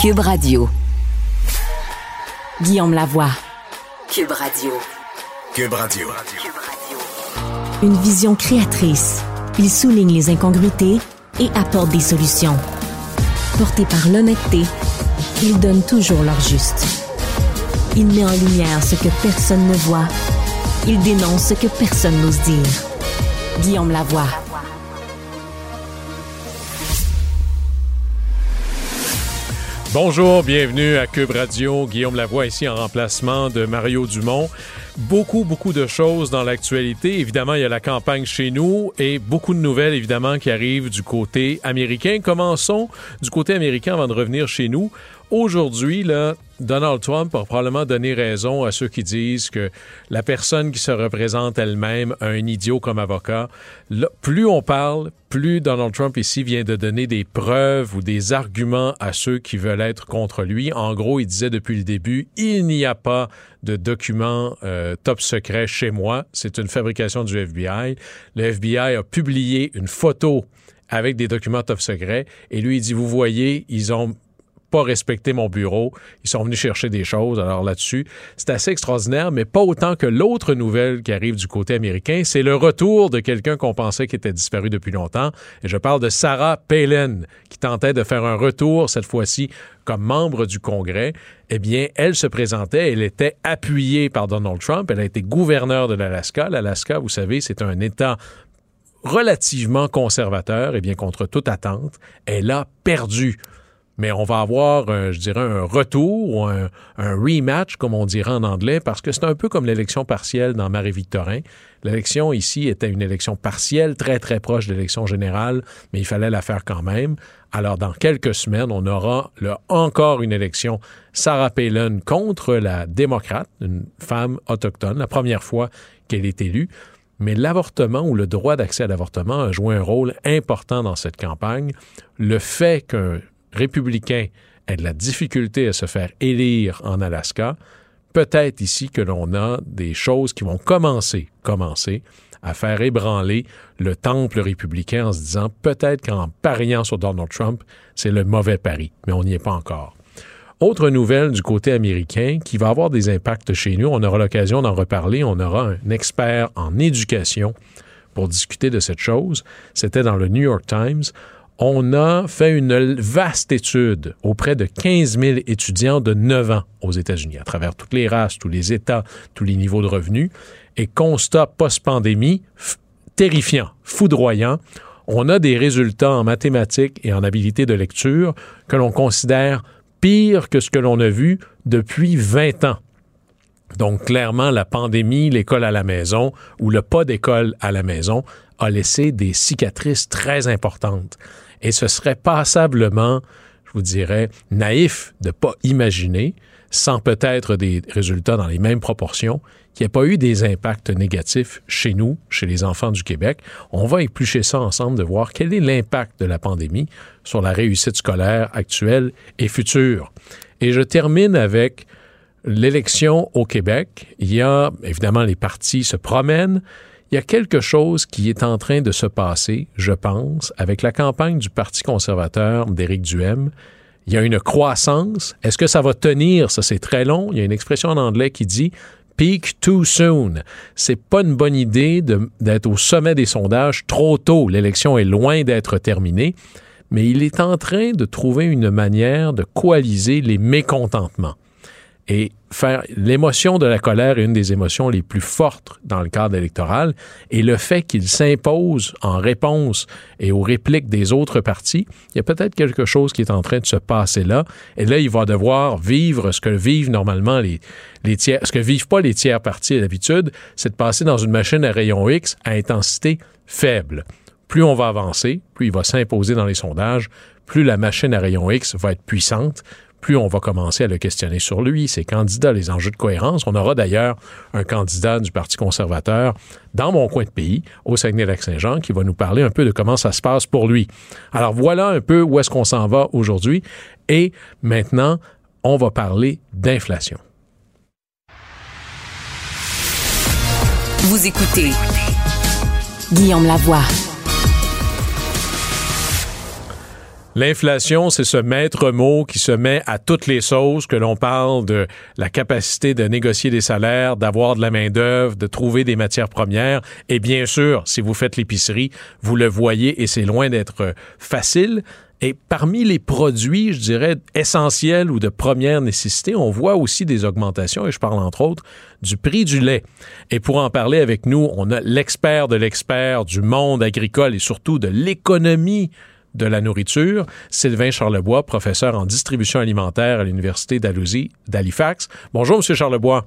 Cube Radio. Guillaume Lavoie. Cube Radio. Cube Radio. Une vision créatrice. Il souligne les incongruités et apporte des solutions. Porté par l'honnêteté, il donne toujours leur juste. Il met en lumière ce que personne ne voit. Il dénonce ce que personne n'ose dire. Guillaume Lavoie. Bonjour, bienvenue à Cube Radio. Guillaume Lavoie ici en remplacement de Mario Dumont. Beaucoup, beaucoup de choses dans l'actualité. Évidemment, il y a la campagne chez nous et beaucoup de nouvelles, évidemment, qui arrivent du côté américain. Commençons du côté américain avant de revenir chez nous. Aujourd'hui, là, Donald Trump a probablement donné raison à ceux qui disent que la personne qui se représente elle-même a un idiot comme avocat. plus on parle, plus Donald Trump ici vient de donner des preuves ou des arguments à ceux qui veulent être contre lui. En gros, il disait depuis le début, il n'y a pas de documents euh, top secret chez moi. C'est une fabrication du FBI. Le FBI a publié une photo avec des documents top secret et lui il dit vous voyez ils ont pas respecté mon bureau. Ils sont venus chercher des choses. Alors là-dessus, c'est assez extraordinaire, mais pas autant que l'autre nouvelle qui arrive du côté américain. C'est le retour de quelqu'un qu'on pensait qui était disparu depuis longtemps. Et je parle de Sarah Palin, qui tentait de faire un retour, cette fois-ci, comme membre du Congrès. Eh bien, elle se présentait, elle était appuyée par Donald Trump. Elle a été gouverneure de l'Alaska. L'Alaska, vous savez, c'est un État relativement conservateur, et eh bien contre toute attente, elle a perdu mais on va avoir, je dirais, un retour ou un, rematch, comme on dirait en anglais, parce que c'est un peu comme l'élection partielle dans Marie-Victorin. L'élection ici était une élection partielle, très, très proche de l'élection générale, mais il fallait la faire quand même. Alors, dans quelques semaines, on aura encore une élection Sarah Palin contre la démocrate, une femme autochtone, la première fois qu'elle est élue. Mais l'avortement ou le droit d'accès à l'avortement a joué un rôle important dans cette campagne. Le fait qu'un républicain ait de la difficulté à se faire élire en Alaska, peut-être ici que l'on a des choses qui vont commencer, commencer à faire ébranler le temple républicain en se disant peut-être qu'en pariant sur Donald Trump, c'est le mauvais pari, mais on n'y est pas encore. Autre nouvelle du côté américain qui va avoir des impacts chez nous, on aura l'occasion d'en reparler, on aura un expert en éducation pour discuter de cette chose. C'était dans le New York Times on a fait une vaste étude auprès de 15 000 étudiants de 9 ans aux États-Unis, à travers toutes les races, tous les États, tous les niveaux de revenus, et constat post-pandémie terrifiant, foudroyant. On a des résultats en mathématiques et en habilité de lecture que l'on considère pire que ce que l'on a vu depuis 20 ans. Donc, clairement, la pandémie, l'école à la maison ou le pas d'école à la maison a laissé des cicatrices très importantes. Et ce serait passablement, je vous dirais, naïf de ne pas imaginer, sans peut-être des résultats dans les mêmes proportions, qu'il n'y ait pas eu des impacts négatifs chez nous, chez les enfants du Québec. On va éplucher ça ensemble de voir quel est l'impact de la pandémie sur la réussite scolaire actuelle et future. Et je termine avec l'élection au Québec. Il y a, évidemment, les partis se promènent, il y a quelque chose qui est en train de se passer, je pense, avec la campagne du Parti conservateur d'Éric Duhem. Il y a une croissance. Est-ce que ça va tenir? Ça, c'est très long. Il y a une expression en anglais qui dit peak too soon. C'est pas une bonne idée d'être au sommet des sondages trop tôt. L'élection est loin d'être terminée, mais il est en train de trouver une manière de coaliser les mécontentements. Et faire l'émotion de la colère est une des émotions les plus fortes dans le cadre électoral et le fait qu'il s'impose en réponse et aux répliques des autres partis, il y a peut-être quelque chose qui est en train de se passer là et là il va devoir vivre ce que vivent normalement les, les tiers ce que vivent pas les tiers partis d'habitude, c'est de passer dans une machine à rayon X à intensité faible. Plus on va avancer, plus il va s'imposer dans les sondages, plus la machine à rayon X va être puissante, plus on va commencer à le questionner sur lui, ses candidats, les enjeux de cohérence. On aura d'ailleurs un candidat du Parti conservateur dans mon coin de pays, au Saguenay-Lac-Saint-Jean, qui va nous parler un peu de comment ça se passe pour lui. Alors voilà un peu où est-ce qu'on s'en va aujourd'hui. Et maintenant, on va parler d'inflation. Vous écoutez Guillaume Lavoie. L'inflation, c'est ce maître mot qui se met à toutes les sauces, que l'on parle de la capacité de négocier des salaires, d'avoir de la main-d'œuvre, de trouver des matières premières. Et bien sûr, si vous faites l'épicerie, vous le voyez et c'est loin d'être facile. Et parmi les produits, je dirais, essentiels ou de première nécessité, on voit aussi des augmentations, et je parle entre autres du prix du lait. Et pour en parler avec nous, on a l'expert de l'expert du monde agricole et surtout de l'économie de la nourriture, Sylvain Charlebois, professeur en distribution alimentaire à l'Université d'Halifax. Bonjour, M. Charlebois.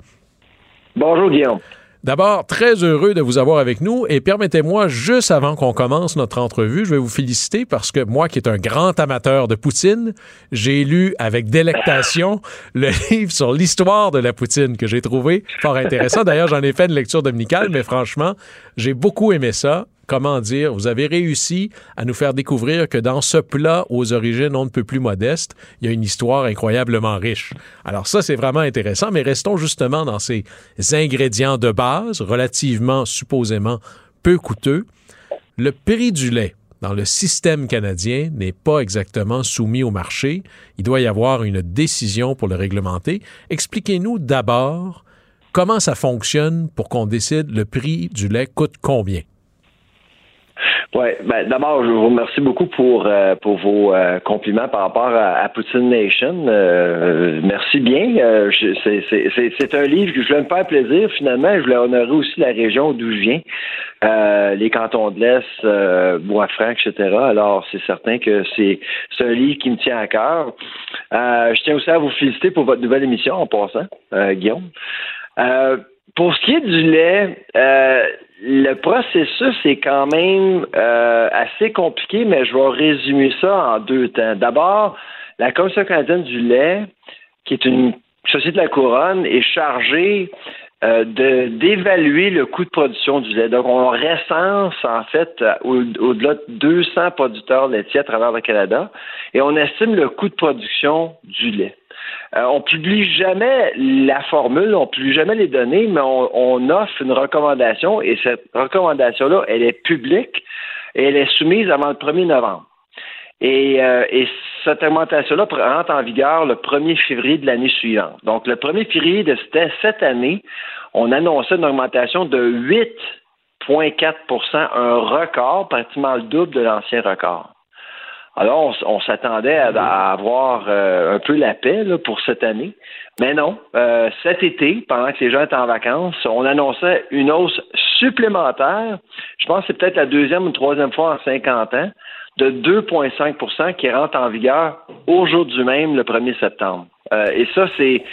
Bonjour, Guillaume. D'abord, très heureux de vous avoir avec nous et permettez-moi, juste avant qu'on commence notre entrevue, je vais vous féliciter parce que moi, qui est un grand amateur de poutine, j'ai lu avec délectation le livre sur l'histoire de la poutine que j'ai trouvé fort intéressant. D'ailleurs, j'en ai fait une lecture dominicale, mais franchement, j'ai beaucoup aimé ça comment dire, vous avez réussi à nous faire découvrir que dans ce plat aux origines on ne peut plus modeste, il y a une histoire incroyablement riche. Alors ça, c'est vraiment intéressant, mais restons justement dans ces ingrédients de base, relativement, supposément, peu coûteux. Le prix du lait dans le système canadien n'est pas exactement soumis au marché. Il doit y avoir une décision pour le réglementer. Expliquez-nous d'abord comment ça fonctionne pour qu'on décide le prix du lait coûte combien. Oui, ben, d'abord, je vous remercie beaucoup pour, euh, pour vos euh, compliments par rapport à, Poutine Nation. Euh, merci bien. c'est un livre que je voulais me faire plaisir, finalement. Je voulais honorer aussi la région d'où je viens, les cantons de l'Est, Bois-Franc, etc. Alors, c'est certain que c'est un livre qui me tient à cœur. je tiens aussi à vous féliciter pour votre nouvelle émission en passant, Guillaume. Pour ce qui est du lait, le processus est quand même euh, assez compliqué, mais je vais résumer ça en deux temps. D'abord, la Commission canadienne du lait, qui est une société de la couronne, est chargée euh, d'évaluer le coût de production du lait. Donc, on recense en fait au-delà de 200 producteurs laitiers à travers le Canada et on estime le coût de production du lait. Euh, on publie jamais la formule, on publie jamais les données, mais on, offre une recommandation et cette recommandation-là, elle est publique et elle est soumise avant le 1er novembre. Et, euh, et cette augmentation-là rentre en vigueur le 1er février de l'année suivante. Donc, le 1er février de cette année, on annonçait une augmentation de 8,4% un record, pratiquement le double de l'ancien record. Alors, on, s'attendait à, avoir euh, un peu la paix pour cette année. Mais non, euh, cet été, pendant que les gens étaient en vacances, on annonçait une hausse supplémentaire. Je pense que c'est peut-être la deuxième ou troisième fois en 50 ans, de 2,5% qui rentre en vigueur aujourd'hui même, le 1er septembre. Euh, et ça, c'est,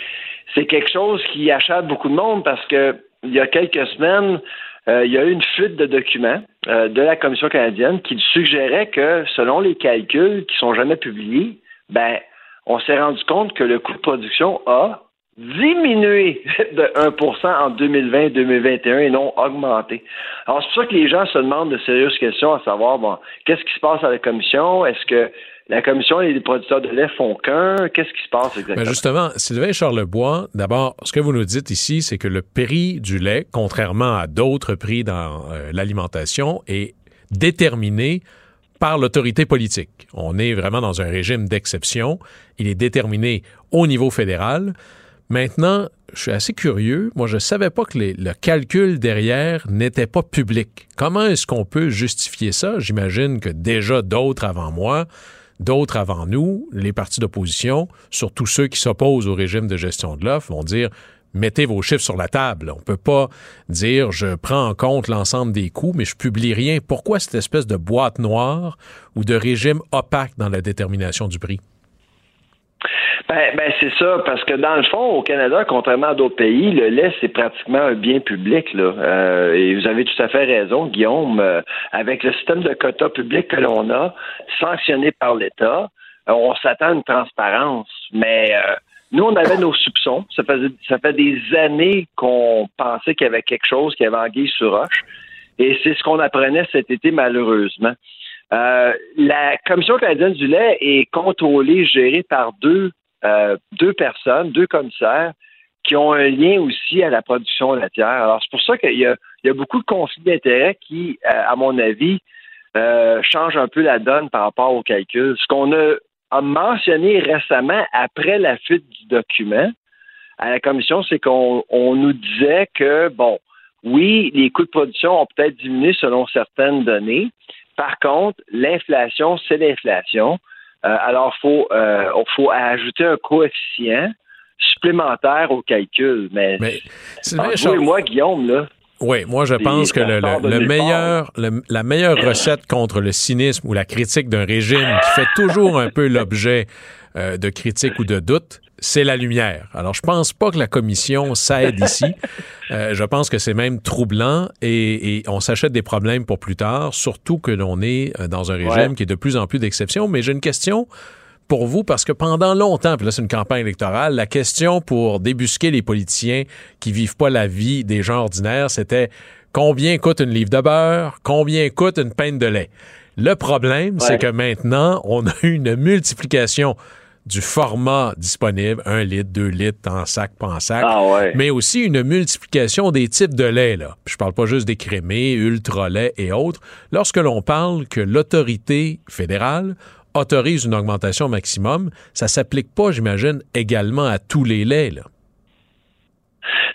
c'est quelque chose qui achète beaucoup de monde parce que il y a quelques semaines, euh, il y a eu une fuite de documents euh, de la Commission canadienne qui suggérait que, selon les calculs qui sont jamais publiés, ben, on s'est rendu compte que le coût de production a diminué de 1% en 2020-2021 et non augmenté. Alors, c'est pour ça que les gens se demandent de sérieuses questions à savoir, bon, qu'est-ce qui se passe à la Commission? Est-ce que la Commission et les producteurs de lait font qu'un. Qu'est-ce qui se passe exactement? Ben justement, Sylvain Charlebois, d'abord, ce que vous nous dites ici, c'est que le prix du lait, contrairement à d'autres prix dans euh, l'alimentation, est déterminé par l'autorité politique. On est vraiment dans un régime d'exception. Il est déterminé au niveau fédéral. Maintenant, je suis assez curieux. Moi, je ne savais pas que le calcul derrière n'était pas public. Comment est-ce qu'on peut justifier ça? J'imagine que déjà d'autres avant moi D'autres avant nous, les partis d'opposition, surtout ceux qui s'opposent au régime de gestion de l'offre, vont dire mettez vos chiffres sur la table. On ne peut pas dire je prends en compte l'ensemble des coûts, mais je publie rien. Pourquoi cette espèce de boîte noire ou de régime opaque dans la détermination du prix? Ben, ben c'est ça, parce que dans le fond, au Canada, contrairement à d'autres pays, le lait, c'est pratiquement un bien public. Là. Euh, et vous avez tout à fait raison, Guillaume. Euh, avec le système de quotas publics que l'on a, sanctionné par l'État, euh, on s'attend à une transparence. Mais nous, on avait nos soupçons. Ça, ça fait des années qu'on pensait qu'il y avait quelque chose, qui avait anguille sur roche. Et c'est ce qu'on apprenait cet été, malheureusement. La Commission canadienne du lait est contrôlée, gérée par deux euh, deux personnes, deux commissaires, qui ont un lien aussi à la production laitière. Alors, c'est pour ça qu'il y, a, beaucoup de conflits d'intérêts qui, euh, à mon avis, euh, change un peu la donne par rapport au calcul. Ce qu'on a, mentionné récemment après la fuite du document à la commission, c'est qu'on nous disait que, bon, oui, les coûts de production ont peut-être diminué selon certaines données. Par contre, l'inflation, c'est l'inflation. Euh, alors, il faut, euh, faut ajouter un coefficient supplémentaire au calcul. Mais, Mais moi, Guillaume, là, oui, moi je pense que le, meilleur, la meilleure recette contre le cynisme ou la critique d'un régime qui fait toujours un peu l'objet euh, de critiques ou de doutes, c'est la lumière. Alors je pense pas que la commission s'aide ici. Euh, je pense que c'est même troublant et, on s'achète des problèmes pour plus tard, surtout que l'on est euh, dans un régime qui est de plus en plus d'exception. Mais j'ai une question pour vous parce que pendant longtemps, puis là c'est une campagne électorale, la question pour débusquer les politiciens qui vivent pas la vie des gens ordinaires, c'était combien coûte une livre de beurre, combien coûte une peine de lait? Le problème, c'est que maintenant, on a une multiplication du format disponible, un litre, deux litres, en sac, pas en sac, ah mais aussi une multiplication des types de lait. Là. Je parle pas juste des crémés, ultra lait et autres. Lorsque l'on parle que l'autorité fédérale autorise une augmentation maximum, ça s'applique pas, j'imagine, également à tous les laits.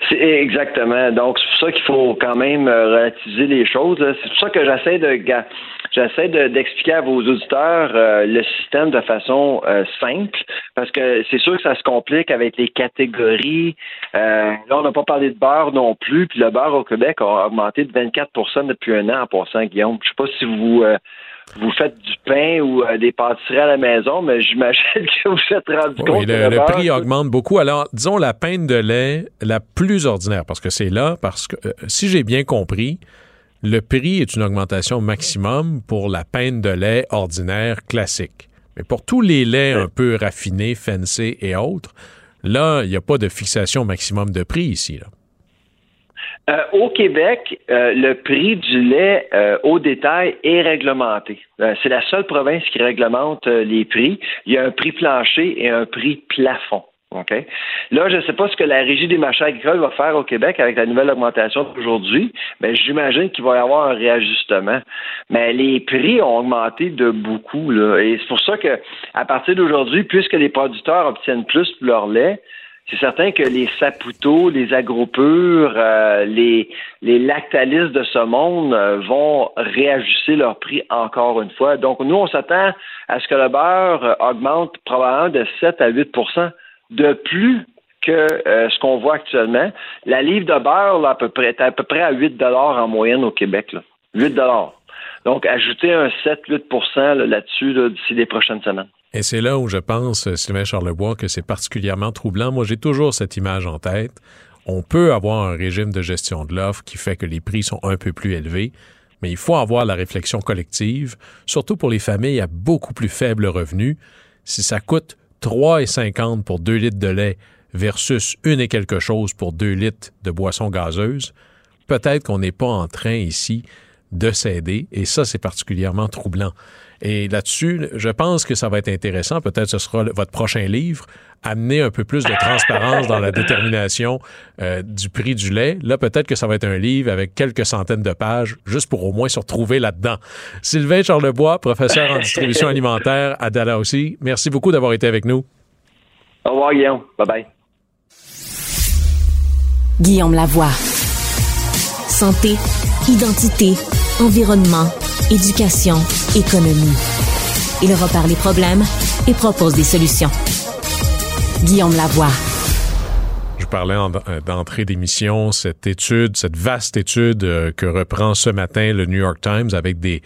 C'est exactement. Donc, c'est pour ça qu'il faut quand même euh, relativiser les choses. C'est pour ça que j'essaie de j'essaie d'expliquer à vos auditeurs euh, le système de façon euh, simple, parce que c'est sûr que ça se complique avec les catégories. là, on n'a pas parlé de beurre non plus, puis le beurre au Québec a augmenté de 24% depuis un an en passant, Guillaume. Je sais pas si vous vous faites du pain ou euh, des pâtisseries à la maison, mais j'imagine que vous êtes rendu compte oui, le, le prix augmente beaucoup. Alors, disons la peine de lait la plus ordinaire, parce que c'est là, parce que euh, si j'ai bien compris, le prix est une augmentation maximum pour la peine de lait ordinaire classique. Mais pour tous les laits un peu raffinés, fancy et autres, là, il n'y a pas de fixation maximum de prix ici. Là. Euh, au Québec, euh, le prix du lait euh, au détail est réglementé. c'est la seule province qui réglemente les prix. Il y a un prix plancher et un prix plafond. OK? Là, je ne sais pas ce que la Régie des marchés agricoles va faire au Québec avec la nouvelle augmentation d'aujourd'hui, mais j'imagine qu'il va y avoir un réajustement. Mais les prix ont augmenté de beaucoup, là. Et c'est pour ça que, à partir d'aujourd'hui, puisque les producteurs obtiennent plus pour leur lait, c'est certain que les saputos, les agropures, euh, les, les lactalistes de ce monde euh, vont réajuster leur prix encore une fois. Donc, nous, on s'attend à ce que le beurre euh, augmente probablement de 7 à 8% de plus que ce qu'on voit actuellement. La livre de beurre, là, à peu près, est à peu près à 8 en moyenne au Québec. Là. 8 Donc, ajouter un 7-8% là-dessus d'ici les prochaines semaines. Et c'est là où je pense, euh, Sylvain Charlebois, que c'est particulièrement troublant. Moi, j'ai toujours cette image en tête. On peut avoir un régime de gestion de l'offre qui fait que les prix sont un peu plus élevés, mais il faut avoir la réflexion collective, surtout pour les familles à beaucoup plus faible revenu. Si ça coûte 3,50 pour 2 litres de lait versus une et quelque chose pour 2 litres de boisson gazeuse, peut-être qu'on n'est pas en train ici de céder, et ça, c'est particulièrement troublant. Et là-dessus, je pense que ça va être intéressant. Peut-être ce sera votre prochain livre, amener un peu plus de transparence dans la détermination euh, du prix du lait. Là, peut-être que ça va être un livre avec quelques centaines de pages, juste pour au moins se retrouver là-dedans. Sylvain Charlebois, professeur en distribution alimentaire à Dalhousie, merci beaucoup d'avoir été avec nous. Au revoir, Guillaume. Bye-bye. Guillaume Lavoie. Santé, identité, environnement éducation, économie. Il repart les problèmes et propose des solutions. Guillaume Lavoie. Je parlais euh, d'entrée d'émission, cette étude, cette vaste étude euh, que reprend ce matin le New York Times avec des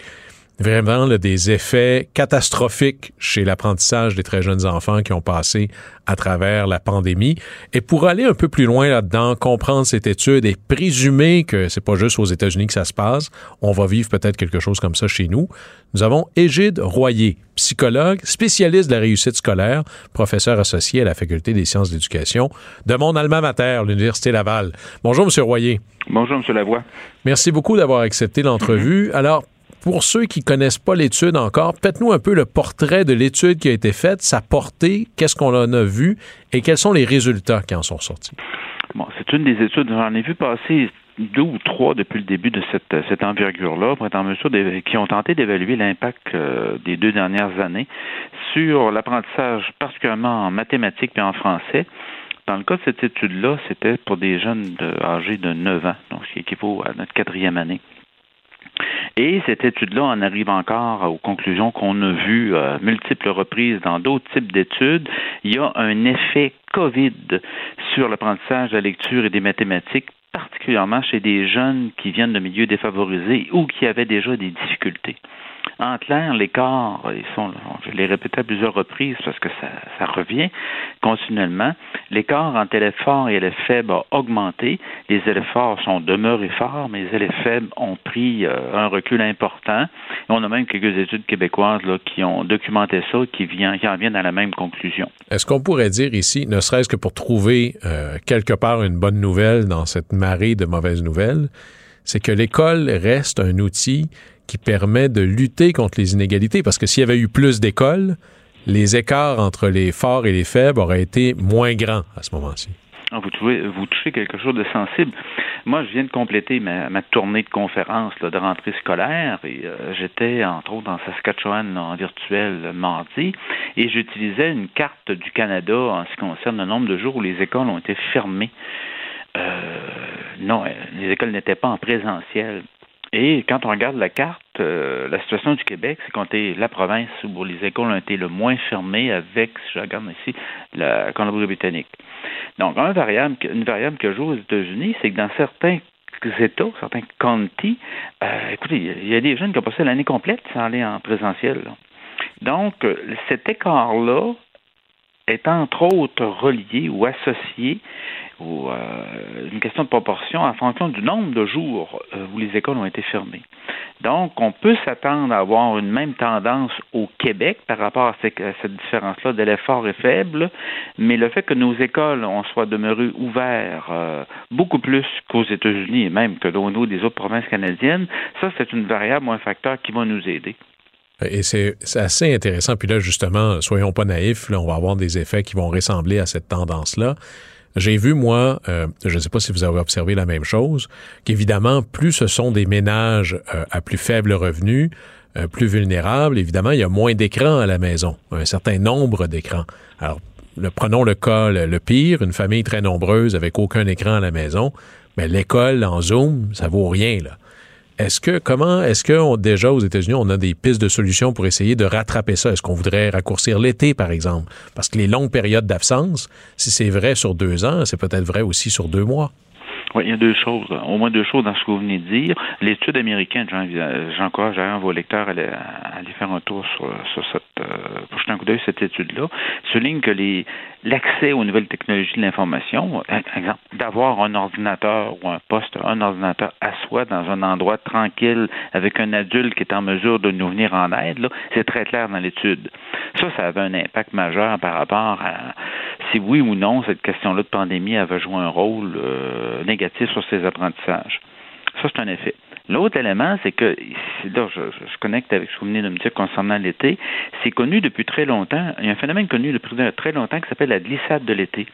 vraiment des effets catastrophiques chez l'apprentissage des très jeunes enfants qui ont passé à travers la pandémie. Et pour aller un peu plus loin là-dedans, comprendre cette étude et présumer que c'est pas juste aux États-Unis que ça se passe, on va vivre peut-être quelque chose comme ça chez nous. Nous avons Égide Royer, psychologue, spécialiste de la réussite scolaire, professeur associé à la Faculté des sciences d'éducation de mon alma mater, l'Université Laval. Bonjour, Monsieur Royer. Bonjour, Monsieur Lavoie. Merci beaucoup d'avoir accepté l'entrevue. Alors, pour ceux qui connaissent pas l'étude encore, faites-nous un peu le portrait de l'étude qui a été faite, sa portée, qu'est-ce qu'on en a vu et quels sont les résultats qui en sont sortis. Bon, c'est une des études, j'en ai vu passer deux ou trois depuis le début de cette, cette envergure-là, pour être en mesure qui ont tenté d'évaluer l'impact euh, des deux dernières années sur l'apprentissage, particulièrement en mathématiques et en français. Dans le cas de cette étude-là, c'était pour des jeunes âgés de 9 ans, donc ce qui équivaut à notre quatrième année. Et cette étude-là en arrive encore aux conclusions qu'on a vues à multiples reprises dans d'autres types d'études. Il y a un effet COVID sur l'apprentissage de la lecture et des mathématiques particulièrement chez des jeunes qui viennent de milieux défavorisés ou qui avaient déjà des difficultés. En clair, l'écart, ils sont, je l'ai répété à plusieurs reprises parce que ça, ça revient continuellement, l'écart entre élèves forts et élèves faibles a augmenté. Les élèves forts sont demeurés forts, mais les élèves faibles ont pris euh, un recul important. On a même quelques études québécoises là, qui ont documenté ça, qui, qui en viennent à la même conclusion. Est-ce qu'on pourrait dire ici, ne serait-ce que pour trouver euh, quelque part une bonne nouvelle dans cette marée de mauvaises nouvelles, c'est que l'école reste un outil qui permet de lutter contre les inégalités. Parce que s'il y avait eu plus d'écoles, les écarts entre les forts et les faibles auraient été moins grands à ce moment-ci. Ah, vous, touchez, quelque chose de sensible. Moi, je viens de compléter ma, tournée de conférences de rentrée scolaire et euh, j'étais, entre autres, dans Saskatchewan en virtuel mardi et j'utilisais une carte du Canada en ce qui concerne le nombre de jours où les écoles ont été fermées. Euh, non, les écoles n'étaient pas en présentiel. Et quand on regarde la carte, euh, la situation du Québec, c'est qu'on était la province où les écoles ont été le moins fermées avec, si je regarde ici, la Colombie-Britannique. Donc, une variable, une variable que joue aux États-Unis, c'est que dans certains États, certains counties, euh, écoutez, il y a des jeunes qui ont passé l'année complète sans aller en présentiel. Donc, cet écart-là est entre autres relié ou associé ou euh, une question de proportion en fonction du nombre de jours euh, où les écoles ont été fermées. Donc, on peut s'attendre à avoir une même tendance au Québec par rapport à, cette, différence-là de l'effort est faible, mais le fait que nos écoles on soit demeurées ouvertes euh, beaucoup plus qu'aux États-Unis et même que au niveau des autres provinces canadiennes, ça, c'est une variable ou un facteur qui va nous aider. Et c'est assez intéressant. Puis là, justement, soyons pas naïfs, là, on va avoir des effets qui vont ressembler à cette tendance-là. J'ai vu, moi, euh, je ne sais pas si vous avez observé la même chose, qu'évidemment, plus ce sont des ménages euh, à plus faible revenu, euh, plus vulnérables, évidemment, il y a moins d'écrans à la maison, un certain nombre d'écrans. Alors, le, prenons le cas le, pire, une famille très nombreuse avec aucun écran à la maison, mais l'école en Zoom, ça vaut rien, là. Est-ce que comment est-ce que déjà aux États-Unis on a des pistes de solutions pour essayer de rattraper ça? Est-ce qu'on voudrait raccourcir l'été par exemple? Parce que les longues périodes d'absence, si c'est vrai sur deux ans, c'est peut-être vrai aussi sur deux mois. Oui, il y a deux choses, au moins deux choses dans ce que vous venez de dire. L'étude américaine, j'encourage vos lecteurs à aller, faire un tour sur, sur cette, euh, pour jeter un coup d'œil cette étude-là, souligne que les, l'accès aux nouvelles technologies de l'information, exemple, d'avoir un ordinateur ou un poste, un ordinateur à soi dans un endroit tranquille avec un adulte qui est en mesure de nous venir en aide, c'est très clair dans l'étude. Ça, ça avait un impact majeur par rapport à si oui ou non cette question-là de pandémie avait joué un rôle euh, négatif sur ces apprentissages. Ça, c'est un effet. L'autre élément, c'est que, là, je, je, connecte avec ce que vous venez de me dire concernant l'été, c'est connu depuis très longtemps, il y a un phénomène connu depuis très longtemps qui s'appelle la glissade de l'été.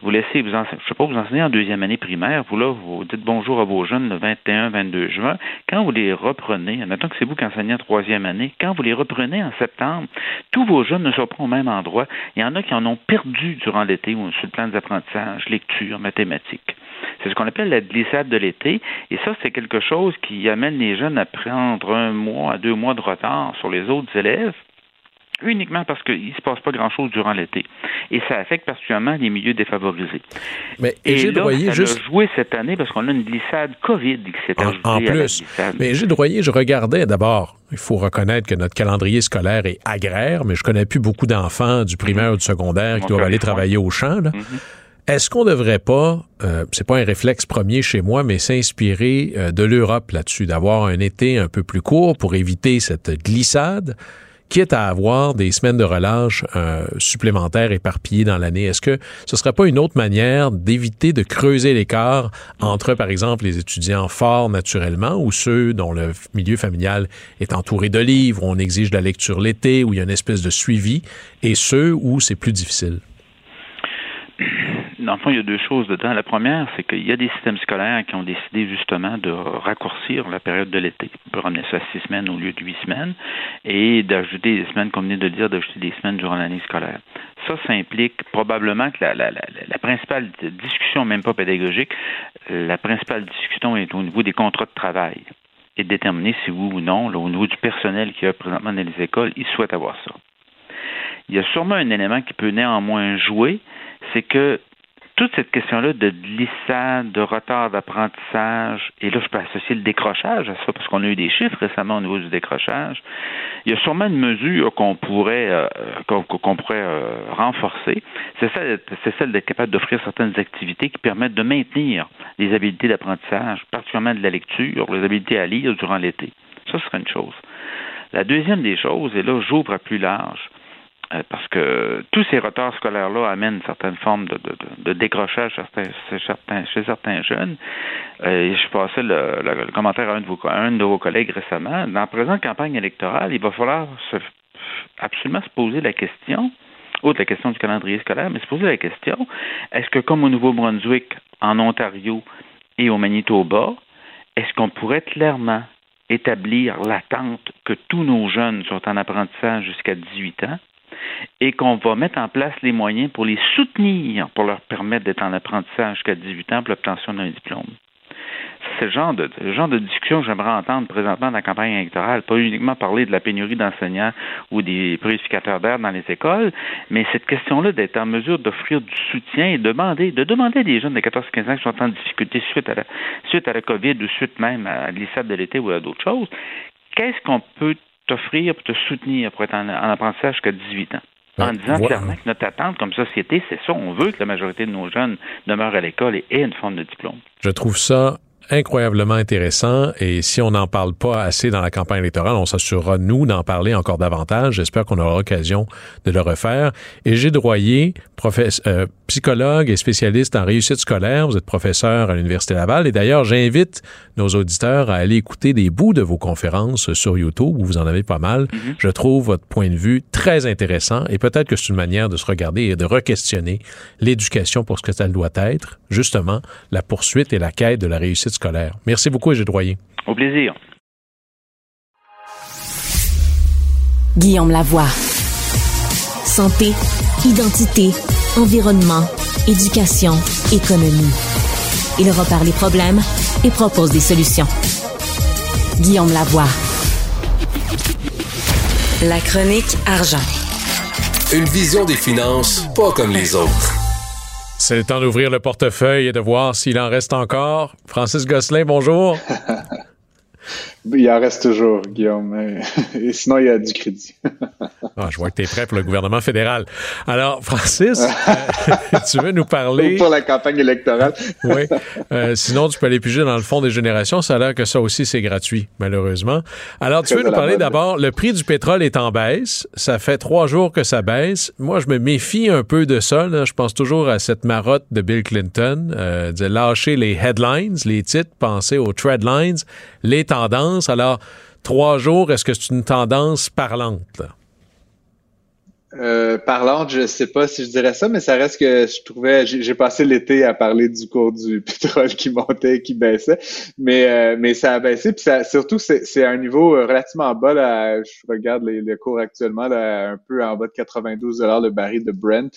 Vous laissez, vous je sais pas, vous enseignez en deuxième année primaire, vous là, vous dites bonjour à vos jeunes le 21, 22 juin. Quand vous les reprenez, admettons que c'est vous qui enseignez en troisième année, quand vous les reprenez en septembre, tous vos jeunes ne sont pas au même endroit. Il y en a qui en ont perdu durant l'été sur le plan des apprentissages, lecture, mathématiques. C'est ce qu'on appelle la glissade de l'été. Et ça, c'est quelque chose qui amène les jeunes à prendre un mois à deux mois de retard sur les autres élèves uniquement parce qu'il ne se passe pas grand-chose durant l'été. Et ça affecte particulièrement les milieux défavorisés. Mais et là, ça juste... a joué cette année parce qu'on a une glissade COVID qui s'est ajoutée en, plus. Mais Gilles Royer, je regardais d'abord, il faut reconnaître que notre calendrier scolaire est agraire, mais je connais plus beaucoup d'enfants du primaire ou du secondaire qui doivent aller travailler au champ. Là. Mm-hmm. Est-ce qu'on ne devrait pas, euh, c'est pas un réflexe premier chez moi, mais s'inspirer euh, de l'Europe là-dessus, d'avoir un été un peu plus court pour éviter cette glissade, quitte à avoir des semaines de relâche euh, supplémentaires éparpillées dans l'année? Est-ce que ce serait pas une autre manière d'éviter de creuser l'écart entre, par exemple, les étudiants forts naturellement ou ceux dont le milieu familial est entouré de livres, où on exige de la lecture l'été, où il y a une espèce de suivi, et ceux où c'est plus difficile? Dans le fond, il y a deux choses dedans. La première, c'est qu'il y a des systèmes scolaires qui ont décidé justement de raccourcir la période de l'été. On peut ramener ça à six semaines au lieu de huit semaines et d'ajouter des semaines, comme venez de le dire, d'ajouter des semaines durant l'année scolaire. Ça, ça implique probablement que la, principale discussion, même pas pédagogique, la principale discussion est au niveau des contrats de travail et de déterminer si oui ou non, au niveau du personnel qui est présentement dans les écoles, ils souhaitent avoir ça. Il y a sûrement un élément qui peut néanmoins jouer, c'est que toute cette question-là de glissade, de retard d'apprentissage, et là, je peux associer le décrochage à ça, parce qu'on a eu des chiffres récemment au niveau du décrochage. Il y a sûrement une mesure qu'on pourrait euh, qu'on pourrait euh, renforcer. C'est celle, c'est celle d'être capable d'offrir certaines activités qui permettent de maintenir les habiletés d'apprentissage, particulièrement de la lecture, les habiletés à lire durant l'été. Ça serait une chose. La deuxième des choses, et là, j'ouvre à plus large, parce que tous ces retards scolaires-là amènent une certaine forme de, de, de décrochage chez certains, chez certains jeunes. Euh, je passais le, commentaire à un, de vos, un de vos collègues récemment. Dans la présente campagne électorale, il va falloir absolument se poser la question, outre la question du calendrier scolaire, mais se poser la question, est-ce que comme au Nouveau-Brunswick, en Ontario et au Manitoba, est-ce qu'on pourrait clairement établir l'attente que tous nos jeunes sont en apprentissage jusqu'à 18 ans? Et qu'on va mettre en place les moyens pour les soutenir, pour leur permettre d'être en apprentissage jusqu'à 18 ans pour l'obtention d'un diplôme. C'est le genre de, discussion que j'aimerais entendre présentement dans la campagne électorale, pas uniquement parler de la pénurie d'enseignants ou des purificateurs d'air dans les écoles, mais cette question-là d'être en mesure d'offrir du soutien et demander, de demander à des jeunes de 14-15 ans qui sont en difficulté suite à la, suite à la COVID ou suite même à l'ISAB de l'été ou à d'autres choses, qu'est-ce qu'on peut t'offrir pour te soutenir pour être en, apprentissage jusqu'à 18 ans. En disant clairement que notre attente comme société, c'est ça. On veut que la majorité de nos jeunes demeurent à l'école et aient une forme de diplôme. Je trouve ça incroyablement intéressant et si on n'en parle pas assez dans la campagne électorale, on s'assurera, nous, d'en parler encore davantage. J'espère qu'on aura l'occasion de le refaire. Et Gilles Droyer, euh, psychologue et spécialiste en réussite scolaire, vous êtes professeur à l'Université Laval et d'ailleurs, j'invite nos auditeurs à aller écouter des bouts de vos conférences sur YouTube où vous en avez pas mal. Mm-hmm. Je trouve votre point de vue très intéressant et peut-être que c'est une manière de se regarder et de re-questionner l'éducation pour ce que ça doit être, justement, la poursuite et la quête de la réussite scolaire. Merci beaucoup, Gilles Droyer. Au plaisir. Guillaume Lavoie. Santé, identité, environnement, éducation, économie. Il repart les problèmes et propose des solutions. Guillaume Lavoie. La chronique argent. Une vision des finances pas comme les autres. C'est le temps d'ouvrir le portefeuille et de voir s'il en reste encore. Francis Gosselin, bonjour. Il en reste toujours, Guillaume. Et sinon, il y a du crédit. ah, je vois que tu es prêt pour le gouvernement fédéral. Alors, Francis, euh, tu veux nous parler... Pour la campagne électorale. oui. Euh, sinon, tu peux aller piger dans le fond des générations. Ça a l'air que ça aussi, c'est gratuit, malheureusement. Alors, tu veux nous parler d'abord, le prix du pétrole est en baisse. Ça fait trois jours que ça baisse. Moi, je me méfie un peu de ça. Je pense toujours à cette marotte de Bill Clinton, euh, de lâcher les headlines, les titres, penser aux threadlines, les tendances alors, trois jours, est-ce que c'est une tendance parlante? Euh, parlante, je sais pas si je dirais ça, mais ça reste que je trouvais, j'ai passé l'été à parler du cours du pétrole qui montait qui baissait, mais euh, mais ça a baissé, puis ça, surtout c'est un niveau euh, relativement bas là. Je regarde les, cours actuellement là, un peu en bas de 92 dollars le baril de Brent.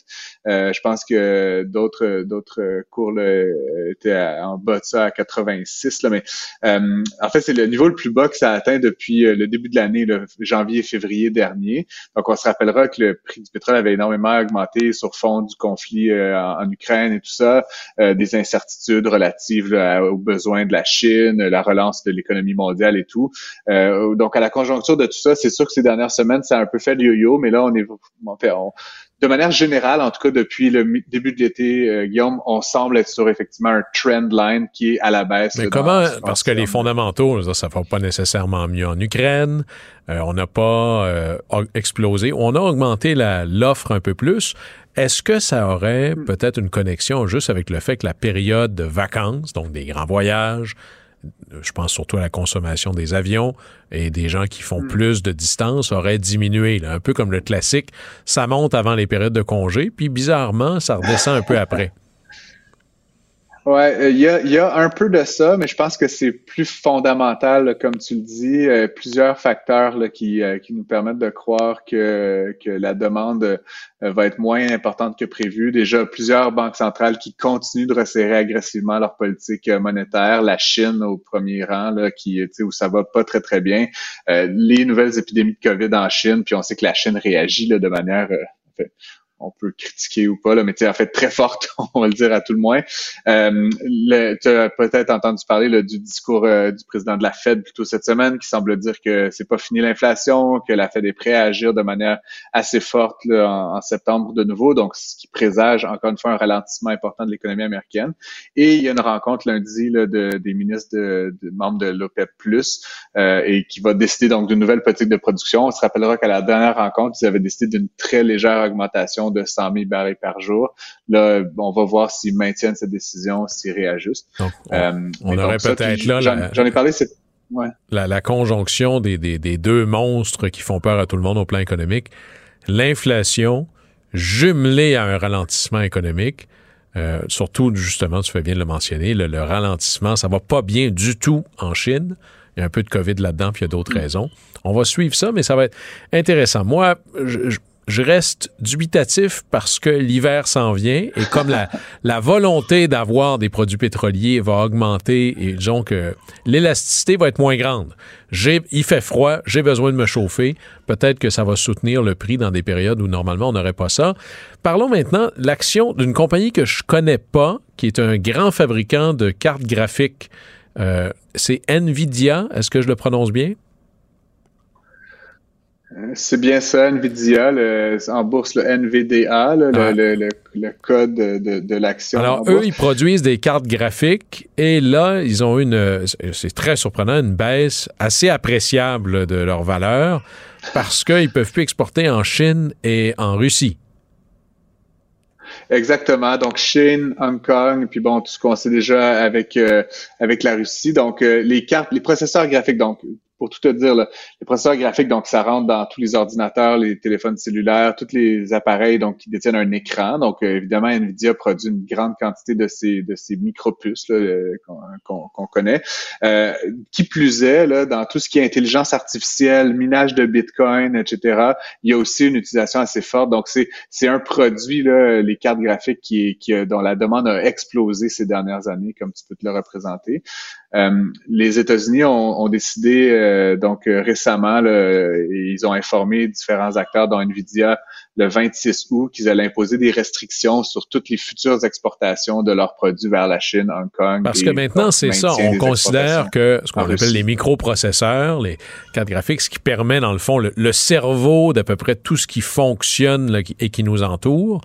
Euh, je pense que d'autres d'autres cours là, étaient en bas de ça à 86 là, mais en fait c'est le niveau le plus bas que ça a atteint depuis le début de l'année, janvier-février dernier. Donc on se rappellera que le prix du pétrole avait énormément augmenté sur fond du conflit euh, en, Ukraine et tout ça, euh, des incertitudes relatives aux besoins de la Chine, la relance de l'économie mondiale et tout. Euh, donc, à la conjoncture de tout ça, c'est sûr que ces dernières semaines, ça a un peu fait le yo-yo, mais là, on est, on, de manière générale, en tout cas depuis le début de l'été, euh, Guillaume, on semble être sur effectivement un trend line qui est à la baisse. Mais comment Parce que les fondamentaux, ça ne va pas nécessairement mieux en Ukraine. Euh, on n'a pas euh, explosé. On a augmenté l'offre un peu plus. Est-ce que ça aurait hmm. peut-être une connexion juste avec le fait que la période de vacances, donc des grands voyages, je pense surtout à la consommation des avions et des gens qui font hmm. plus de distance aurait diminué. Un peu comme le classique, ça monte avant les périodes de congé, puis bizarrement, ça redescend un peu après. Ouais, euh, il y, a, un peu de ça, mais je pense que c'est plus fondamental, comme tu le dis, euh, plusieurs facteurs euh, qui nous permettent de croire que, la demande va être moins importante que prévu. Déjà, plusieurs banques centrales qui continuent de resserrer agressivement leur politique monétaire. La Chine au premier rang, là, qui, où ça va pas très très bien. les nouvelles épidémies de COVID en Chine, puis on sait que la Chine réagit de manière on peut critiquer ou pas, là, mais en fait très forte, on va le dire à tout le moins. Euh, tu as peut-être entendu parler là, du discours euh, du président de la Fed plutôt cette semaine qui semble dire que c'est pas fini l'inflation, que la Fed est prête à agir de manière assez forte là, en, septembre de nouveau, donc ce qui présage encore une fois un ralentissement important de l'économie américaine. Et il y a une rencontre lundi là, de, des ministres de, membres de l'OPEP+, euh, et qui va décider donc d'une nouvelle politique de production. On se rappellera qu'à la dernière rencontre, ils avaient décidé d'une très légère augmentation de 100 000 barils par jour. Là, on va voir s'ils maintiennent cette décision, s'ils réajustent. Donc, on, euh, aurait peut-être là... J'en ai parlé, c'est... La, conjonction des, deux monstres qui font peur à tout le monde au plan économique, l'inflation jumelée à un ralentissement économique, euh, surtout justement, tu fais bien de le mentionner, le, ralentissement, ça va pas bien du tout en Chine. Il y a un peu de COVID là-dedans, puis il y a d'autres mm. raisons. On va suivre ça, mais ça va être intéressant. Moi, je, je reste dubitatif parce que l'hiver s'en vient et comme la, la volonté d'avoir des produits pétroliers va augmenter et disons que l'élasticité va être moins grande. J'ai, il fait froid, j'ai besoin de me chauffer. Peut-être que ça va soutenir le prix dans des périodes où normalement on n'aurait pas ça. Parlons maintenant de l'action d'une compagnie que je connais pas, qui est un grand fabricant de cartes graphiques. Euh, c'est Nvidia. Est-ce que je le prononce bien? C'est bien ça, NVIDIA, en bourse, le NVDA, le, code de, l'action. Alors, eux, ils produisent des cartes graphiques et là, ils ont une, c'est très surprenant, une baisse assez appréciable de leur valeur parce qu'ils ne peuvent plus exporter en Chine et en Russie. Exactement. Donc Chine, Hong Kong, puis bon, tout ce qu'on sait déjà avec euh, avec la Russie. Donc euh, les cartes, les processeurs graphiques. Donc pour tout te dire, les processeurs graphiques, donc ça rentre dans tous les ordinateurs, les téléphones cellulaires, tous les appareils donc qui détiennent un écran. Donc euh, évidemment, Nvidia produit une grande quantité de ces de ces micropuces euh, qu'on connaît. Euh, qui plus est, là, dans tout ce qui est intelligence artificielle, minage de Bitcoin, etc. Il y a aussi une utilisation assez forte. Donc c'est c'est un produit là, les cartes graphiques qui, qui dont la demande a explosé ces dernières années, comme tu peux te le représenter. Euh, les États-Unis ont, ont, décidé euh, donc euh, récemment, ils ont informé différents acteurs, dont Nvidia, le 26 août, qu'ils allaient imposer des restrictions sur toutes les futures exportations de leurs produits vers la Chine, Hong Kong. Parce que maintenant, c'est ça. On considère que ce qu'on appelle les microprocesseurs, les cartes graphiques, ce qui permet, dans le fond, le, cerveau d'à peu près tout ce qui fonctionne et qui nous entoure,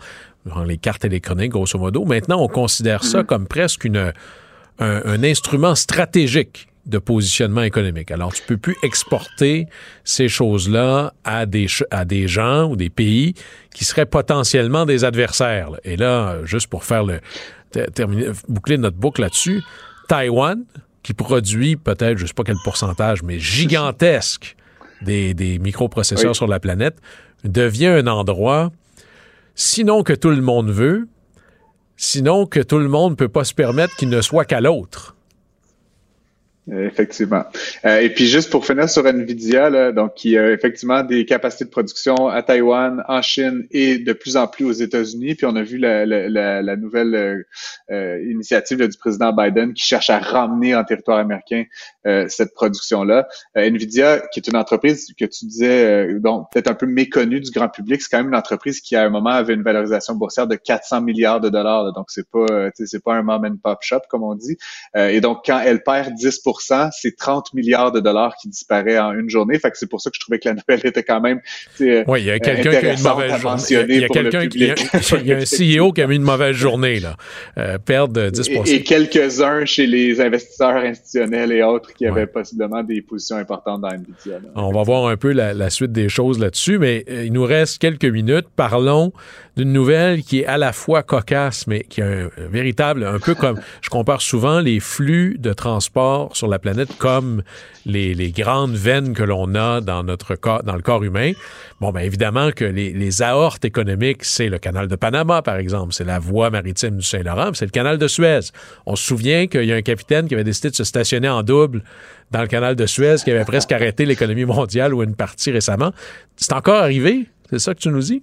les cartes électroniques, grosso modo. Maintenant, on considère ça mm-hmm. comme presque une un, instrument stratégique de positionnement économique. Alors, tu peux plus exporter ces choses-là à des, à des gens ou des pays qui seraient potentiellement des adversaires. Et là, juste pour faire le terminer, boucler notre boucle là-dessus, Taïwan, qui produit peut-être, je sais pas quel pourcentage, mais gigantesque des, des microprocesseurs sur la planète, devient un endroit, sinon que tout le monde veut, Sinon, que tout le monde ne peut pas se permettre qu'il ne soit qu'à l'autre. Effectivement. Euh, et puis juste pour finir sur Nvidia, là, donc qui a effectivement des capacités de production à Taïwan, en Chine et de plus en plus aux États-Unis. Puis on a vu la, la, la, nouvelle euh, euh, initiative du président Biden qui cherche à ramener en territoire américain cette production-là. Nvidia, qui est une entreprise que tu disais, donc peut-être un peu méconnue du grand public, c'est quand même une entreprise qui à un moment avait une valorisation boursière de 400 milliards de dollars. donc c'est pas, c'est pas un mom and pop shop comme on dit. et donc quand elle perd 10 c'est 30 milliards de dollars qui disparaît en une journée. Fait que c'est pour ça que je trouvais que la nouvelle était quand même Oui, il y a quelqu'un qui a une mauvaise journée. Il y a, quelqu'un qui il y a un CEO qui a mis une mauvaise journée là. Euh, perdre 10 Et, et quelques-uns chez les investisseurs institutionnels et autres qui avaient possiblement des positions importantes dans Nvidia. On va voir un peu la, suite des choses là-dessus, mais euh, il nous reste quelques minutes. Parlons d'une nouvelle qui est à la fois cocasse, mais qui est un, véritable, un peu comme je compare souvent les flux de transport sur sur la planète comme les, grandes veines que l'on a dans notre corps, dans le corps humain. Bon, ben évidemment que les, les aortes économiques, c'est le canal de Panama, par exemple, c'est la voie maritime du Saint-Laurent, c'est le canal de Suez. On se souvient qu'il y a un capitaine qui avait décidé de se stationner en double dans le canal de Suez, qui avait presque arrêté l'économie mondiale ou une partie récemment. C'est encore arrivé? C'est ça que tu nous dis?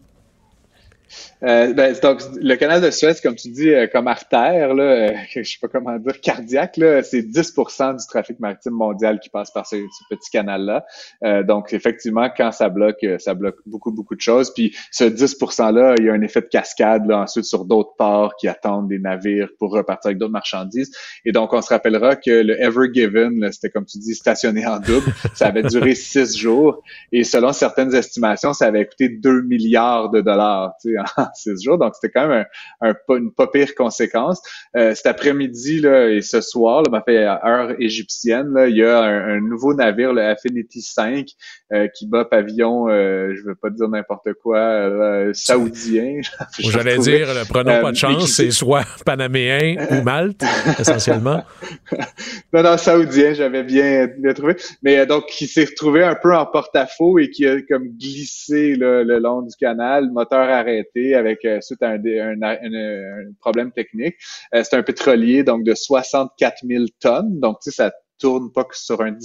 Euh, ben, donc, le canal de Suez, comme tu dis, euh, comme artère, là, euh, je sais pas comment dire, cardiaque, là, c'est 10% du trafic maritime mondial qui passe par ce, petit canal-là. Euh, donc, effectivement, quand ça bloque, ça bloque beaucoup, beaucoup de choses. Puis, ce 10 %-là, il y a un effet de cascade là, ensuite sur d'autres ports qui attendent des navires pour repartir avec d'autres marchandises. Et donc, on se rappellera que le Ever Given, c'était comme tu dis, stationné en double. Ça avait duré six jours. Et selon certaines estimations, ça avait coûté 2 milliards de dollars, tu sais, en six jours. Donc, c'était quand même un, une pas pire conséquence. Euh, cet après-midi là, et ce soir, là, ben, fait heure égyptienne, là, il y a un, nouveau navire, le Affinity 5, euh, qui bat pavillon, euh, je veux pas dire n'importe quoi, euh, saoudien. J'allais dire, prenons pas de chance, c'est soit panaméen ou Malte, essentiellement. non, non, saoudien, j'avais bien, bien, trouvé. Mais donc, qui s'est retrouvé un peu en porte-à-faux et qui a comme glissé le long du canal, moteur arrêté avec euh, suite à un, problème technique. Euh, c'est un pétrolier donc de 64 000 tonnes. Donc, tu sais, ça tourne pas que sur un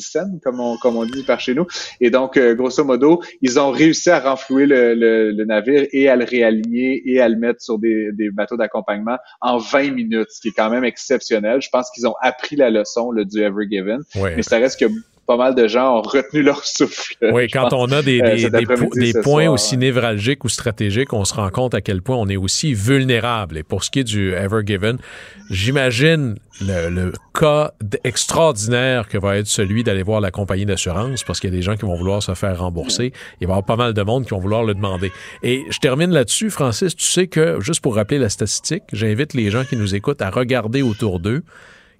comme on, comme on dit par chez nous. Et donc, euh, grosso modo, ils ont réussi à renflouer le, navire et à le réaligner et à le mettre sur des, bateaux d'accompagnement en 20 minutes, ce qui est quand même exceptionnel. Je pense qu'ils ont appris la leçon le, du Ever Given. Mais ça reste que pas mal de gens ont retenu leur souffle. Oui, quand on a des, euh, des, points aussi névralgiques ou stratégiques, on se rend compte à quel point on est aussi vulnérable. Et pour ce qui est du Ever Given, j'imagine le, cas extraordinaire que va être celui d'aller voir la compagnie d'assurance parce qu'il y a des gens qui vont vouloir se faire rembourser. Il va y avoir pas mal de monde qui vont vouloir le demander. Et je termine là-dessus, Francis, tu sais que, juste pour rappeler la statistique, j'invite les gens qui nous écoutent à regarder autour d'eux.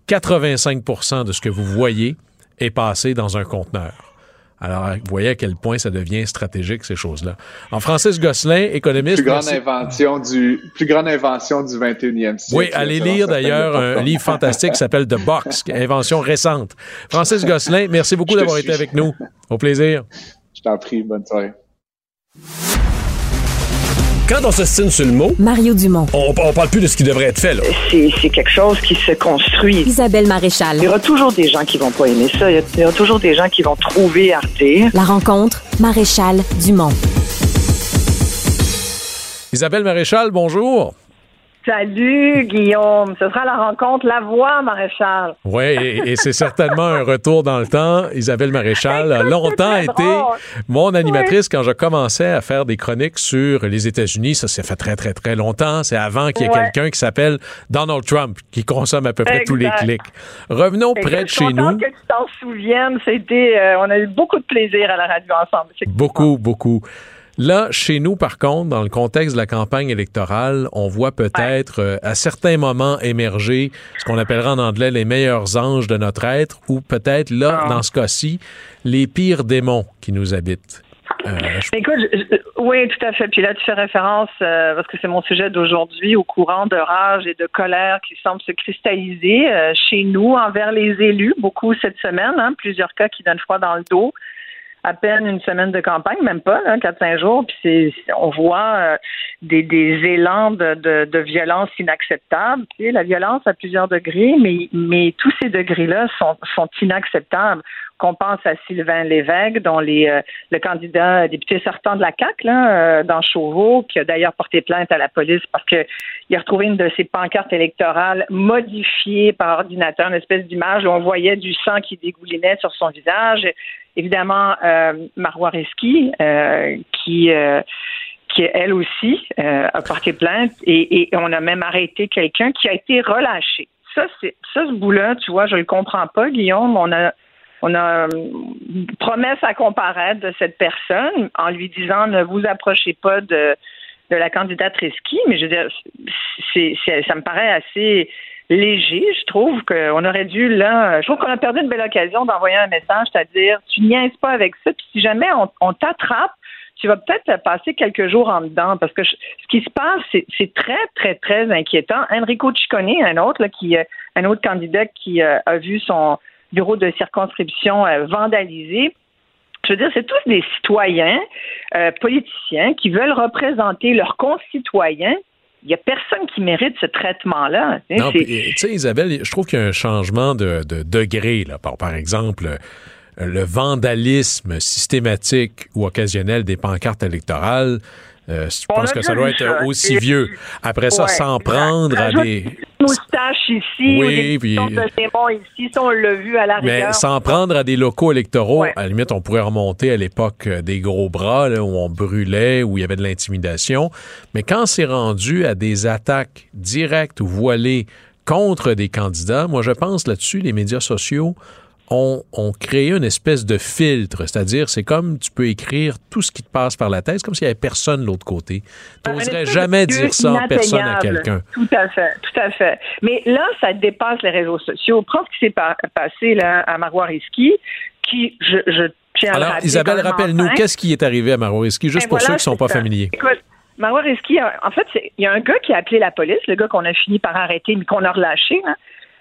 85% de ce que vous voyez est passé dans un conteneur. Alors, vous voyez à quel point ça devient stratégique, ces choses-là. En Francis Gosselin, économiste... Plus grande, invention du, plus grande invention du 21e siècle. Oui, allez lire d'ailleurs un livre fantastique qui s'appelle The Box, invention récente. Francis Gosselin, merci beaucoup d'avoir été avec nous. Au plaisir. Je t'en prie, bonne soirée. Quand on s'estime sur le mot, Mario Dumont. On, on parle plus de ce qui devrait être fait. là. C'est quelque chose qui se construit. Isabelle Maréchal. Il y aura toujours des gens qui vont pas aimer ça. Il y, aura toujours des gens qui vont trouver Arte. La rencontre, Maréchal Dumont. Isabelle Maréchal, bonjour. Salut Guillaume, ce sera la rencontre La Voix Maréchal. Oui, et, c'est certainement un retour dans le temps. Isabelle Maréchal a longtemps été mon animatrice quand je commençais à faire des chroniques sur les États-Unis. Ça, s'est fait très, très, très longtemps. C'est avant qu'il y ait quelqu'un qui s'appelle Donald Trump, qui consomme à peu près tous les clics. Revenons près de chez nous. que tu t'en souviennes, c'était, euh, on a eu beaucoup de plaisir à la radio ensemble. Beaucoup, beaucoup. Là, chez nous, par contre, dans le contexte de la campagne électorale, on voit peut-être euh, à certains moments émerger ce qu'on appellera en anglais les meilleurs anges de notre être, ou peut-être là, ah. dans ce cas-ci, les pires démons qui nous habitent. Euh, Écoute, oui, tout à fait. Puis là, tu fais référence, euh, parce que c'est mon sujet d'aujourd'hui, au courant de rage et de colère qui semble se cristalliser chez nous envers les élus, beaucoup cette semaine, hein, plusieurs cas qui donnent froid dans le dos à peine une semaine de campagne, même pas, hein, 4-5 jours, puis on voit euh, des, des élans de, de, de violence sais, la violence à plusieurs degrés, mais, tous ces degrés-là sont, inacceptables. Qu'on pense à Sylvain Lévesque, dont euh, le candidat député sortant de la CAC, là, euh, dans Chauveau, qui a d'ailleurs porté plainte à la police parce qu'il a retrouvé une de ses pancartes électorales modifiée par ordinateur, une espèce d'image où on voyait du sang qui dégoulinait sur son visage évidemment euh, Marois Reski, euh, qui euh, qui elle aussi a porté plainte et, on a même arrêté quelqu'un qui a été relâché. Ça, ça ce bout-là, tu vois, je le comprends pas, Guillaume. On a une promesse à comparaître de cette personne en lui disant ne vous approchez pas de la candidate Reski, mais je veux dire, ça me paraît assez léger. Je trouve qu'on aurait dû, là, je trouve qu'on a perdu une belle occasion d'envoyer un message, c'est-à-dire, tu niaises pas avec ça, puis si jamais on, t'attrape, tu vas peut-être passer quelques jours en dedans, parce que ce qui se passe, c'est très, très, très inquiétant. Enrico Ciccone, un autre, là, qui, euh, un autre candidat qui euh, a vu son bureaux de circonscription vandalisés. Je veux dire, c'est tous des citoyens, politiciens, qui veulent représenter leurs concitoyens il n'y a personne qui mérite ce traitement-là. Non, tu sais, Isabelle, je trouve qu'il y a un changement de, degré. Là. Par, par exemple, le vandalisme systématique ou occasionnel des pancartes électorales, euh, je pense que ça doit être aussi vieux. Après ça, s'en prendre à des moustaches ici, oui, ou des puis... de ici, ça on l'a vu à la Mais s'en prendre à des locaux électoraux, à la limite, on pourrait remonter à l'époque euh, des gros bras là, où on brûlait, où il y avait de l'intimidation. Mais quand c'est rendu à des attaques directes ou voilées contre des candidats, moi je pense là-dessus, les médias sociaux on, créé une espèce de filtre, c'est-à-dire c'est comme tu peux écrire tout ce qui te passe par la tête, comme s'il n'y avait personne de l'autre côté. Tu n'oserais jamais dire ça en personne à quelqu'un. Tout à fait, tout à fait. Mais là, ça dépasse les réseaux sociaux. Prends ce qui s'est passé là, à Marois-Risky, qui, je, je tiens Alors, à Isabelle, rappelle-nous, qu'est-ce qui est arrivé à Marois-Risky, juste ben pour ceux qui ne sont pas familiers. Écoute, Marois en fait, il y a un gars qui a appelé la police, le gars qu'on a fini par arrêter, mais qu'on a relâché. Hein.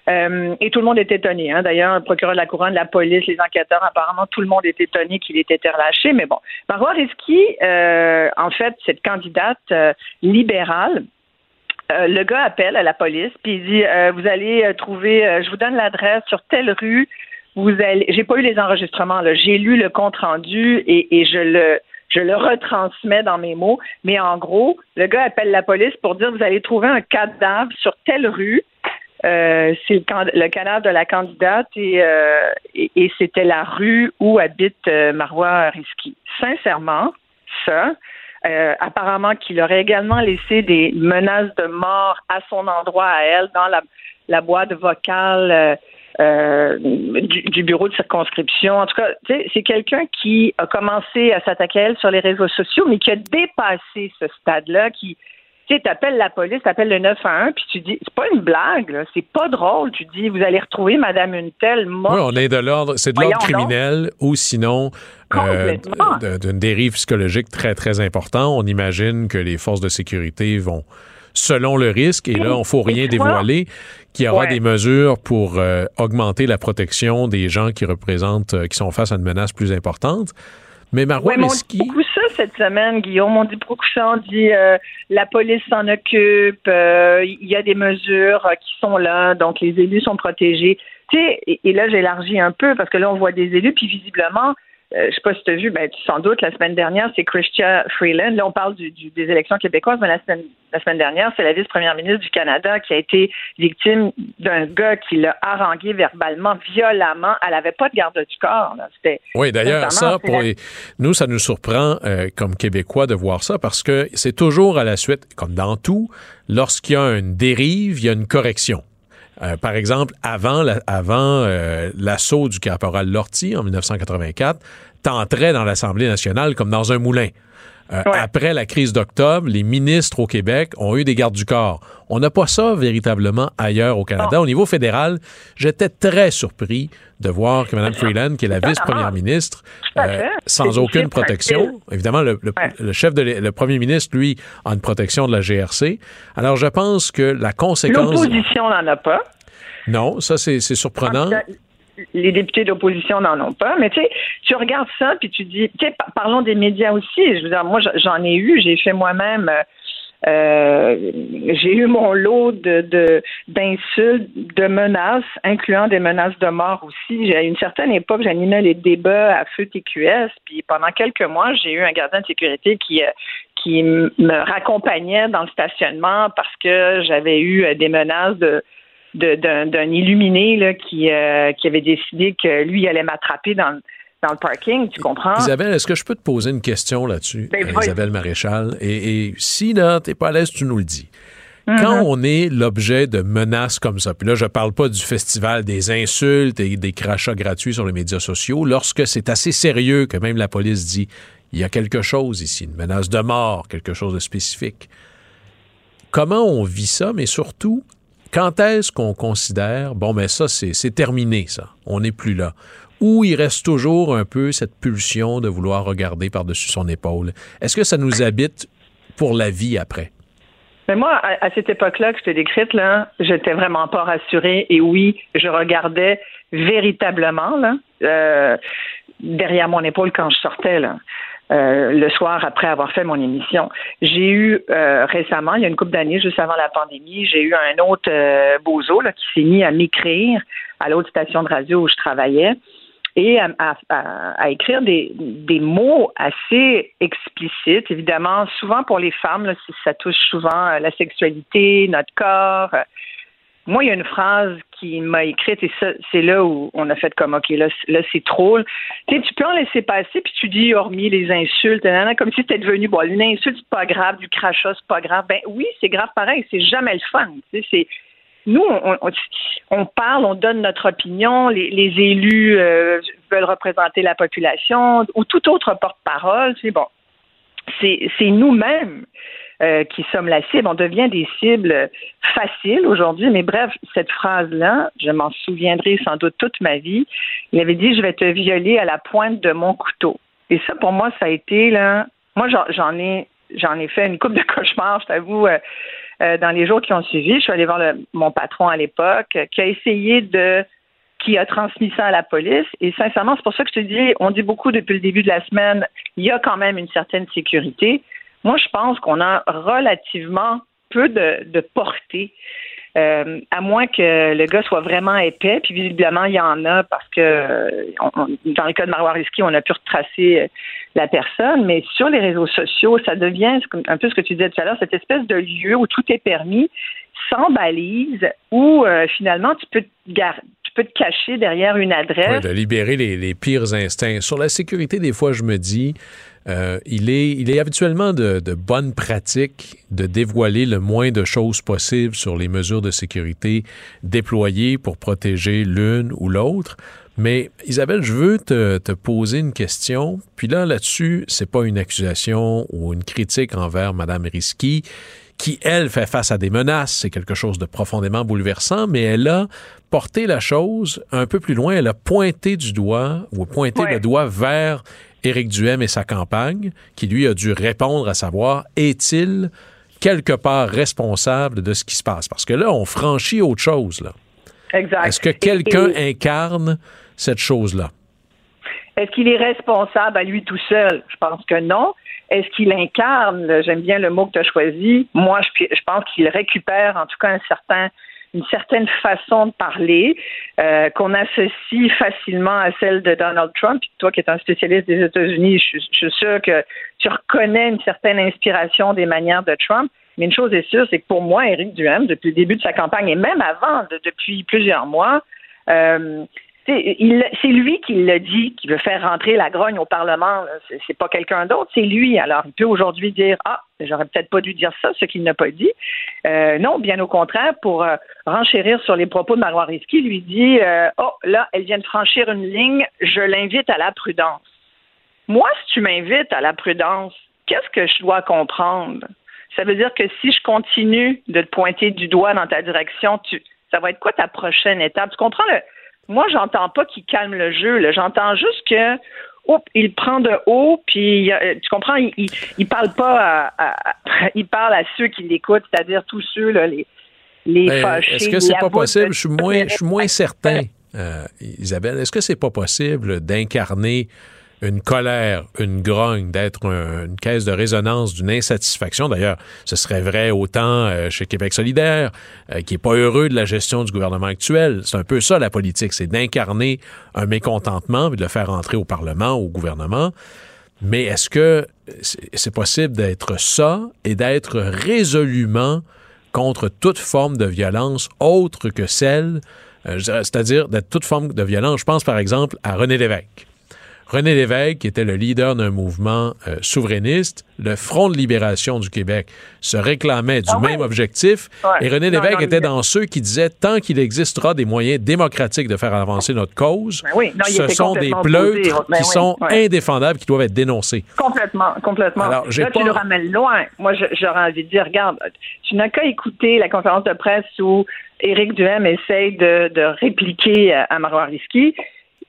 Euh, et tout le monde est étonné. Hein. D'ailleurs, le procureur de la couronne, la police, les enquêteurs, apparemment, tout le monde est étonné qu'il ait été relâché. Mais bon, Marois Risky, euh, en fait, cette candidate euh, libérale, euh, le gars appelle à la police puis il dit vous allez trouver, je vous donne l'adresse sur telle rue. Vous allez, j'ai pas eu les enregistrements j'ai lu le compte rendu et, et je le je le retransmets dans mes mots. Mais en gros, le gars appelle la police pour dire vous allez trouver un cadavre sur telle rue. Euh, c'est le, le, de la candidate euh, et, et, c'était la rue où habite euh, Marois Risky. Sincèrement, ça, apparemment qu'il aurait également laissé des menaces de mort à son endroit à elle dans la, la boîte vocale du, du, bureau de circonscription. En tout cas, c'est quelqu'un qui a commencé à s'attaquer à elle sur les réseaux sociaux, mais qui a dépassé ce stade-là, qui tu sais, t'appelles la police, t'appelles le 911, puis tu dis, c'est pas une blague, c'est pas drôle. Tu dis, vous allez retrouver Madame une telle morte. Oui, on est de l'ordre, c'est de l'ordre criminel ou sinon euh, d'une dérive psychologique très, très important. On imagine que les forces de sécurité vont selon le risque, et là, on ne faut rien dévoiler, qu'il y aura des mesures pour euh, augmenter la protection des gens qui représentent, euh, qui sont face à une menace plus importante. Mais Marois ouais, cette semaine, Guillaume. On dit beaucoup ça. On dit euh, la police s'en occupe. Euh, il y a des mesures euh, qui sont là, donc les élus sont protégés. Tu sais, et, et là j'élargis un peu parce que là on voit des élus, puis visiblement euh, je sais pas si tu as vu, ben, sans doute, la semaine dernière, c'est Christian Freeland. Là, on parle du, des élections québécoises, mais la semaine, la semaine dernière, c'est la vice-première ministre du Canada qui a été victime d'un gars qui l'a harangué verbalement, violemment. Elle n'avait pas de garde du corps. C'était, oui, d'ailleurs, ça, pour nous, ça nous surprend euh, comme Québécois de voir ça parce que c'est toujours à la suite, comme dans tout, lorsqu'il y a une dérive, il y a une correction. Euh, par exemple, avant, euh, l'assaut du caporal Lortie en 1984, t'entrais dans l'Assemblée nationale comme dans un moulin. Euh, après la crise d'octobre, les ministres au Québec ont eu des gardes du corps. On n'a pas ça véritablement ailleurs au Canada. Au niveau fédéral, j'étais très surpris de voir que Mme Freeland, qui est la vice-première ministre, sans aucune protection, évidemment, le, chef de le premier ministre, lui, a une protection de la GRC. Alors, je pense que la conséquence... L'opposition n'en a pas. Non, ça, c'est surprenant les députés d'opposition n'en ont pas. Mais tu sais, tu regardes ça, puis tu dis, tu sais, parlons des médias aussi. Je veux dire, moi, j'en ai eu, j'ai fait moi-même. Euh, j'ai eu mon lot de d'insultes, de, menaces, incluant des menaces de mort aussi. À une certaine époque, j'animais les débats à feu TQS, puis pendant quelques mois, j'ai eu un gardien de sécurité qui euh, qui me raccompagnait dans le stationnement parce que j'avais eu des menaces de d'un illuminé là, qui, euh, qui avait décidé que lui allait m'attraper dans, dans le parking, tu comprends? Isabelle, est-ce que je peux te poser une question là-dessus, ben, Isabelle Maréchal? Et, si là, t'es pas à l'aise, tu nous le dis. Mm-hmm. Quand on est l'objet de menaces comme ça, puis là, je parle pas du festival des insultes et des crachats gratuits sur les médias sociaux, lorsque c'est assez sérieux que même la police dit il y a quelque chose ici, une menace de mort, quelque chose de spécifique. Comment on vit ça, mais surtout, quand est-ce qu'on considère, bon, mais ça, c'est terminé, ça, on n'est plus là? Ou il reste toujours un peu cette pulsion de vouloir regarder par-dessus son épaule? Est-ce que ça nous habite pour la vie après? Mais moi, à, cette époque-là que je t'ai décrite, là, j'étais vraiment pas rassurée. Et oui, je regardais véritablement là, euh, derrière mon épaule quand je sortais là. Euh, le soir après avoir fait mon émission. J'ai eu euh, récemment, il y a une couple d'années, juste avant la pandémie, j'ai eu un autre euh, bozo là, qui s'est mis à m'écrire à l'autre station de radio où je travaillais et à, écrire des, des, mots assez explicites. Évidemment, souvent pour les femmes, là, ça touche souvent euh, la sexualité, notre corps. Moi, il y a une phrase qui m'a écrite et c'est là où on a fait comme OK, là, là c'est trop. Tu sais, tu peux en laisser passer puis tu dis hormis les insultes, comme si c'était devenu bon, une insulte c'est pas grave, du crachat c'est pas grave. Ben oui, c'est grave pareil, c'est jamais le fun. Nous, on, parle, on donne notre opinion, les, élus euh, veulent représenter la population ou tout autre porte-parole. Bon. C'est nous-mêmes euh, qui sommes la cible. On devient des cibles faciles aujourd'hui. Mais bref, cette phrase-là, je m'en souviendrai sans doute toute ma vie. Il avait dit Je vais te violer à la pointe de mon couteau. Et ça, pour moi, ça a été là. Moi, j'en ai j'en ai fait une coupe de cauchemars, je t'avoue. Euh, euh, dans les jours qui ont suivi. Je suis allée voir mon patron à l'époque, qui a essayé de qui a transmis ça à la police. Et sincèrement, c'est pour ça que je te dis, on dit beaucoup depuis le début de la semaine, il y a quand même une certaine sécurité. Moi, je pense qu'on a relativement peu de, portée. Euh, à moins que le gars soit vraiment épais, puis visiblement il y en a parce que dans le cas de Marois on a pu retracer la personne, mais sur les réseaux sociaux, ça devient un peu ce que tu disais tout à l'heure, cette espèce de lieu où tout est permis, sans balise, où euh, finalement tu peux te tu peux te cacher derrière une adresse. de libérer les, pires instincts. Sur la sécurité, des fois, je me dis, euh, il, est, il est habituellement de, de bonne pratique de dévoiler le moins de choses possibles sur les mesures de sécurité déployées pour protéger l'une ou l'autre. Mais Isabelle, je veux te, te, poser une question. Puis là, là-dessus, c'est pas une accusation ou une critique envers Madame Risky, qui, elle, fait face à des menaces. C'est quelque chose de profondément bouleversant, mais elle a porté la chose un peu plus loin. Elle a pointé du doigt ou pointé le doigt vers Éric Duhem et sa campagne, qui lui a dû répondre à savoir est-il quelque part responsable de ce qui se passe? Parce que là, on franchit autre chose, là. Exact. Est-ce que quelqu'un incarne cette chose-là? Est-ce qu'il est responsable à lui tout seul? Je pense que non. Est-ce qu'il incarne, j'aime bien le mot que tu as choisi, moi je, pense qu'il récupère en tout cas un certain une certaine façon de parler euh, qu'on associe facilement à celle de Donald Trump. toi qui es un spécialiste des États-Unis, je, je, suis sûr que tu reconnais une certaine inspiration des manières de Trump. Mais une chose est sûre, c'est que pour moi, Éric Duhem, depuis le début de sa campagne et même avant, depuis plusieurs mois, euh, c'est lui qui l'a dit, qui veut faire rentrer la grogne au Parlement. C'est pas quelqu'un d'autre, c'est lui. Alors, il peut aujourd'hui dire Ah, j'aurais peut-être pas dû dire ça, ce qu'il n'a pas dit. Euh, non, bien au contraire, pour euh, renchérir sur les propos de Marois Risky, lui dit euh, Oh, là, elle vient de franchir une ligne, je l'invite à la prudence. Moi, si tu m'invites à la prudence, qu'est-ce que je dois comprendre? Ça veut dire que si je continue de te pointer du doigt dans ta direction, tu, ça va être quoi ta prochaine étape? Tu comprends le moi, j'entends pas qu'il calme le jeu. J'entends juste que il prend de haut, puis euh, tu comprends, il, il, parle pas à, il parle à ceux qui l'écoutent, c'est-à-dire tous ceux là, les les ben. Est-ce que c'est pas possible? Je suis moins, je suis moins certain, euh, Isabelle. Est-ce que c'est pas possible d'incarner une colère, une grogne, d'être une caisse de résonance d'une insatisfaction. D'ailleurs, ce serait vrai autant euh, chez Québec solidaire, euh, qui est pas heureux de la gestion du gouvernement actuel. C'est un peu ça la politique, c'est d'incarner un mécontentement et de le faire entrer au Parlement, au gouvernement. Mais est-ce que c'est possible d'être ça et d'être résolument contre toute forme de violence autre que celle, euh, c'est-à-dire d'être toute forme de violence? Je pense par exemple à René Lévesque René Lévesque, qui était le leader d'un mouvement euh, souverainiste, le Front de libération du Québec, se réclamait du ah même objectif. Et René Lévesque était dans ceux qui disaient tant qu'il existera des moyens démocratiques de faire avancer notre cause, ben ce sont des pleutres ben qui sont indéfendables, qui doivent être dénoncés. Complètement, complètement. Alors, Là, tu le ramènes loin. Moi, j'aurais envie de dire, regarde, tu n'as qu'à écouter la conférence de presse où Éric Duhem essaye de, répliquer à Marois Risky.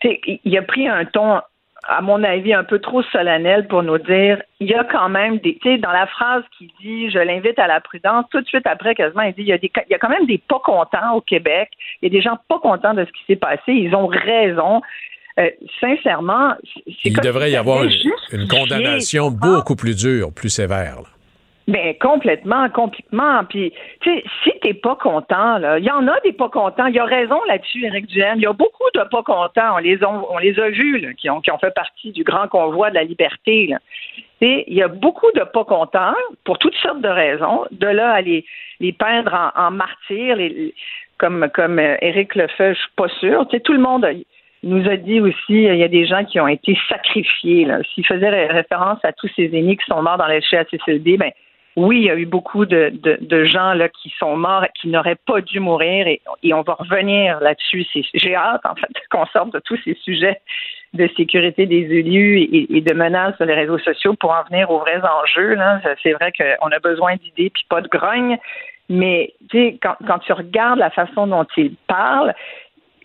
Il a pris un ton à mon avis, un peu trop solennel pour nous dire il y a quand même des. Tu sais, dans la phrase qui dit je l'invite à la prudence, tout de suite après, quasiment, il dit il y, a des, il y a quand même des pas contents au Québec. Il y a des gens pas contents de ce qui s'est passé. Ils ont raison. Euh, sincèrement, il devrait y avoir une, condamnation beaucoup plus dure, plus sévère. Ben complètement, complètement. Puis, tu sais, si t'es pas content, là, il y en a des pas contents. Il y a raison là-dessus, Éric Duhaime. Il y a beaucoup de pas contents. On les a, on les a vus, là, qui ont, qui ont fait partie du grand convoi de la liberté. Là. il y a beaucoup de pas contents pour toutes sortes de raisons. De là à les, les peindre en, martyrs, les, comme comme euh, Éric le fait, je suis pas sûre. Tu sais, tout le monde. Nous a dit aussi il y a des gens qui ont été sacrifiés. S'il faisait référence à tous ces aînés qui sont morts dans les CHSLD, ben oui, il y a eu beaucoup de, de, gens là qui sont morts et qui n'auraient pas dû mourir et, on va revenir là-dessus. J'ai hâte en fait qu'on sorte de tous ces sujets de sécurité des élus et, de menaces sur les réseaux sociaux pour en venir aux vrais enjeux. C'est vrai qu'on a besoin d'idées puis pas de grogne. Mais quand, quand tu regardes la façon dont il parle,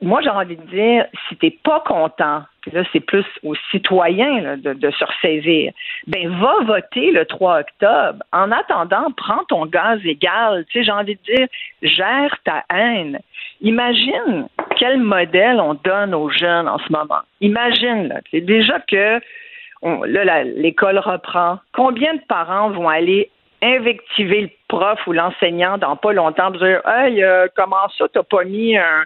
moi, j'ai envie de dire, si tu n'es pas content, là, c'est plus aux citoyens de, se ressaisir, ben va voter le 3 octobre. En attendant, prends ton gaz égal. Tu sais, j'ai envie de dire, gère ta haine. Imagine quel modèle on donne aux jeunes en ce moment. Imagine, là, déjà que là, l'école reprend. Combien de parents vont aller invectiver le prof ou l'enseignant dans pas longtemps pour dire Hey, euh, comment ça, t'as pas mis un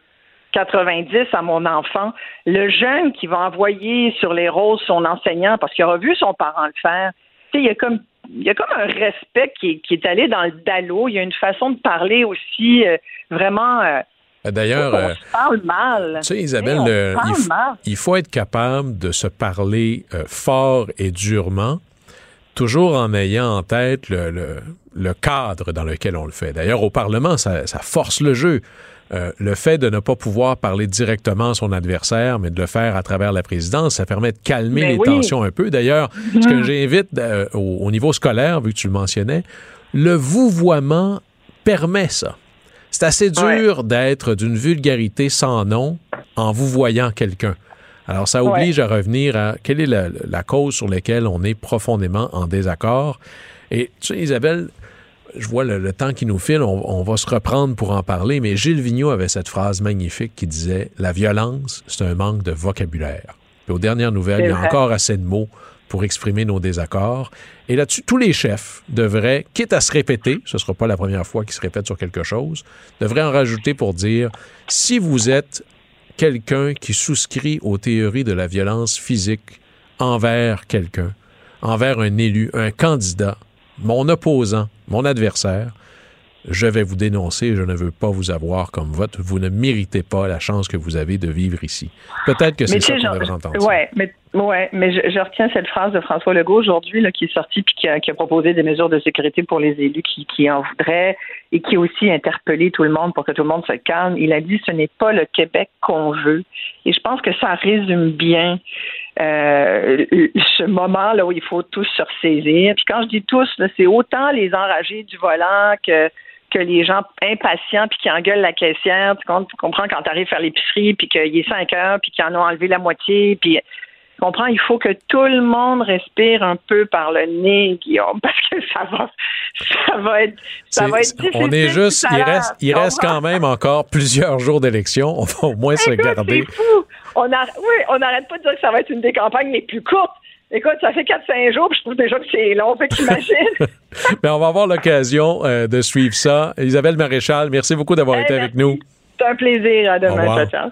90 à mon enfant, le jeune qui va envoyer sur les roses son enseignant parce qu'il aura vu son parent le faire, il y a comme il y a comme un respect qui est, allé dans le dallo. Il y a une façon de parler aussi euh, vraiment. Euh, D'ailleurs, on euh, parle mal. Tu sais, Isabelle, il, faut être capable de se parler fort et durement, toujours en ayant en tête le, le, cadre dans lequel on le fait. D'ailleurs, au Parlement, ça, ça force le jeu. Euh, le fait de ne pas pouvoir parler directement à son adversaire, mais de le faire à travers la présidence, ça permet de calmer ben les tensions un peu. D'ailleurs, ce que mhm. j'invite euh, au, niveau scolaire, vu que tu le mentionnais, le vouvoiement permet ça. C'est assez dur d'être d'une vulgarité sans nom en vous voyant quelqu'un. Alors, ça oblige à revenir à quelle est la, la, cause sur laquelle on est profondément en désaccord. Et tu sais, Isabelle, je vois le, temps qui nous file, on, va se reprendre pour en parler, mais Gilles Vigneault avait cette phrase magnifique qui disait La violence, c'est un manque de vocabulaire. Et aux dernières nouvelles, il y a encore assez de mots pour exprimer nos désaccords. Et là-dessus, tous les chefs devraient, quitte à se répéter, ce ne sera pas la première fois qu'ils se répètent sur quelque chose, devraient en rajouter pour dire si vous êtes quelqu'un qui souscrit aux théories de la violence physique envers quelqu'un, envers un élu, un candidat, mon opposant, mon adversaire, je vais vous dénoncer, je ne veux pas vous avoir comme vote. Vous ne méritez pas la chance que vous avez de vivre ici. Peut-être que c'est ça qu'on devrait entendre. Oui, mais, ouais, mais je, retiens cette phrase de François Legault aujourd'hui qui est sorti puis qui a, proposé des mesures de sécurité pour les élus qui, qui en voudraient et qui a aussi interpellé tout le monde pour que tout le monde se calme. Il a dit ce n'est pas le Québec qu'on veut. Et je pense que ça résume bien euh, ce moment là où il faut tous se ressaisir. Puis quand je dis tous, c'est autant les enragés du volant que que les gens impatients puis qui engueulent la caissière, tu comprends quand tu arrives faire l'épicerie puis qu'il est 5 heures puis qu'ils en ont enlevé la moitié puis tu comprends, il faut que tout le monde respire un peu par le nez, Guillaume, parce que ça va, ça va être, ça va être difficile. On est juste, il reste, il reste quand même encore plusieurs jours d'élection. On va au moins se garder. Fou. On a, oui, on n'arrête pas de dire que ça va être une des campagnes les plus courtes. Écoute, ça fait 4-5 jours, puis je trouve déjà que c'est long, fait qu'imagine. Mais on va avoir l'occasion euh, de suivre ça. Isabelle Maréchal, merci beaucoup d'avoir été avec nous. C'est un plaisir. À demain. Ciao,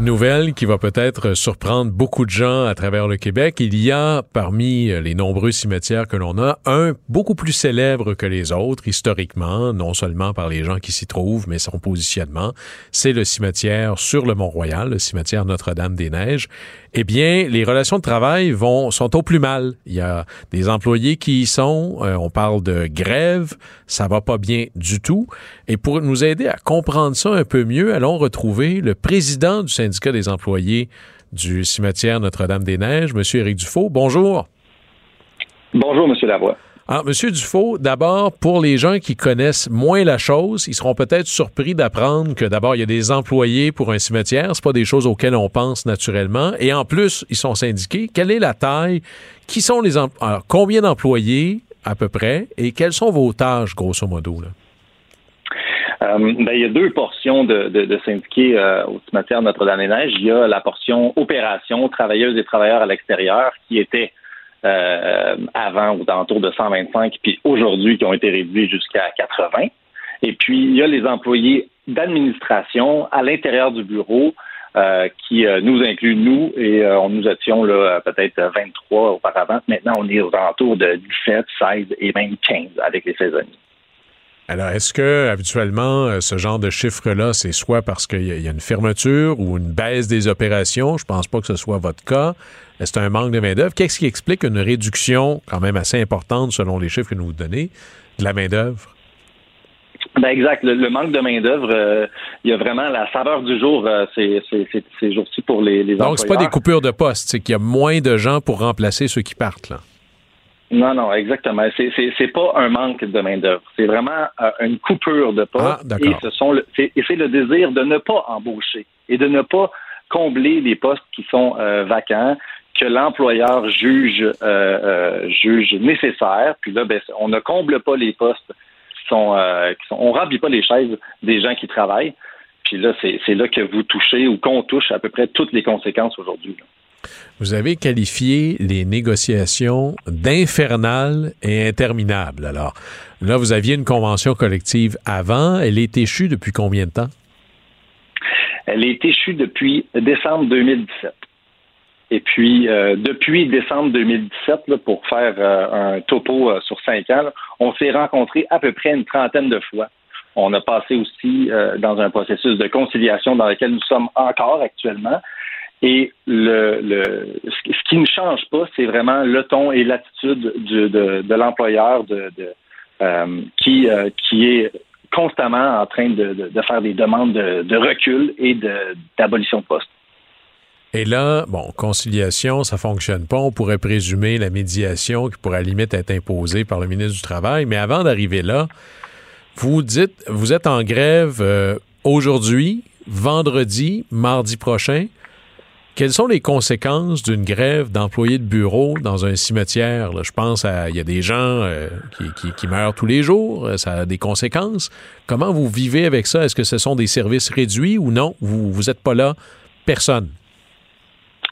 Nouvelle qui va peut-être surprendre beaucoup de gens à travers le Québec. Il y a parmi les nombreux cimetières que l'on a un beaucoup plus célèbre que les autres historiquement, non seulement par les gens qui s'y trouvent, mais son positionnement. C'est le cimetière sur le Mont-Royal, le cimetière Notre-Dame-des-Neiges eh bien, les relations de travail vont sont au plus mal. Il y a des employés qui y sont. Euh, on parle de grève, ça va pas bien du tout. Et pour nous aider à comprendre ça un peu mieux, allons retrouver le président du syndicat des employés du cimetière Notre-Dame-des-Neiges, Monsieur Éric Dufault. Bonjour. Bonjour, Monsieur Lavoie. Alors, Monsieur Dufault, d'abord, pour les gens qui connaissent moins la chose, ils seront peut-être surpris d'apprendre que d'abord, il y a des employés pour un cimetière. C'est pas des choses auxquelles on pense naturellement. Et en plus, ils sont syndiqués. Quelle est la taille? Qui sont les Alors, combien d'employés à peu près? Et quelles sont vos tâches, grosso modo? Là? Euh, ben, il y a deux portions de, de, syndiqués euh, au cimetière Notre-Dame-des-Neiges. Il y a la portion opération, travailleuses et travailleurs à l'extérieur, qui était euh, avant aux alentours de 125, puis aujourd'hui qui ont été réduits jusqu'à 80. Et puis, il y a les employés d'administration à l'intérieur du bureau euh, qui euh, nous inclut nous et on nous étions là peut-être 23 auparavant. Maintenant, on est aux alentours de 17, 16 et même 15 avec les saisonniers. Alors, est-ce que habituellement euh, ce genre de chiffre-là, c'est soit parce qu'il y, a une fermeture ou une baisse des opérations? Je pense pas que ce soit votre cas. C'est un manque de main-d'œuvre? Qu'est-ce qui explique une réduction quand même assez importante selon les chiffres que nous vous donnez de la main-d'œuvre? Ben exact. Le, manque de main-d'œuvre, euh, il y a vraiment la saveur du jour euh, ces, jours-ci pour les, les Donc, c'est pas des coupures de poste, c'est qu'il y a moins de gens pour remplacer ceux qui partent, là. Non, non, exactement. C'est c'est pas un manque de main d'œuvre. C'est vraiment euh, une coupure de poste. Ah, et ce sont le, et c'est le désir de ne pas embaucher et de ne pas combler les postes qui sont euh, vacants que l'employeur juge euh, juge nécessaires. Puis là, ben, on ne comble pas les postes qui sont, qui sont on remplit pas les chaises des gens qui travaillent. Puis là, c'est là que vous touchez ou qu'on touche à peu près toutes les conséquences aujourd'hui. Vous avez qualifié les négociations d'infernales et interminables. Alors, là, vous aviez une convention collective avant. Elle est échue depuis combien de temps? Elle est échue depuis décembre 2017. Et puis, euh, depuis décembre 2017, pour faire euh, un topo euh, sur cinq ans, on s'est rencontrés à peu près une trentaine de fois. On a passé aussi dans un processus de conciliation dans lequel nous sommes encore actuellement. Et le, le, ce qui ne change pas, c'est vraiment le ton et l'attitude de, de l'employeur de, euh, qui, euh, qui est constamment en train de, de faire des demandes de, recul et d'abolition de, poste. Et là, bon, conciliation, ça fonctionne pas. On pourrait présumer la médiation qui pourrait à la limite être imposée par le ministre du Travail. Mais avant d'arriver là, vous dites, vous êtes en grève euh, aujourd'hui, vendredi, mardi prochain. Quelles sont les conséquences d'une grève d'employés de bureau dans un cimetière? je pense il y a des gens euh, qui, meurent tous les jours, euh, ça a des conséquences. Comment vous vivez avec ça? Est-ce que ce sont des services réduits ou non? Vous vous êtes pas là, personne.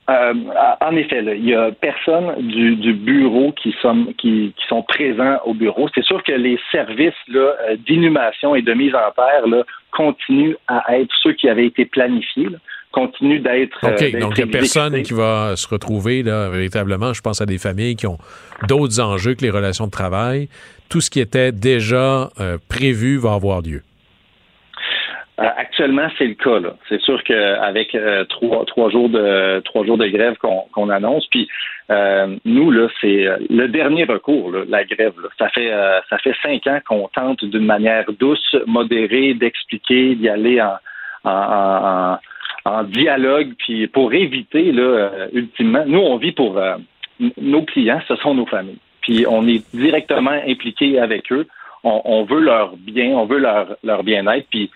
Euh, en effet, il y a personne du, bureau qui sont, qui, sont présents au bureau. C'est sûr que les services d'inhumation et de mise en terre continuent à être ceux qui avaient été planifiés continue d'être. OK, euh, donc il n'y a personne qui va se retrouver là, véritablement. Je pense à des familles qui ont d'autres enjeux que les relations de travail. Tout ce qui était déjà euh, prévu va avoir lieu. Euh, actuellement, c'est le cas. C'est sûr qu'avec trois, trois jours de trois jours de grève qu'on annonce, puis nous là, c'est le dernier recours, la grève. Ça fait ça fait cinq ans qu'on tente d'une manière douce, modérée, d'expliquer, d'y aller en, en, en dialogue, puis pour éviter, là, euh, ultimement, nous, on vit pour euh, nos clients, ce sont nos familles. Puis on est directement impliqué avec eux. On, veut leur bien, on veut leur, leur bien-être. Puis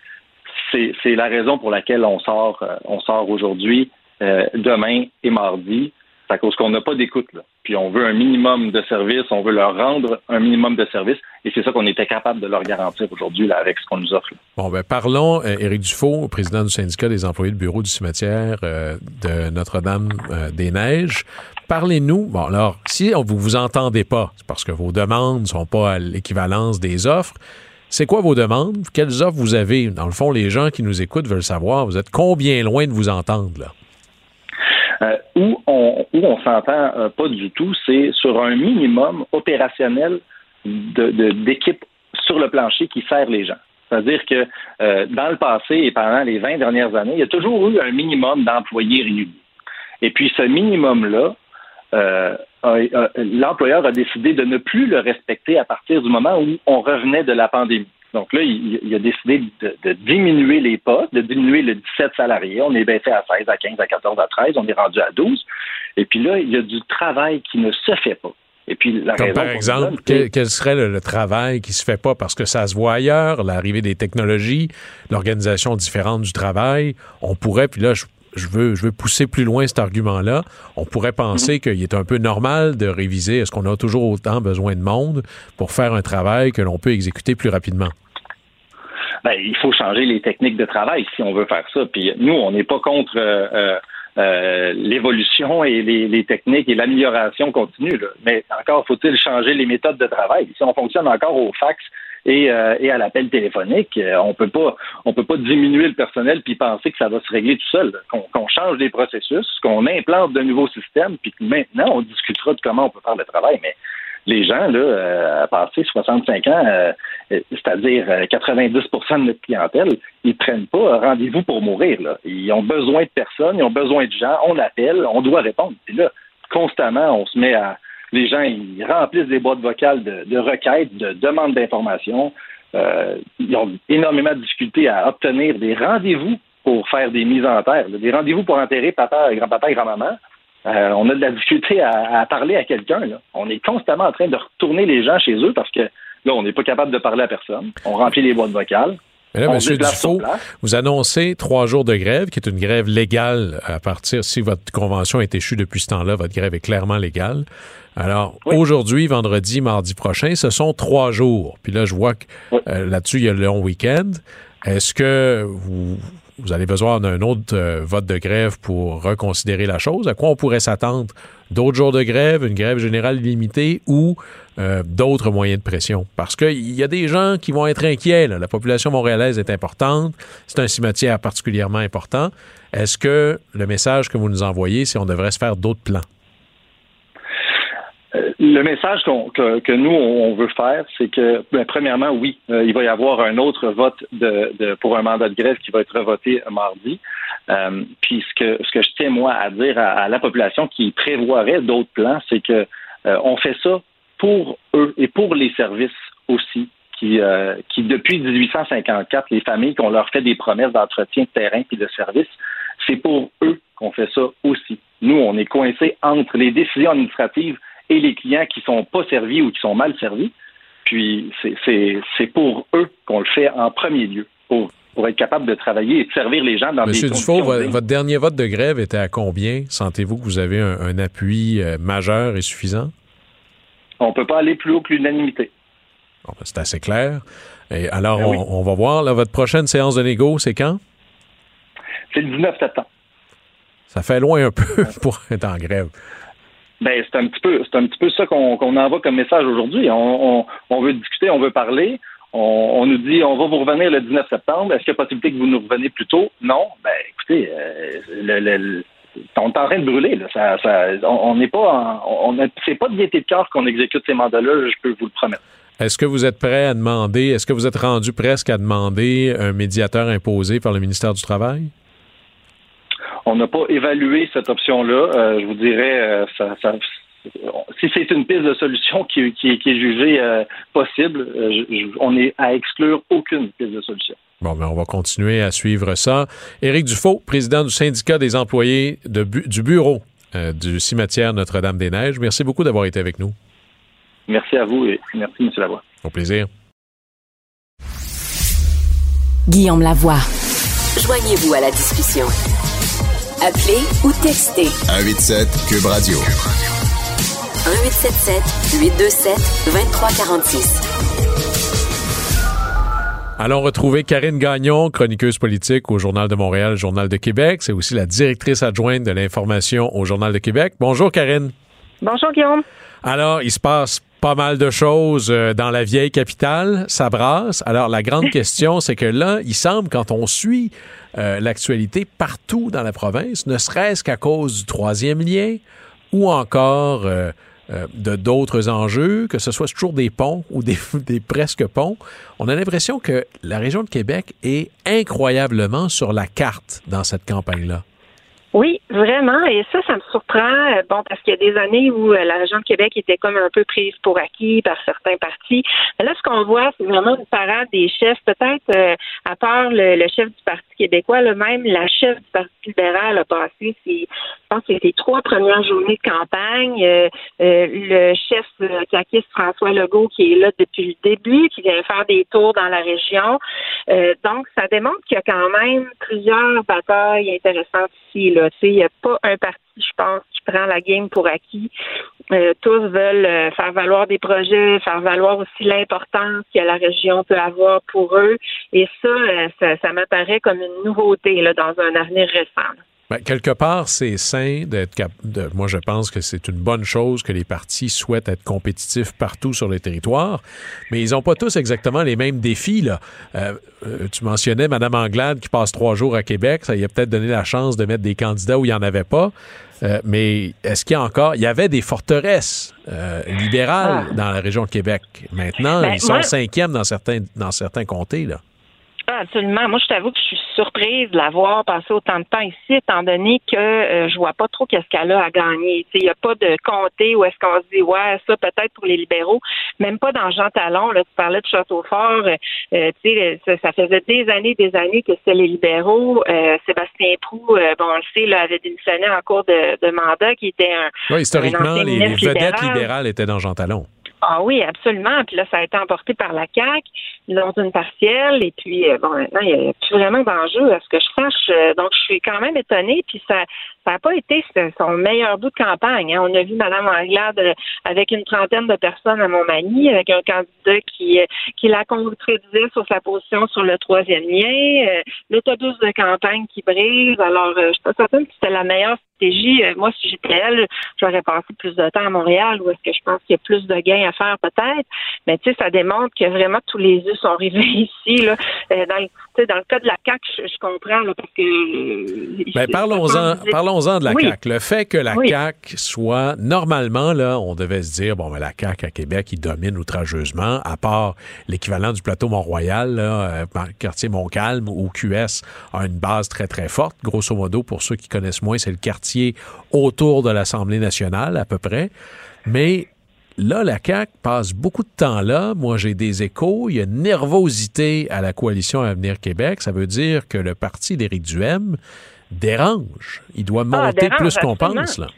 c'est la raison pour laquelle on sort, euh, on sort aujourd'hui, demain et mardi à cause qu'on n'a pas d'écoute. Puis on veut un minimum de service, on veut leur rendre un minimum de service, et c'est ça qu'on était capable de leur garantir aujourd'hui avec ce qu'on nous offre. Bon, ben parlons, euh, Éric Dufault, président du syndicat des employés de bureau du cimetière euh, de Notre-Dame-des-Neiges. Euh, Parlez-nous. Bon, alors, si vous vous entendez pas, c'est parce que vos demandes sont pas à l'équivalence des offres. C'est quoi vos demandes? Quelles offres vous avez? Dans le fond, les gens qui nous écoutent veulent savoir, vous êtes combien loin de vous entendre, là? Euh, où on où on s'entend euh, pas du tout, c'est sur un minimum opérationnel d'équipe sur le plancher qui sert les gens. C'est-à-dire que euh, dans le passé et pendant les 20 dernières années, il y a toujours eu un minimum d'employés réguliers. Et puis ce minimum-là, l'employeur a décidé de ne plus le respecter à partir du moment où on revenait de la pandémie. Donc là, il, a décidé de, diminuer les postes, de diminuer le 17 salariés. On est baissé à 16, à 15, à 14, à 13. On est rendu à 12. Et puis là, il y a du travail qui ne se fait pas. Et puis la Comme par exemple, quel, serait le, travail qui se fait pas parce que ça se voit ailleurs, l'arrivée des technologies, l'organisation différente du travail? On pourrait, puis là, je, je veux, je veux pousser plus loin cet argument-là. On pourrait penser mhm. qu'il est un peu normal de réviser. Est-ce qu'on a toujours autant besoin de monde pour faire un travail que l'on peut exécuter plus rapidement? Ben, il faut changer les techniques de travail si on veut faire ça. Puis nous, on n'est pas contre euh, euh, euh, l'évolution et les, techniques et l'amélioration continue. Mais encore faut-il changer les méthodes de travail. Si on fonctionne encore au fax et, euh, et à l'appel téléphonique. Euh, on peut pas, on peut pas diminuer le personnel puis penser que ça va se régler tout seul. Qu'on change des processus, qu'on implante de nouveaux systèmes, puis que maintenant on discutera de comment on peut faire le travail. Mais les gens, là, euh, à passer 65 ans, c'est-à-dire 90% de notre clientèle, ils prennent pas rendez-vous pour mourir. Là. Ils ont besoin de personnes, ils ont besoin de gens, on appelle, on doit répondre. Puis là, constamment, on se met à, les gens ils remplissent des boîtes vocales de, requêtes, de demandes d'informations. Euh, ils ont énormément de difficultés à obtenir des rendez-vous pour faire des mises en terre, des rendez-vous pour enterrer papa, grand-papa et grand-maman. Euh, on a de la difficulté à, parler à quelqu'un. On est constamment en train de retourner les gens chez eux parce que là, on n'est pas capable de parler à personne. On remplit les boîtes vocales. Mais là, M. Dufault, vous annoncez trois jours de grève, qui est une grève légale à partir, si votre convention est échue depuis ce temps-là, votre grève est clairement légale. Alors, aujourd'hui, vendredi, mardi prochain, ce sont trois jours. Puis là, je vois que euh, là-dessus, il y a le long week-end. Est-ce que vous, vous allez besoin d'un autre euh, vote de grève pour reconsidérer la chose? À quoi on pourrait s'attendre? D'autres jours de grève, une grève générale illimitée ou euh, d'autres moyens de pression? Parce qu'il y a des gens qui vont être inquiets. La population montréalaise est importante. C'est un cimetière particulièrement important. Est-ce que le message que vous nous envoyez, c'est qu'on devrait se faire d'autres plans? Le message que, nous, on veut faire, c'est que, ben, premièrement, oui, euh, il va y avoir un autre vote de, pour un mandat de grève qui va être voté mardi. Euh, puis ce que, ce que je tiens, moi, à dire à, la population qui prévoirait d'autres plans, c'est que euh, on fait ça pour eux et pour les services aussi, qui, qui depuis 1854, les familles qu'on leur fait des promesses d'entretien de terrain et de services, c'est pour eux qu'on fait ça aussi. Nous, on est coincés entre les décisions administratives et les clients qui sont pas servis ou qui sont mal servis. Puis c'est pour eux qu'on le fait en premier lieu, pour, pour être capable de travailler et de servir les gens dans Monsieur des Dufault, votre dernier vote de grève était à combien? Sentez-vous que vous avez un, appui euh, majeur et suffisant? On ne peut pas aller plus haut que l'unanimité. Ben, c'est assez clair. Et alors, ben on, va voir. votre prochaine séance de négo, c'est quand? C'est le 19 septembre. Ça fait loin un peu pour être en grève. Ben, c'est un petit peu, c'est un petit peu ça qu'on envoie comme message aujourd'hui. On, veut discuter, on veut parler. On, nous dit, on va vous revenir le 19 septembre. Est-ce qu'il y a possibilité que vous nous reveniez plus tôt? Non. Ben, écoutez, euh, le, on est en train de brûler. Ça, on n'est pas, on, c'est pas de gaieté de cœur qu'on exécute ces mandats-là. Je peux vous le promettre. Est-ce que vous êtes prêt à demander, est-ce que vous êtes rendu presque à demander un médiateur imposé par le ministère du Travail? On n'a pas évalué cette option-là. Euh, je vous dirais, euh, ça, si c'est une piste de solution qui, est jugée euh, possible, on est à exclure aucune piste de solution. Bon, mais ben, on va continuer à suivre ça. Éric Dufault, président du syndicat des employés du bureau du cimetière Notre-Dame-des-Neiges. Merci beaucoup d'avoir été avec nous. Merci à vous et merci, M. Lavoie. Au plaisir. Guillaume Lavoie. Joignez-vous à la discussion. Appelez ou textez. 187 Cube Radio. 1877 827 2346. Allons retrouver Karine Gagnon, chroniqueuse politique au Journal de Montréal, Journal de Québec. C'est aussi la directrice adjointe de l'information au Journal de Québec. Bonjour Karine. Bonjour Guillaume. Alors, il se passe pas mal de choses euh, dans la vieille capitale, ça brasse. Alors la grande question, c'est que là, il semble quand on suit euh, l'actualité partout dans la province, ne serait-ce qu'à cause du troisième lien ou encore euh, de d'autres enjeux, que ce soit toujours des ponts ou des, presque ponts, on a l'impression que la région de Québec est incroyablement sur la carte dans cette campagne-là. Oui, vraiment. Et ça, ça me surprend. Euh, bon, parce qu'il y a des années où euh, la région de Québec était comme un peu prise pour acquis par certains partis. Mais là, ce qu'on voit, c'est vraiment une parade des chefs. Peut-être, euh, à part le, chef du Parti québécois, le même la chef du Parti libéral a passé, pense que c'était trois premières journées de campagne. le chef caquiste François Legault, qui est là depuis le début, qui vient faire des tours dans la région. donc, ça démontre qu'il y a quand même plusieurs batailles intéressantes ici. Là. Il n'y a pas un parti, je pense, qui prend la game pour acquis. Euh, tous veulent euh, faire valoir des projets, faire valoir aussi l'importance que la région peut avoir pour eux. Et ça, euh, ça, ça m'apparaît comme une nouveauté là, dans un avenir récent. Ben, quelque part, c'est sain d'être cap de, moi je pense que c'est une bonne chose que les partis souhaitent être compétitifs partout sur le territoire, mais ils n'ont pas tous exactement les mêmes défis. Là. Euh, euh, tu mentionnais Mme Anglade qui passe trois jours à Québec, ça y a peut-être donné la chance de mettre des candidats où il n'y en avait pas. Euh, mais est-ce qu'il y a encore, il y avait des forteresses libérales ah. dans la région de Québec. Maintenant, ben, ils sont cinquièmes dans certains, dans certains comtés. Là. Absolument. Moi, je t'avoue que je suis surprise de l'avoir passé autant de temps ici, étant donné que euh, je vois pas trop qu'est-ce qu'elle a à gagner. Il n'y a pas de comté où est-ce qu'on se dit ouais, ça peut-être pour les libéraux. Même pas dans Jean Talon, là, tu parlais de Château-Fort, euh, euh ça, ça, faisait des années, des années que c'était les libéraux. Euh, Sébastien Prou, bon, on le sait, là, avait démissionné en cours de, mandat, qui était un. Oui, historiquement, les, vedettes libérales étaient dans Jean Talon. Ah oui, absolument. Puis là, ça a été emporté par la CAQ dans une partielle. Et puis, euh, bon, maintenant, il n'y a plus vraiment d'enjeu à ce que je sache. Euh, donc, je suis quand même étonnée. Puis, ça ça n'a pas été son meilleur bout de campagne. Hein. On a vu Mme Anglade euh, avec une trentaine de personnes à Montmagny, avec un candidat qui, qui la contredisait sur sa position sur le troisième lien, l'autobus de campagne qui brise. Alors, je suis pas certaine que c'était la meilleure stratégie. moi, si j'étais elle, j'aurais passé plus de temps à Montréal, où est-ce que je pense qu'il y a plus de gains à faire peut-être. Mais tu sais, ça démontre que vraiment tous les yeux sont rivés ici. Là. Euh, dans, le, dans le cas de la CAQ, je, comprends là, parce que. Euh, ben, parlons-en, parlons-en de la CAQ. Le fait que la CAQ soit normalement là, on devait se dire bon, ben, la CAQ à Québec, il domine outrageusement, à part l'équivalent du plateau Mont-Royal, là, euh, quartier Montcalm où QS a une base très très forte. Grosso modo, pour ceux qui connaissent moins, c'est le quartier autour de l'Assemblée nationale à peu près. Mais Là, la CAQ passe beaucoup de temps là. Moi, j'ai des échos. Il y a une nervosité à la coalition Avenir Québec. Ça veut dire que le parti d'Éric Duhem dérange. Il doit ah, monter plus qu'on pense. Là.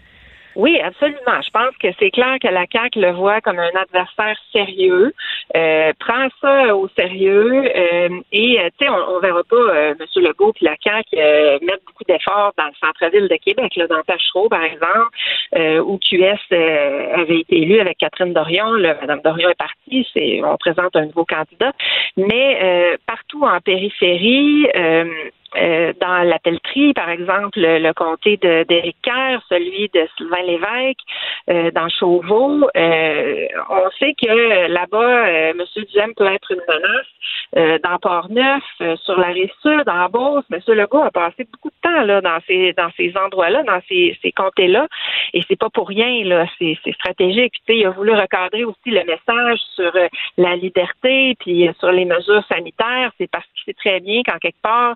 Oui, absolument. Je pense que c'est clair que la CAQ le voit comme un adversaire sérieux, euh, prend ça au sérieux euh, et euh, tu sais, on, on, verra pas euh, M. Legault et la CAQ mettre beaucoup d'efforts dans le centre-ville de Québec, là, dans Tachereau, par exemple, où QS avait été élu avec Catherine Dorion. Là, Madame Dorion est partie, c'est on présente un nouveau candidat, mais partout en périphérie. Euh, dans la pelleterie, par exemple, le, comté d'Éric Kerr, celui de Sylvain Lévesque, euh, dans Chauveau. Euh, on sait que là-bas, M. Duhem peut être une menace. dans Port-Neuf, sur la rive sud, en Beauce, M. Legault a passé beaucoup de temps là, dans ces, dans ces endroits-là, dans ces, ces comtés-là. Et c'est pas pour rien, là. C'est stratégique. Puis, il a voulu recadrer aussi le message sur la liberté, puis sur les mesures sanitaires. C'est parce qu'il sait très bien qu'en quelque part,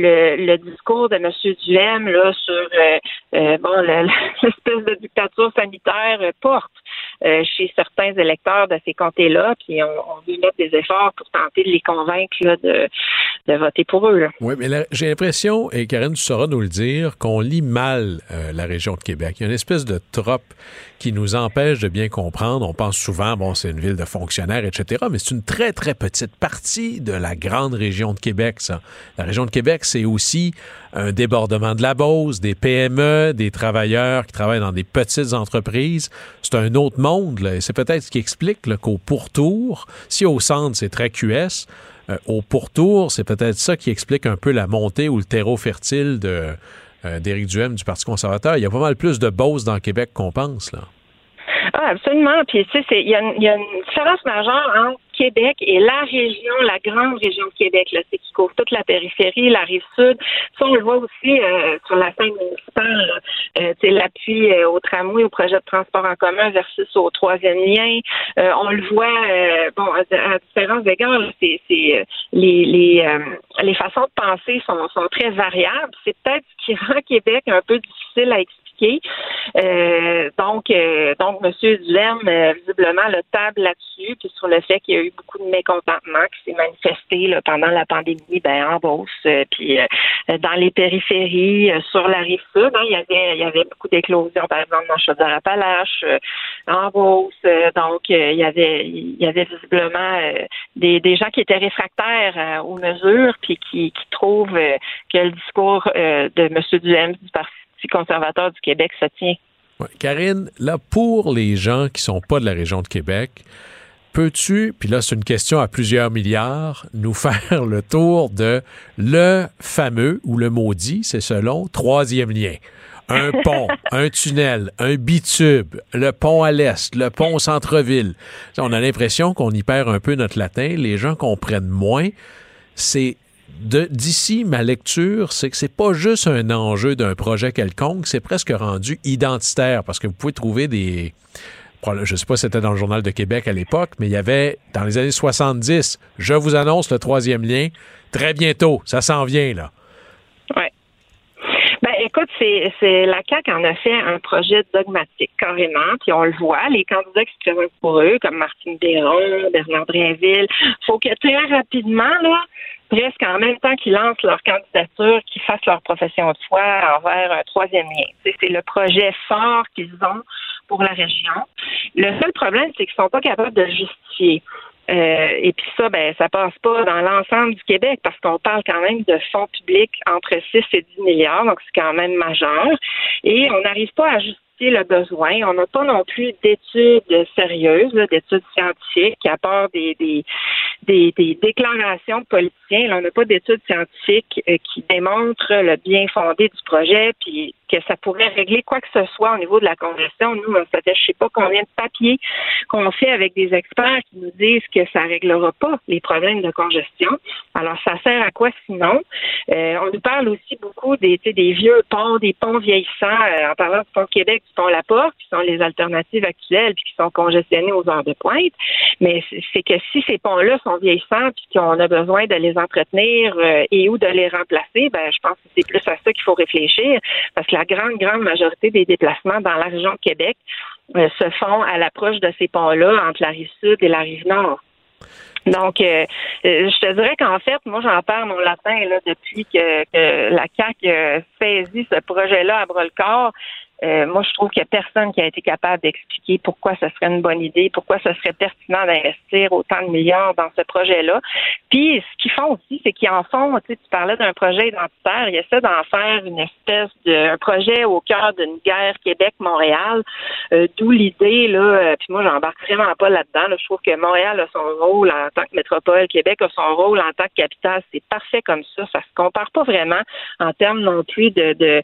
le, discours de M. Duhem là, sur euh, euh, bon l'espèce de dictature sanitaire euh, porte chez certains électeurs de ces comtés-là, puis on, on veut mettre des efforts pour tenter de les convaincre de, de voter pour eux. Oui, mais j'ai l'impression, et Karine, tu sauras nous le dire, qu'on lit mal la région de Québec. Il y a une espèce de trope qui nous empêche de bien comprendre. On pense souvent, bon, c'est une ville de fonctionnaires, etc., mais c'est une très, très petite partie de la grande région de Québec, ça. La région de Québec, c'est aussi un débordement de la Beauce, des PME, des travailleurs qui travaillent dans des petites entreprises. C'est un autre monde, là, et c'est peut-être ce qui explique qu'au pourtour, si au centre, c'est très QS, euh, au pourtour, c'est peut-être ça qui explique un peu la montée ou le terreau fertile euh, d'Éric Duhem du Parti conservateur. Il y a pas mal plus de Beauce dans Québec qu'on pense, là. Ah, absolument. Puis, tu sais, il y, a une différence majeure entre Québec et la région, la grande région de Québec, là, c'est qui couvre toute la périphérie, la rive sud. Ça, on le voit aussi euh, sur la scène municipale, euh, l'appui euh, au tramway, au projet de transport en commun versus au troisième lien. Euh, on le voit, bon, à, différents égards, c'est, les, les, les façons de penser sont, sont très variables. C'est peut-être ce qui rend Québec un peu difficile à expliquer euh, donc, euh, donc, M. Duhem, euh, visiblement, le table là-dessus, puis sur le fait qu'il y a eu beaucoup de mécontentement qui s'est manifesté pendant la pandémie, ben, en Beauce, puis dans les périphéries, sur la rive sud, hein, il y avait, il y avait beaucoup d'éclosions, par exemple, dans Chaudière-Appalaches, en Beauce, donc il y avait, il y avait visiblement des, des gens qui étaient réfractaires aux mesures, puis qui, qui trouvent que le discours de M. Duhem du Parti conservateur du Québec se tient. Karine, là, pour les gens qui sont pas de la région de Québec, peux-tu, puis là, c'est une question à plusieurs milliards, nous faire le tour de le fameux ou le maudit, c'est selon, troisième lien? Un pont, un tunnel, un bitube, le pont à l'est, le pont au centre-ville. On a l'impression qu'on y perd un peu notre latin. Les gens comprennent moins. C'est d'ici, ma lecture, c'est que c'est pas juste un enjeu d'un projet quelconque, c'est presque rendu identitaire parce que vous pouvez trouver des. Je sais pas si c'était dans le Journal de Québec à l'époque, mais il y avait, dans les années 70, je vous annonce le troisième lien, très bientôt, ça s'en vient, là. Oui. Ben, écoute, c'est, c'est la CAQ en a fait un projet dogmatique, carrément, puis on le voit, les candidats qui se présentent pour eux, comme Martine Béron, Bernard Drinville, faut que très rapidement, là, presque en même temps qu'ils lancent leur candidature, qu'ils fassent leur profession de foi envers un troisième lien. C'est le projet fort qu'ils ont pour la région. Le seul problème, c'est qu'ils sont pas capables de justifier. Euh, et puis ça, ben, ça passe pas dans l'ensemble du Québec parce qu'on parle quand même de fonds publics entre 6 et 10 milliards, donc c'est quand même majeur. Et on n'arrive pas à justifier le besoin. On n'a pas non plus d'études sérieuses, d'études scientifiques, à part des, des, des, déclarations de politiciens. on n'a pas d'études scientifiques euh, qui démontrent le bien fondé du projet, puis que ça pourrait régler quoi que ce soit au niveau de la congestion. Nous, on fait je sais pas combien de papiers qu'on fait avec des experts qui nous disent que ça réglera pas les problèmes de congestion. Alors, ça sert à quoi sinon? Euh, on nous parle aussi beaucoup des, des vieux ponts, des ponts vieillissants, euh, en parlant du pont Québec, du pont La Porte, qui sont les alternatives actuelles, puis qui sont congestionnés aux heures de pointe. Mais c'est que si ces ponts-là sont vieillissants, puis qu'on a besoin de les entretenir euh, et ou de les remplacer, ben, je pense que c'est plus à ça qu'il faut réfléchir, parce que grande, grande majorité des déplacements dans la région de Québec euh, se font à l'approche de ces ponts-là entre la rive sud et la rive nord. Donc, euh, euh, je te dirais qu'en fait, moi, j'en perds mon latin depuis que, la CAQ saisit ce projet-là à bras-le-corps. Euh, moi, je trouve qu'il n'y a personne qui a été capable d'expliquer pourquoi ce serait une bonne idée, pourquoi ce serait pertinent d'investir autant de milliards dans ce projet-là. Puis, ce qu'ils font aussi, c'est qu'ils en font, tu, parlais d'un projet identitaire, ils essaient d'en faire une espèce de un projet au cœur d'une guerre Québec-Montréal, euh, d'où l'idée, là, euh, puis moi, j'embarque vraiment pas là-dedans. Je trouve que Montréal a son rôle en tant que métropole, Québec a son rôle en tant que capitale. C'est parfait comme ça. Ça se compare pas vraiment en termes non plus de, de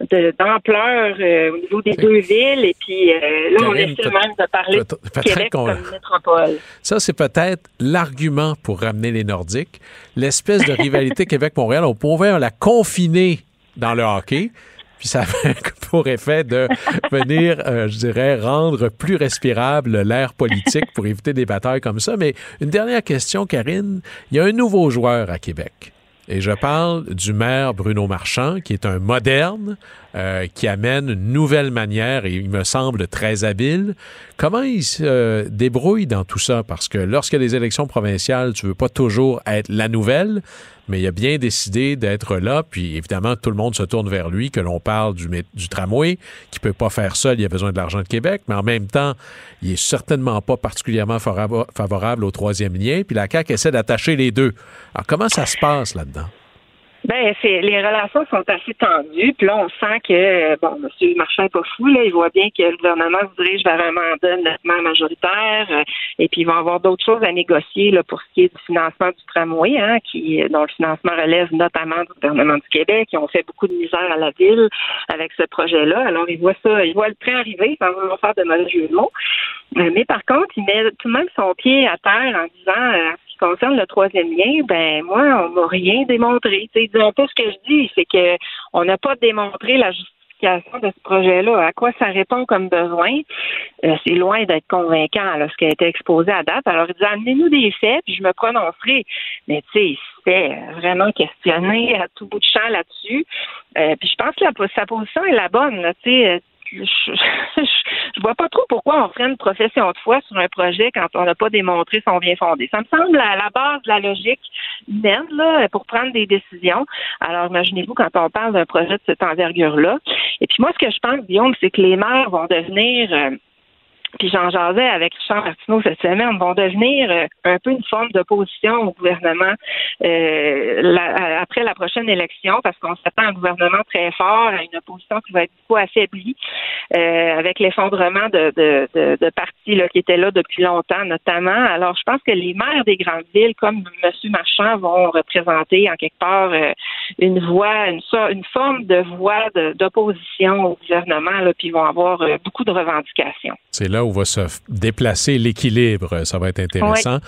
d'ampleur euh, au niveau des deux villes. Et puis euh, là, on essaie même de parler de Québec comme métropole. Ça, c'est peut-être l'argument pour ramener les Nordiques. L'espèce de rivalité Québec-Montréal, on pourrait la confiner dans le hockey. Puis ça a pour effet de venir, euh, je dirais, rendre plus respirable l'air politique pour éviter des batailles comme ça. Mais une dernière question, Karine. Il y a un nouveau joueur à Québec. Et je parle du maire Bruno Marchand, qui est un moderne, euh, qui amène une nouvelle manière et il me semble très habile. Comment il se débrouille dans tout ça? Parce que lorsqu'il y des élections provinciales, tu veux pas toujours être la nouvelle, mais il a bien décidé d'être là. Puis évidemment, tout le monde se tourne vers lui, que l'on parle du, du tramway, qui peut pas faire seul, il a besoin de l'argent de Québec, mais en même temps, il est certainement pas particulièrement favorable au troisième lien. Puis la CAQ essaie d'attacher les deux. Alors comment ça se passe là-dedans? Ben, c'est les relations sont assez tendues. Puis là, on sent que bon, M. Marchand n'est pas fou. Là, il voit bien que le gouvernement se dirige vers un mandat nettement majoritaire. Euh, et puis, ils vont avoir d'autres choses à négocier là, pour ce qui est du financement du tramway, hein, qui dont le financement relève notamment du gouvernement du Québec. Ils ont fait beaucoup de misère à la ville avec ce projet-là. Alors, ils voient ça, ils voient le train arriver sans vouloir faire de mauvais jeu de mots. Euh, mais par contre, il met tout de même son pied à terre en disant euh, concerne le troisième lien, ben moi, on m'a rien démontré. Sais, un peu ce que je dis, c'est que on n'a pas démontré la justification de ce projet-là. À quoi ça répond comme besoin? Euh, c'est loin d'être convaincant là, ce qui a été exposé à date. Alors, il dit amenez-nous des faits, puis je me prononcerai. Mais tu sais, il fait vraiment questionner à tout bout de champ là-dessus. Euh, puis je pense que sa position est la bonne. Tu sais, je, je, vois pas trop pourquoi on ferait une profession de foi sur un projet quand on n'a pas démontré son bien fondé. Ça me semble à la base de la logique humaine là, pour prendre des décisions. Alors imaginez-vous quand on parle d'un projet de cette envergure-là. Et puis moi, ce que je pense, Guillaume, c'est que les maires vont devenir euh, puis j'en jasais avec Richard Martineau cette semaine, vont devenir euh, un peu une forme d'opposition au gouvernement euh, après la prochaine élection, parce qu'on s'attend à un gouvernement très fort, à une opposition qui va être beaucoup affaiblie, euh, avec l'effondrement de, de, de, de, partis là, qui étaient là depuis longtemps, notamment. Alors, je pense que les maires des grandes villes, comme M. Marchand, vont représenter en quelque part une voix, une, une forme de voix d'opposition au gouvernement, là, puis ils vont avoir beaucoup de revendications. C'est là où va se déplacer l'équilibre. Ça va être intéressant.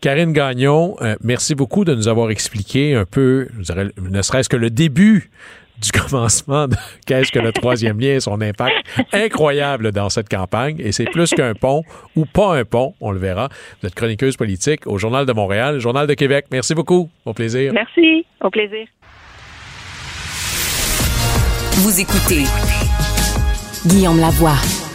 Karine Gagnon, euh, merci beaucoup de nous avoir expliqué un peu, je dirais, ne serait-ce que le début du commencement de qu'est-ce que le troisième lien et son impact incroyable dans cette campagne. Et c'est plus qu'un pont ou pas un pont, on le verra. Vous êtes chroniqueuse politique au Journal de Montréal, Journal de Québec. Merci beaucoup. Au plaisir. Merci. Au plaisir. Vous écoutez Guillaume Lavoie.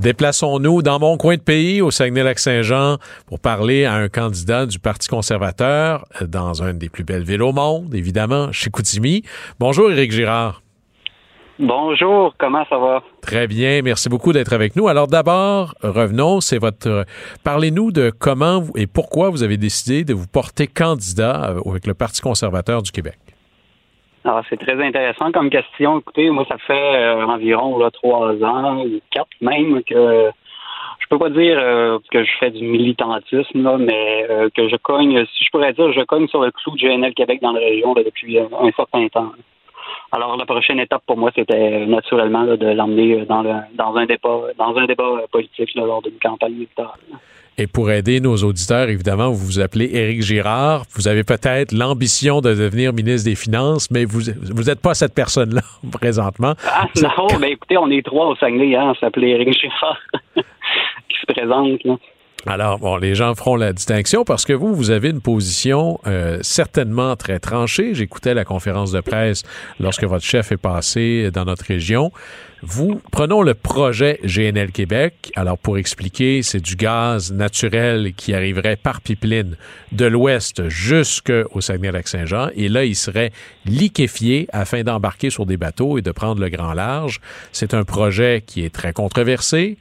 Déplaçons-nous dans mon coin de pays, au Saguenay-Lac-Saint-Jean, pour parler à un candidat du Parti conservateur dans une des plus belles villes au monde, évidemment, chez Koutimi. Bonjour, Éric Girard. Bonjour, comment ça va? Très bien, merci beaucoup d'être avec nous. Alors d'abord, revenons, c'est votre parlez-nous de comment et pourquoi vous avez décidé de vous porter candidat avec le Parti conservateur du Québec. Alors, c'est très intéressant comme question. Écoutez, moi, ça fait euh, environ trois ans ou quatre même que je peux pas dire euh, que je fais du militantisme, là, mais euh, que je cogne, si je pourrais dire, je cogne sur le clou de GNL Québec dans la région depuis un certain temps. Alors, la prochaine étape pour moi, c'était naturellement de l'emmener dans, dans un débat, dans un débat politique lors d'une campagne électorale. Et pour aider nos auditeurs, évidemment, vous vous appelez Éric Girard. Vous avez peut-être l'ambition de devenir ministre des Finances, mais vous vous n'êtes pas cette personne-là présentement. Ah non, mais écoutez, on est trois au Saguenay, hein, on s'appelait Éric Girard qui se présente. Là. Alors, bon, les gens feront la distinction parce que vous, vous avez une position euh, certainement très tranchée. J'écoutais la conférence de presse lorsque votre chef est passé dans notre région. Vous, prenons le projet GNL Québec. Alors, pour expliquer, c'est du gaz naturel qui arriverait par pipeline de l'ouest jusqu'au Saguenay-Lac-Saint-Jean. Et là, il serait liquéfié afin d'embarquer sur des bateaux et de prendre le grand large. C'est un projet qui est très controversé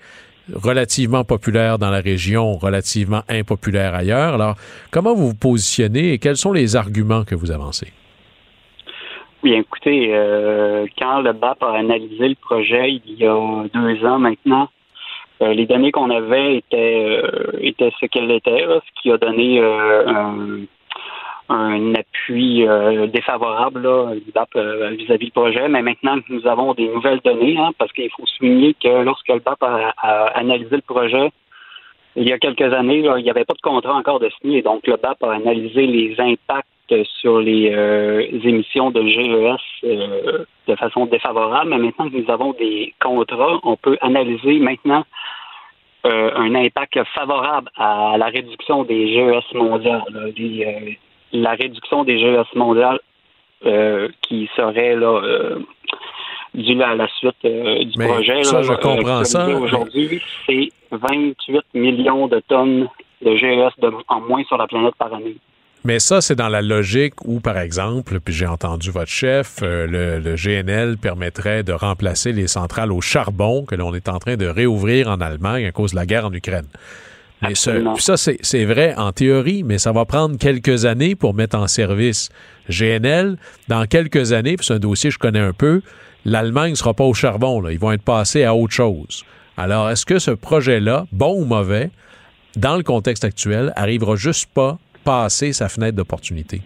relativement populaire dans la région, relativement impopulaire ailleurs. Alors, comment vous vous positionnez et quels sont les arguments que vous avancez? Bien, écoutez, euh, quand le BAP a analysé le projet il y a deux ans maintenant, euh, les données qu'on avait étaient, euh, étaient ce qu'elles étaient, ce qui a donné un un appui euh, défavorable là, euh, vis-à-vis du projet, mais maintenant que nous avons des nouvelles données, hein, parce qu'il faut souligner que lorsque le BAP a, analysé le projet, il y a quelques années, il n'y avait pas de contrat encore de signé, donc le BAP a analysé les impacts sur les, euh, émissions de GES de façon défavorable, mais maintenant que nous avons des contrats, on peut analyser maintenant un impact favorable à la réduction des GES mondiales, la réduction des GES mondiales euh, qui serait là euh, due à la suite euh, du projet. Ça, je comprends ça. Aujourd'hui, c'est 28 millions de tonnes de GES en moins sur la planète par année. Mais ça, c'est dans la logique où, par exemple, puis j'ai entendu votre chef, le, le, GNL permettrait de remplacer les centrales au charbon que l'on est en train de réouvrir en Allemagne à cause de la guerre en Ukraine. Mais ça, c'est vrai en théorie, mais ça va prendre quelques années pour mettre en service GNL. Dans quelques années, puis c'est un dossier que je connais un peu, l'Allemagne ne sera pas au charbon. Là. Ils vont être passés à autre chose. Alors, est-ce que ce projet-là, bon ou mauvais, dans le contexte actuel, arrivera juste pas passer sa fenêtre d'opportunité?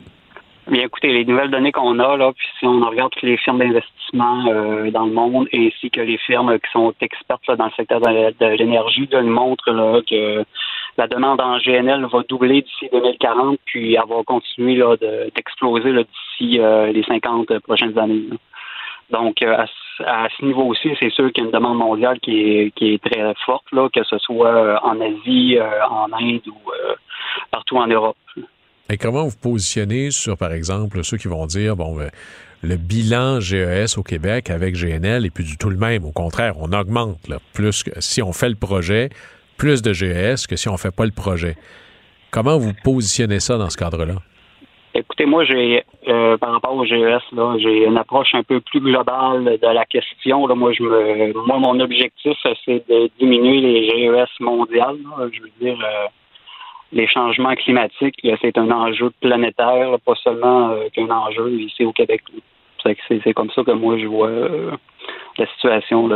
Bien, écoutez, les nouvelles données qu'on a, là, puis si on regarde toutes les firmes d'investissement euh, dans le monde, ainsi que les firmes qui sont expertes dans le secteur de, l'énergie, nous montrent là, que la demande en GNL va doubler d'ici 2040, puis elle va continuer là, d'exploser d'ici euh, les 50 prochaines années. Donc, euh, à, ce niveau aussi, c'est sûr qu'il y a une demande mondiale qui est, qui est très forte, là, que ce soit en Asie, en Inde ou partout en Europe. Comment vous positionnez sur, par exemple, ceux qui vont dire, bon, ben, le bilan GES au Québec avec GNL n'est plus du tout le même. Au contraire, on augmente. plus si on fait le projet, plus de GES que si on ne fait pas le projet. Comment vous positionnez ça dans ce cadre-là? Écoutez, moi, j'ai euh, par rapport au GES, j'ai une approche un peu plus globale de la question. Moi, je me, mon objectif, c'est de diminuer les GES mondiales. Je veux dire, euh, les changements climatiques, c'est un enjeu planétaire, pas seulement euh, qu'un enjeu ici au Québec. C'est comme ça que moi je vois euh, la situation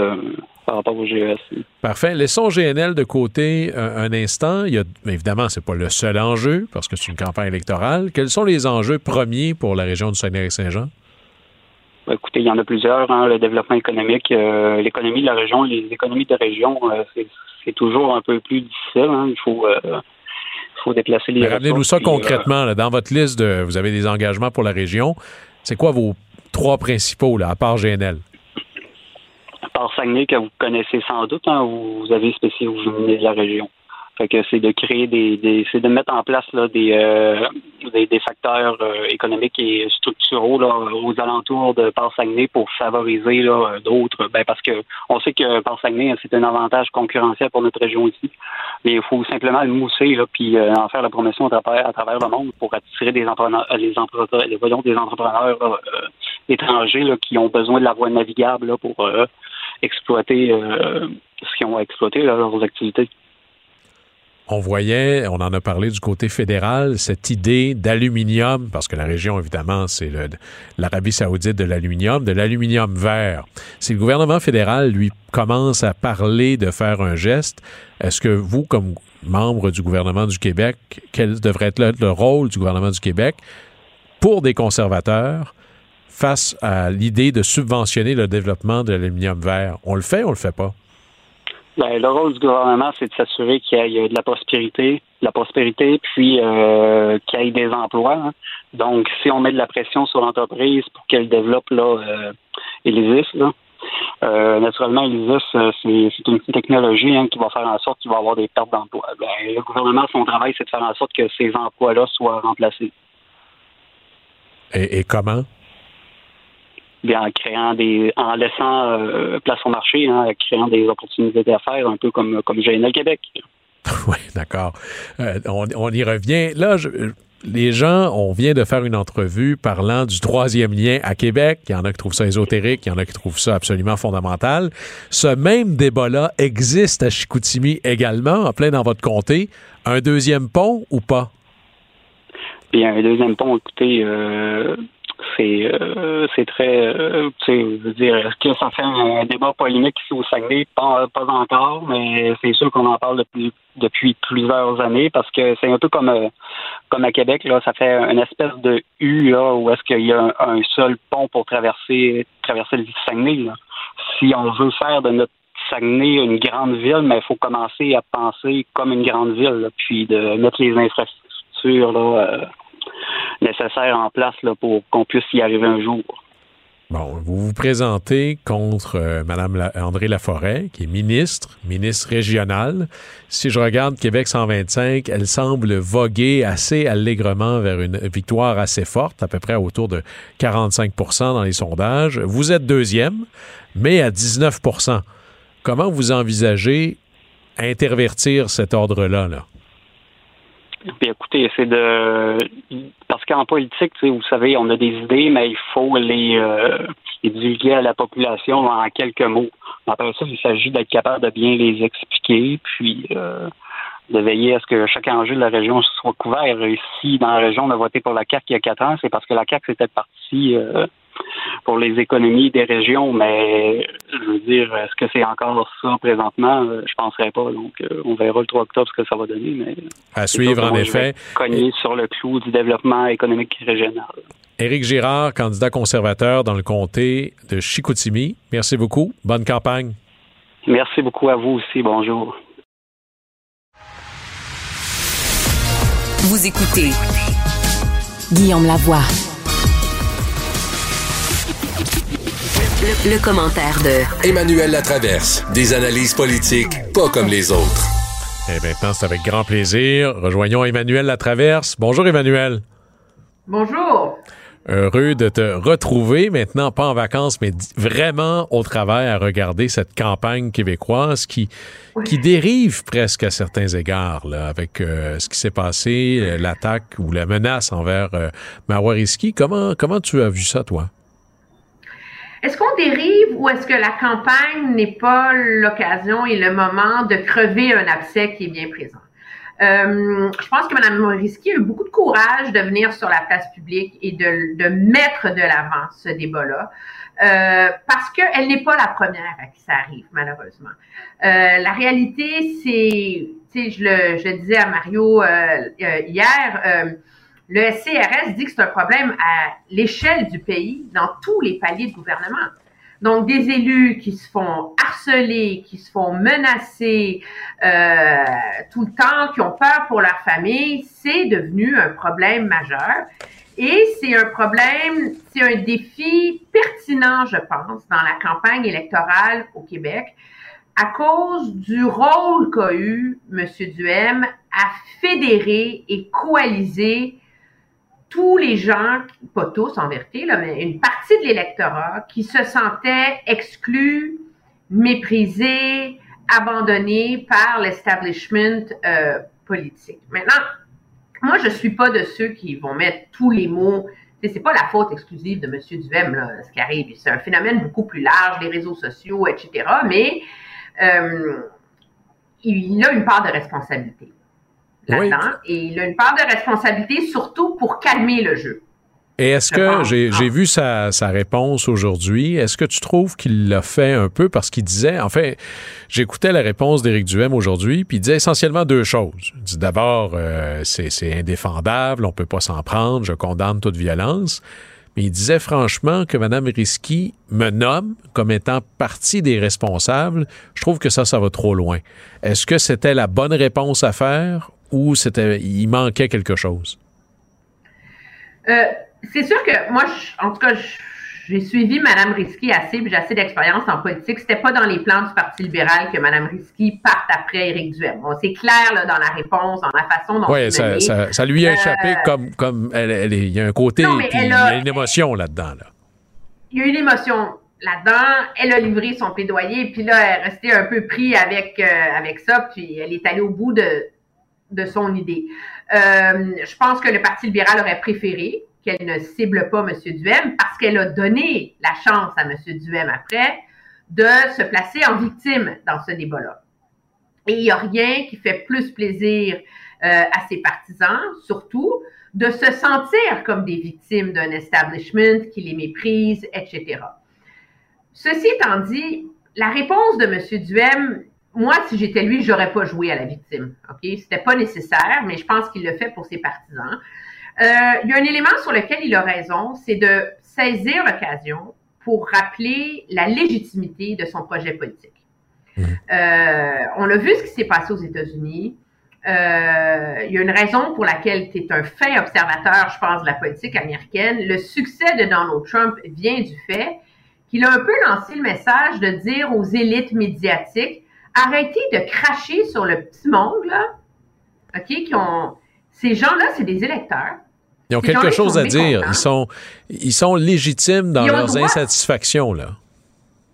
par rapport au GES. Parfait. Laissons GNL de côté un, instant. Il y a, évidemment, ce n'est pas le seul enjeu parce que c'est une campagne électorale. Quels sont les enjeux premiers pour la région du Saguenay-Saint-Jean? Ben, écoutez, il y en a plusieurs. Hein. le développement économique, euh, l'économie de la région, les économies de région, c'est toujours un peu plus difficile. Hein. Il faut faut déplacer les Ramenez-nous ça concrètement. dans votre liste, de, vous avez des engagements pour la région. C'est quoi vos trois principaux, là, à part GNL? À part Saguenay, que vous connaissez sans doute, hein, vous avez spécialisé, vous venez de la région. Fait que c'est de créer des, c'est de mettre en place là, des, euh, des, facteurs euh, économiques et structuraux là, aux alentours de Port-Saguenay pour favoriser là, d'autres. Ben, parce que on sait que Port-Saguenay, c'est un avantage concurrentiel pour notre région ici. Mais il faut simplement le mousser là, puis euh, en faire la promotion à travers, à travers le monde pour attirer des entrepreneurs, entrepreneurs, les, des entrepreneurs étrangers là, qui ont besoin de la voie navigable là, pour exploiter ce qu'ils ont à exploiter, leurs activités on voyait, on en a parlé du côté fédéral, cette idée d'aluminium, parce que la région, évidemment, c'est l'Arabie saoudite de l'aluminium, de l'aluminium vert. Si le gouvernement fédéral, lui, commence à parler de faire un geste, est-ce que vous, comme membre du gouvernement du Québec, quel devrait être le rôle du gouvernement du Québec pour des conservateurs face à l'idée de subventionner le développement de l'aluminium vert? On le fait on le fait pas? Ben, le rôle du gouvernement, c'est de s'assurer qu'il y ait de la prospérité, de la prospérité, puis euh, qu'il y ait des emplois. Hein. Donc, si on met de la pression sur l'entreprise pour qu'elle développe là, euh, Elysis, là, euh, naturellement, Elysis, euh, c'est une technologie hein, qui va faire en sorte qu'il va y avoir des pertes d'emplois. Ben, le gouvernement, son travail, c'est de faire en sorte que ces emplois-là soient remplacés. Et comment? En créant des, en laissant euh, place au marché, hein, en créant des opportunités d'affaires, un peu comme comme GNL Québec. oui, d'accord. Euh, on, y revient. Là, les gens, on vient de faire une entrevue parlant du troisième lien à Québec. Il y en a qui trouvent ça ésotérique, il y en a qui trouvent ça absolument fondamental. Ce même débat-là existe à Chicoutimi également, en plein dans votre comté. Un deuxième pont ou pas? Bien, un deuxième pont, écoutez, euh, c'est euh, c'est très euh, veux dire est-ce que ça fait un débat polémique ici au Saguenay? Pas, encore mais c'est sûr qu'on en parle depuis depuis plusieurs années parce que c'est un peu comme euh, comme à Québec là ça fait une espèce de U là où est-ce qu'il y a un, seul pont pour traverser traverser le Saguenay si on veut faire de notre Saguenay une grande ville mais il faut commencer à penser comme une grande ville puis de mettre les infrastructures là nécessaires en place là, pour qu'on puisse y arriver un jour. Bon, vous vous présentez contre euh, Mme André Laforêt, qui est ministre, ministre régionale. Si je regarde Québec 125, elle semble voguer assez allègrement vers une victoire assez forte, à peu près autour de 45% dans les sondages. Vous êtes deuxième, mais à 19% Comment vous envisagez intervertir cet ordre-là? Là? Puis écoutez, c'est de parce qu'en politique, vous savez, on a des idées, mais il faut les, euh, divulguer à la population en quelques mots. Après ça, il s'agit d'être capable de bien les expliquer, puis euh, de veiller à ce que chaque enjeu de la région soit couvert. Et si dans la région on a voté pour la CAQ il y a quatre ans, c'est parce que la CAQ c'était partie euh, pour les économies des régions, mais je veux dire, est-ce que c'est encore ça présentement? Euh, je penserais pas. Donc, euh, on verra le 3 octobre ce que ça va donner. Mais à suivre, en effet. Cogner sur le clou du développement économique régional. Éric Girard, candidat conservateur dans le comté de Chicoutimi. Merci beaucoup. Bonne campagne. Merci beaucoup à vous aussi. Bonjour. Vous écoutez Guillaume Lavoie. Le, commentaire de Emmanuel Latraverse. Des analyses politiques pas comme les autres. Et maintenant, c'est avec grand plaisir. Rejoignons Emmanuel Latraverse. Bonjour Emmanuel. Bonjour. Heureux de te retrouver maintenant, pas en vacances, mais vraiment au travail à regarder cette campagne québécoise qui, qui dérive presque à certains égards là, avec euh, ce qui s'est passé, euh, l'attaque ou la menace envers euh, Mawariski. Comment, comment tu as vu ça, toi? Est-ce qu'on dérive ou est-ce que la campagne n'est pas l'occasion et le moment de crever un abcès qui est bien présent? Euh, je pense que Mme Morisky a eu beaucoup de courage de venir sur la place publique et de, de mettre de l'avant ce débat-là. Euh, parce qu'elle n'est pas la première à qui ça arrive, malheureusement. Euh, la réalité, c'est, je le, je disais à Mario euh, euh, hier, euh, le SCRS dit que c'est un problème à l'échelle du pays, dans tous les paliers de gouvernement. Donc, des élus qui se font harceler, qui se font menacer euh, tout le temps, qui ont peur pour leur famille, c'est devenu un problème majeur. Et c'est un problème, c'est un défi pertinent, je pense, dans la campagne électorale au Québec, à cause du rôle qu'a eu M. Duhem à fédérer et coaliser tous les gens, pas tous en vérité, là, mais une partie de l'électorat qui se sentait exclus, méprisés, abandonnés par l'establishment euh, politique. Maintenant, moi, je suis pas de ceux qui vont mettre tous les mots. C'est pas la faute exclusive de M. Duhem, ce qui arrive. C'est un phénomène beaucoup plus large, les réseaux sociaux, etc. Mais euh, il a une part de responsabilité là-dedans. Et il a une part de responsabilité surtout pour calmer le jeu. Et est-ce que j'ai ah. vu sa, sa réponse aujourd'hui? Est-ce que tu trouves qu'il l'a fait un peu parce qu'il disait, en fait, j'écoutais la réponse d'Éric Duhem aujourd'hui, puis il disait essentiellement deux choses. Il dit d'abord, euh, c'est indéfendable, on peut pas s'en prendre, je condamne toute violence. Mais il disait franchement que Mme Risky me nomme comme étant partie des responsables. Je trouve que ça, ça va trop loin. Est-ce que c'était la bonne réponse à faire ou c'était il manquait quelque chose? Euh, c'est sûr que moi, en tout cas, j'ai suivi Mme Risky assez, puis j'ai assez d'expérience en politique. C'était pas dans les plans du Parti libéral que Mme Risky parte après Éric Duhem. c'est clair là, dans la réponse, dans la façon dont. Oui, ça, ça, lui a échappé euh, comme, comme elle, il y a un côté, il y a une émotion là-dedans. Là. Il y a une émotion là-dedans. Elle a livré son plaidoyer, puis là, elle est restée un peu pris avec, euh, avec ça, puis elle est allée au bout de, de son idée. Euh, je pense que le Parti libéral aurait préféré qu'elle ne cible pas M. Duhem parce qu'elle a donné la chance à M. Duhem après de se placer en victime dans ce débat-là. Et il n'y a rien qui fait plus plaisir euh, à ses partisans, surtout de se sentir comme des victimes d'un establishment qui les méprise, etc. Ceci étant dit, la réponse de M. Duhem moi, si j'étais lui, j'aurais pas joué à la victime. OK? C'était pas nécessaire, mais je pense qu'il le fait pour ses partisans. Euh, il y a un élément sur lequel il a raison, c'est de saisir l'occasion pour rappeler la légitimité de son projet politique. Mmh. Euh, on a vu ce qui s'est passé aux États-Unis. Euh, il y a une raison pour laquelle tu es un fin observateur, je pense, de la politique américaine. Le succès de Donald Trump vient du fait qu'il a un peu lancé le message de dire aux élites médiatiques arrêtez de cracher sur le petit monde, là, OK, qui ont... Ces gens-là, c'est des électeurs. Ils ont quelque chose à dire. Ils sont, ils sont légitimes dans leurs insatisfactions, là.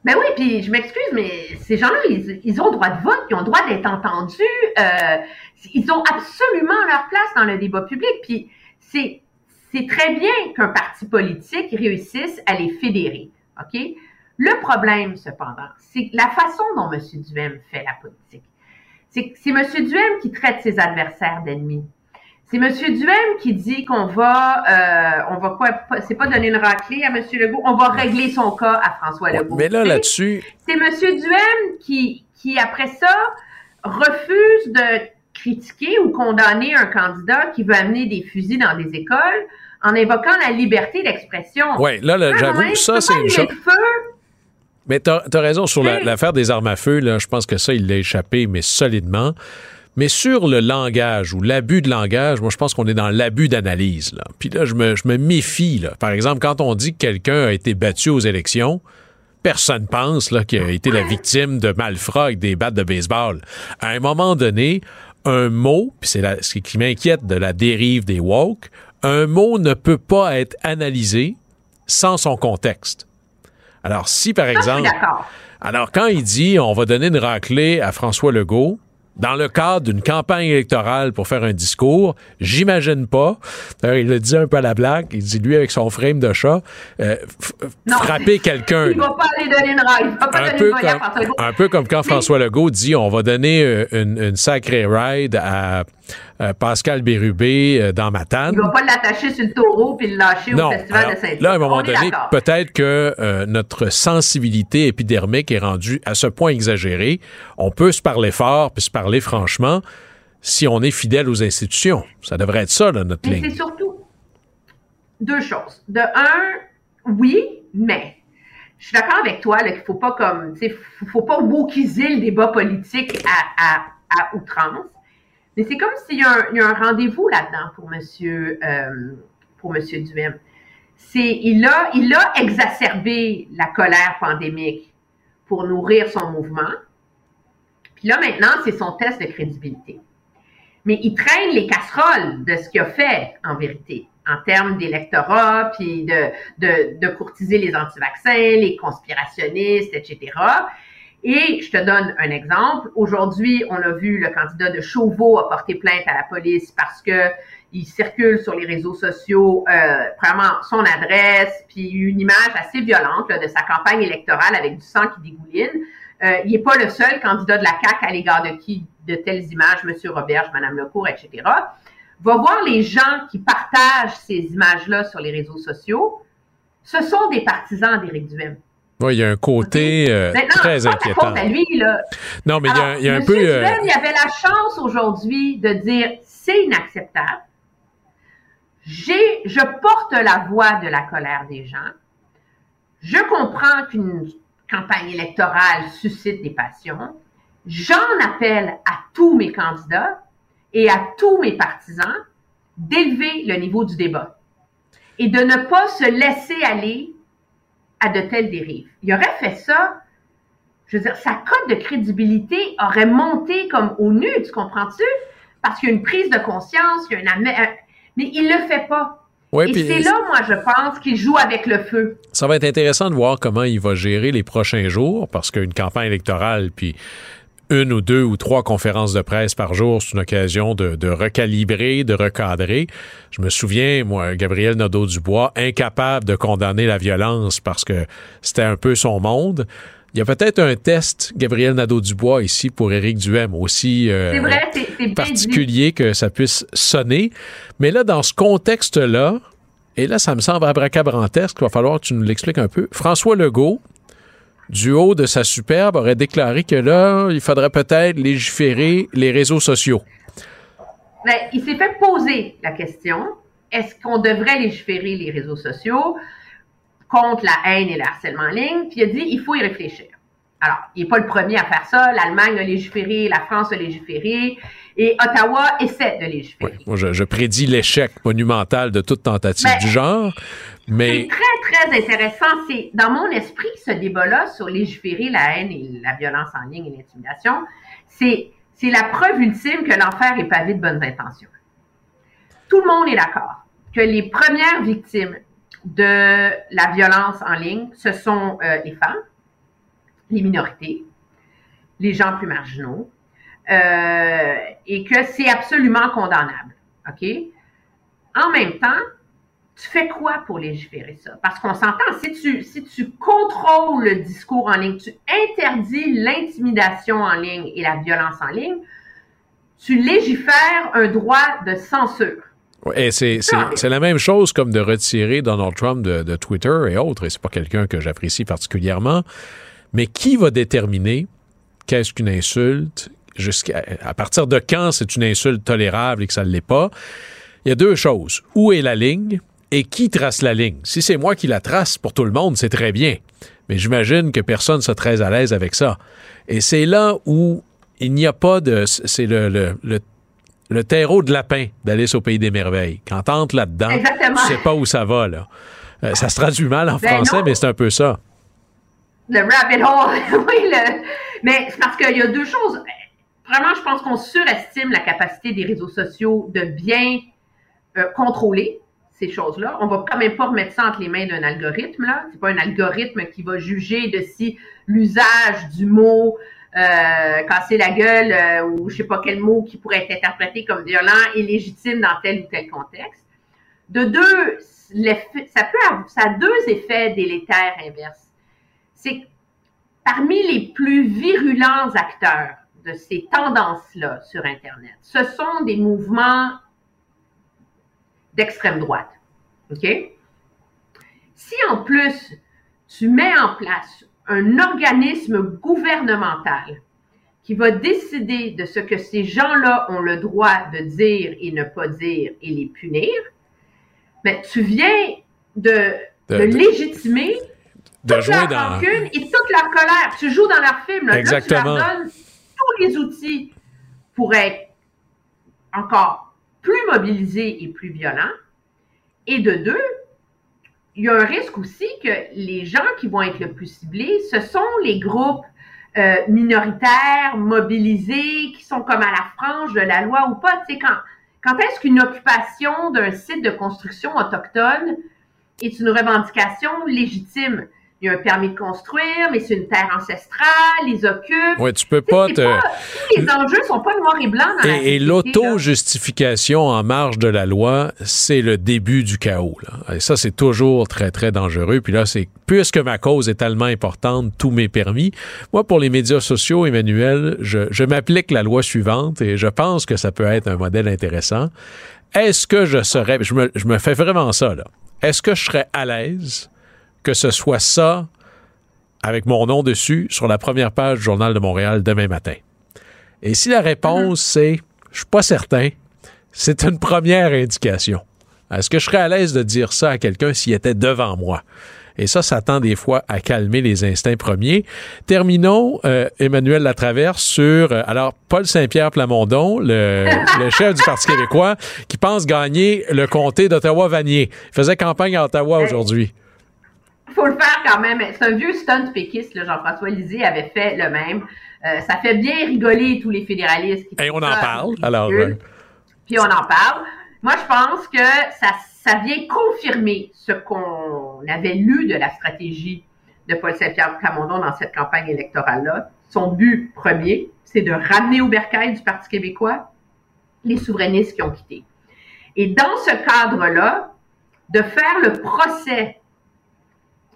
Ben oui, puis je m'excuse, mais ces gens-là, ils, ont le droit de vote, ils ont droit d'être entendus. Euh, ils ont absolument leur place dans le débat public. Puis c'est, c'est très bien qu'un parti politique réussisse à les fédérer. OK? Le problème, cependant, c'est la façon dont M. Duhem fait la politique. c'est M. Duhem qui traite ses adversaires d'ennemis. C'est M. Duhem qui dit qu'on va, euh, on va quoi, c'est pas donner une raclée à M. Legault, on va régler son cas à François Legault. mais là, là-dessus. C'est M. Duhem qui, qui, après ça, refuse de critiquer ou condamner un candidat qui veut amener des fusils dans des écoles en invoquant la liberté d'expression. Oui, là, là j'avoue, ça, c'est une chose. Mais tu as, raison sur l'affaire des armes à feu, là, je pense que ça, il l'a échappé, mais solidement. Mais sur le langage ou l'abus de langage, moi, je pense qu'on est dans l'abus d'analyse. Là. Puis là, je me, je me méfie. Là. Par exemple, quand on dit que quelqu'un a été battu aux élections, personne pense là, qu'il a été la victime de malfrats avec des battes de baseball. À un moment donné, un mot, puis c'est ce qui m'inquiète de la dérive des woke, un mot ne peut pas être analysé sans son contexte. Alors, si par exemple. Alors, quand il dit on va donner une raclée à François Legault, dans le cadre d'une campagne électorale pour faire un discours, j'imagine pas. il le dit un peu à la blague. Il dit lui avec son frame de chat, euh, frapper quelqu'un. Il va pas aller donner une ride. va pas un, donner peu comme, un peu comme quand François Legault dit on va donner euh, une, une sacrée ride à euh, Pascal Bérubé euh, dans Matane. Il ne va pas l'attacher sur le taureau puis le lâcher au Festival de saint Là, à un moment donné, peut-être que euh, notre sensibilité épidermique est rendue à ce point exagérée. On peut se parler fort puis se parler franchement si on est fidèle aux institutions. Ça devrait être ça, notre mais ligne. C'est surtout deux choses. De un, oui, mais je suis d'accord avec toi qu'il ne faut pas comme, faut pas wokeiser le débat politique à, à, à outrance. Mais c'est comme s'il y a un, rendez-vous là-dedans pour Monsieur, euh, pour Monsieur Duhem. C'est, il a, il a exacerbé la colère pandémique pour nourrir son mouvement. Puis là, maintenant, c'est son test de crédibilité. Mais il traîne les casseroles de ce qu'il a fait, en vérité, en termes d'électorat, puis de, de, de courtiser les anti-vaccins, les conspirationnistes, etc. Et je te donne un exemple. Aujourd'hui, on a vu le candidat de Chauveau a porté plainte à la police parce que il circule sur les réseaux sociaux euh, vraiment son adresse, puis une image assez violente de sa campagne électorale avec du sang qui dégouline. Euh, il n'est pas le seul candidat de la CAQ à l'égard de qui de telles images, M. Roberge, Mme Lecourt, etc. Va voir les gens qui partagent ces images-là sur les réseaux sociaux. Ce sont des partisans d'Éric Duhem. Oui, il y a un côté euh, très inquiétant. lui, là. Non, mais il y a, un peu. Euh... il avait la chance aujourd'hui de dire c'est inacceptable. J'ai, je porte la voix de la colère des gens. Je comprends qu'une campagne électorale suscite des passions. J'en appelle à tous mes candidats et à tous mes partisans d'élever le niveau du débat et de ne pas se laisser aller à de telles dérives. Il aurait fait ça, je veux dire, sa cote de crédibilité aurait monté comme au nu, tu comprends-tu? Parce qu'il y a une prise de conscience, il y a une... Mais il le fait pas. et c'est là, moi, je pense qu'il joue avec le feu. Ça va être intéressant de voir comment il va gérer les prochains jours, parce qu'une campagne électorale, puis une ou deux ou trois conférences de presse par jour, c'est une occasion de, recalibrer, de recadrer. Je me souviens, moi, Gabriel Nadeau-Dubois, incapable de condamner la violence parce que c'était un peu son monde. Il y a peut-être un test, Gabriel Nadeau-Dubois, ici pour Éric Duhem, aussi euh, particulier que ça puisse sonner. Mais là, dans ce contexte-là, et là, ça me semble abracabrantesque, il va falloir que tu nous l'expliques un peu. François Legault, du haut de sa superbe, aurait déclaré que là, il faudrait peut-être légiférer les réseaux sociaux. Ben, il s'est fait poser la question est-ce qu'on devrait légiférer les réseaux sociaux contre la haine et le harcèlement en ligne? Puis il a dit il faut y réfléchir. Alors, il n'est pas le premier à faire ça. L'Allemagne a légiféré, la France a légiféré, et Ottawa essaie de légiférer. moi, je, prédis l'échec monumental de toute tentative ben, du genre. C'est très, très intéressant. C'est dans mon esprit, ce débat-là sur légiférer la haine et la violence en ligne et l'intimidation, c'est, c'est la preuve ultime que l'enfer est pavé de bonnes intentions. Tout le monde est d'accord que les premières victimes de la violence en ligne, ce sont euh, les femmes, les minorités, les gens plus marginaux, euh, et que c'est absolument condamnable. OK? En même temps, tu fais quoi pour légiférer ça? Parce qu'on s'entend, si tu, si tu contrôles le discours en ligne, tu interdis l'intimidation en ligne et la violence en ligne, tu légifères un droit de censure. Et c'est, la même chose comme de retirer Donald Trump de, Twitter et autres, et c'est pas quelqu'un que j'apprécie particulièrement. Mais qui va déterminer qu'est-ce qu'une insulte, jusqu'à à partir de quand c'est une insulte tolérable et que ça ne l'est pas? Il y a deux choses. Où est la ligne? Et qui trace la ligne? Si c'est moi qui la trace pour tout le monde, c'est très bien. Mais j'imagine que personne ne soit très à l'aise avec ça. Et c'est là où il n'y a pas de. C'est le, le, le, terreau de lapin d'Alice au Pays des Merveilles. Quand t'entres là-dedans, tu sais pas où ça va, là. Euh, ça se traduit mal en ben français, mais c'est un peu ça. Le rabbit hole, oui. Mais c'est parce qu'il y a deux choses. Vraiment, je pense qu'on surestime la capacité des réseaux sociaux de bien euh, contrôler ces choses-là. On va quand même pas remettre ça entre les mains d'un algorithme. là. C'est pas un algorithme qui va juger de si l'usage du mot euh, casser la gueule euh, ou je sais pas quel mot qui pourrait être interprété comme violent est légitime dans tel ou tel contexte. De deux, ça ça a deux effets délétères inverses. C'est parmi les plus virulents acteurs de ces tendances-là sur Internet, ce sont des mouvements d'extrême droite. OK? Si en plus tu mets en place un organisme gouvernemental qui va décider de ce que ces gens-là ont le droit de dire et ne pas dire et les punir, mais tu viens de, légitimer de toute leur rancune et toute leur colère. Tu joues dans leur film. Là. Exactement. tu leur donnes tous les outils pour être encore plus mobilisés et plus violents. Et de deux, il y a un risque aussi que les gens qui vont être le plus ciblés, ce sont les groupes euh, minoritaires, mobilisés, qui sont comme à la frange de la loi ou pas. Tu sais, quand, quand est-ce qu'une occupation d'un site de construction autochtone est une revendication légitime? Il y a un permis de construire, mais c'est une terre ancestrale, ils occupent. Oui, tu peux pas te. les enjeux sont pas noirs et blancs dans Et, et l'auto-justification en marge de la loi, c'est le début du chaos. Là. Et ça, c'est toujours très, très dangereux. Puis là, c'est puisque ma cause est tellement importante, tous mes permis. Moi, pour les médias sociaux, Emmanuel, je, je m'applique la loi suivante et je pense que ça peut être un modèle intéressant. Est-ce que je serais. Je me, je me fais vraiment ça, là. Est-ce que je serais à l'aise? Que ce soit ça avec mon nom dessus sur la première page du Journal de Montréal demain matin? Et si la réponse mm-hmm. c'est je suis pas certain, c'est une première indication. Est-ce que je serais à l'aise de dire ça à quelqu'un s'il était devant moi? Et ça, ça tend des fois à calmer les instincts premiers. Terminons, euh, Emmanuel Latraverse, sur, euh, alors, Paul Saint-Pierre Plamondon, le, le, chef du Parti québécois, qui pense gagner le comté d'Ottawa-Vanier. Il faisait campagne à Ottawa aujourd'hui faut le faire quand même. C'est un vieux stunt péquiste. Jean-François Lisée avait fait le même. Euh, ça fait bien rigoler tous les fédéralistes. Et on en parle, alors. Euh. Puis on en parle. Moi, je pense que ça, ça vient confirmer ce qu'on avait lu de la stratégie de Paul Saint-Pierre Plamondon dans cette campagne électorale-là. Son but premier, c'est de ramener au bercail du Parti québécois les souverainistes qui ont quitté. Et dans ce cadre-là, de faire le procès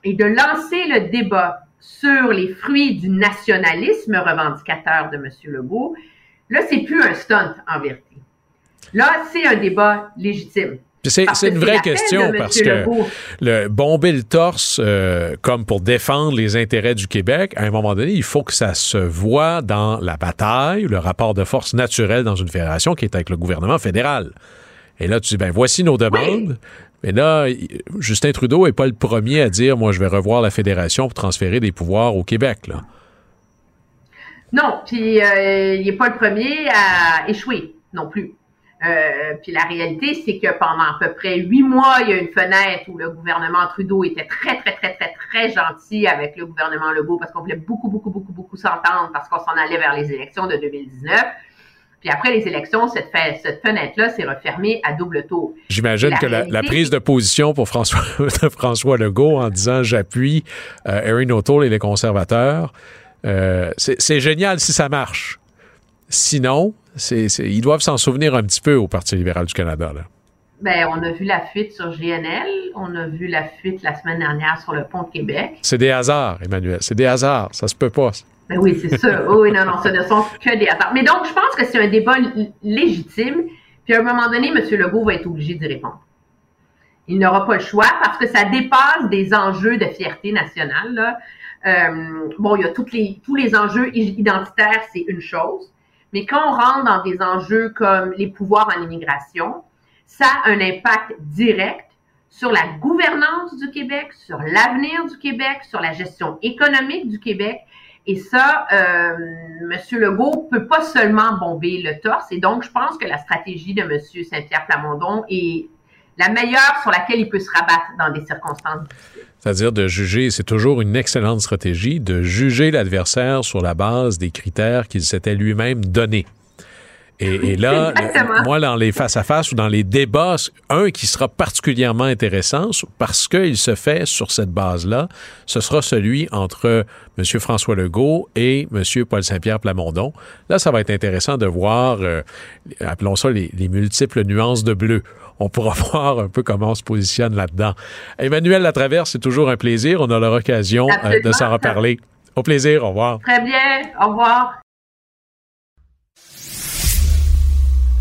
et de lancer le débat sur les fruits du nationalisme revendicateur de M. Legault, là, c'est plus un stunt en vérité. Là, c'est un débat légitime. C'est une vraie question parce que le bomber le torse euh, comme pour défendre les intérêts du Québec, à un moment donné, il faut que ça se voit dans la bataille, le rapport de force naturel dans une fédération qui est avec le gouvernement fédéral. Et là, tu dis, ben voici nos demandes. Mais là, Justin Trudeau n'est pas le premier à dire, moi, je vais revoir la fédération pour transférer des pouvoirs au Québec. Non, puis euh, il n'est pas le premier à échouer non plus. Euh, puis la réalité, c'est que pendant à peu près huit mois, il y a une fenêtre où le gouvernement Trudeau était très, très, très, très, très gentil avec le gouvernement Legault parce qu'on voulait beaucoup, beaucoup, beaucoup, beaucoup s'entendre parce qu'on s'en allait vers les élections de 2019. Puis après les élections, cette, fenêtre-là s'est refermée à double tour. J'imagine que la, prise de position pour François, François Legault en disant j'appuie euh, Erin O'Toole et les conservateurs, euh, c'est génial si ça marche. Sinon, ils doivent s'en souvenir un petit peu au Parti libéral du Canada. Là. Ben, on a vu la fuite sur GNL, on a vu la fuite la semaine dernière sur le pont de Québec. C'est des hasards, Emmanuel, c'est des hasards, ça se peut pas. Ben oui, c'est ça. oui, non, non, ce ne sont que des attentes. Mais donc, je pense que c'est un débat légitime. Puis à un moment donné, M. Legault va être obligé d'y répondre. Il n'aura pas le choix parce que ça dépasse des enjeux de fierté nationale. Euh, bon, il y a toutes les, tous les enjeux identitaires, c'est une chose. Mais quand on rentre dans des enjeux comme les pouvoirs en immigration, ça a un impact direct sur la gouvernance du Québec, sur l'avenir du Québec, sur la gestion économique du Québec. Et ça, euh, M. Legault peut pas seulement bomber le torse. Et donc, je pense que la stratégie de M. Saint-Pierre Plamondon est la meilleure sur laquelle il peut se rabattre dans des circonstances C'est-à-dire de juger, c'est toujours une excellente stratégie, de juger l'adversaire sur la base des critères qu'il s'était lui-même donnés. Et, là, moi, dans les face-à-face ou dans les débats, un qui sera particulièrement intéressant parce qu'il se fait sur cette base-là, ce sera celui entre M. François Legault et M. Paul Saint-Pierre Plamondon. Là, ça va être intéressant de voir, euh, appelons ça les, multiples nuances de bleu on pourra voir un peu comment on se positionne là-dedans. Emmanuel Latraverse, c'est toujours un plaisir. On a l'occasion euh, de s'en reparler. Au plaisir, au revoir. Très bien, au revoir.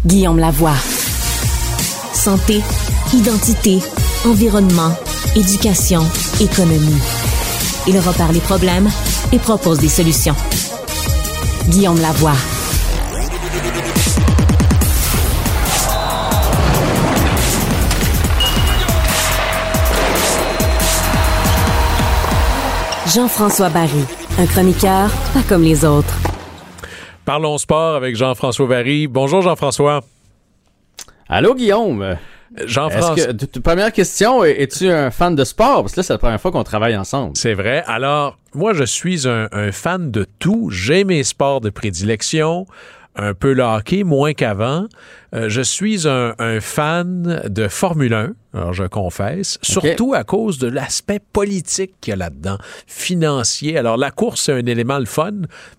Guillaume Lavoie. Santé, identité, environnement, éducation, économie. Il repart les problèmes et propose des solutions. Guillaume Lavoie. Jean-François Barry, un chroniqueur pas comme les autres. Parlons sport avec Jean-François Barry. Bonjour Jean-François. Allô Guillaume. Jean-François. Première question, es-tu un fan de sport? Parce que là, c'est la première fois qu'on travaille ensemble. C'est vrai. Alors, moi, je suis un, un fan de tout. J'ai mes sports de prédilection un peu le hockey, moins qu'avant. Euh, je suis un, fan de Formule 1, alors je confesse, surtout à cause de l'aspect politique qu'il y a là-dedans, financier. Alors la course, c'est un élément le fun,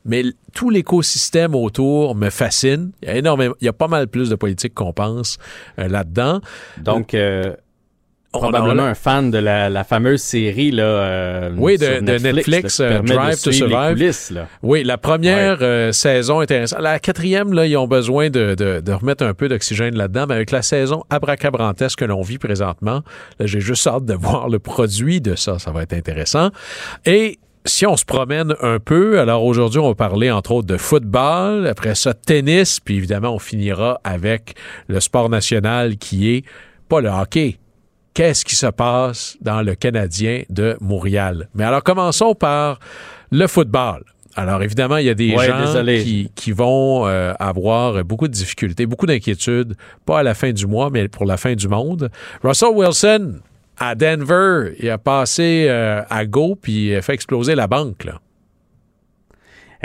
mais tout l'écosystème autour me fascine. Il y a énormément, il y a pas mal plus de politique qu'on pense euh, là-dedans. Donc, euh, probablement un fan de la, fameuse série là, euh, oui, de Netflix, euh, Drive to Survive. Oui, la première euh, saison intéressante. La quatrième, là, ils ont besoin de, remettre un peu d'oxygène là-dedans, mais avec la saison abracabrantesque que l'on vit présentement, j'ai juste hâte de voir le produit de ça. Ça va être intéressant. Et si on se promène un peu, alors aujourd'hui, on va parler entre autres de football, après ça, tennis, puis évidemment, on finira avec le sport national qui est pas le hockey, qu'est-ce qui se passe dans le Canadien de Montréal. Mais alors commençons par le football. Alors évidemment, il y a des gens qui, vont euh, avoir beaucoup de difficultés, beaucoup d'inquiétudes, pas à la fin du mois, mais pour la fin du monde. Russell Wilson, à Denver, il a passé euh, à go puis il a fait exploser la banque. Là.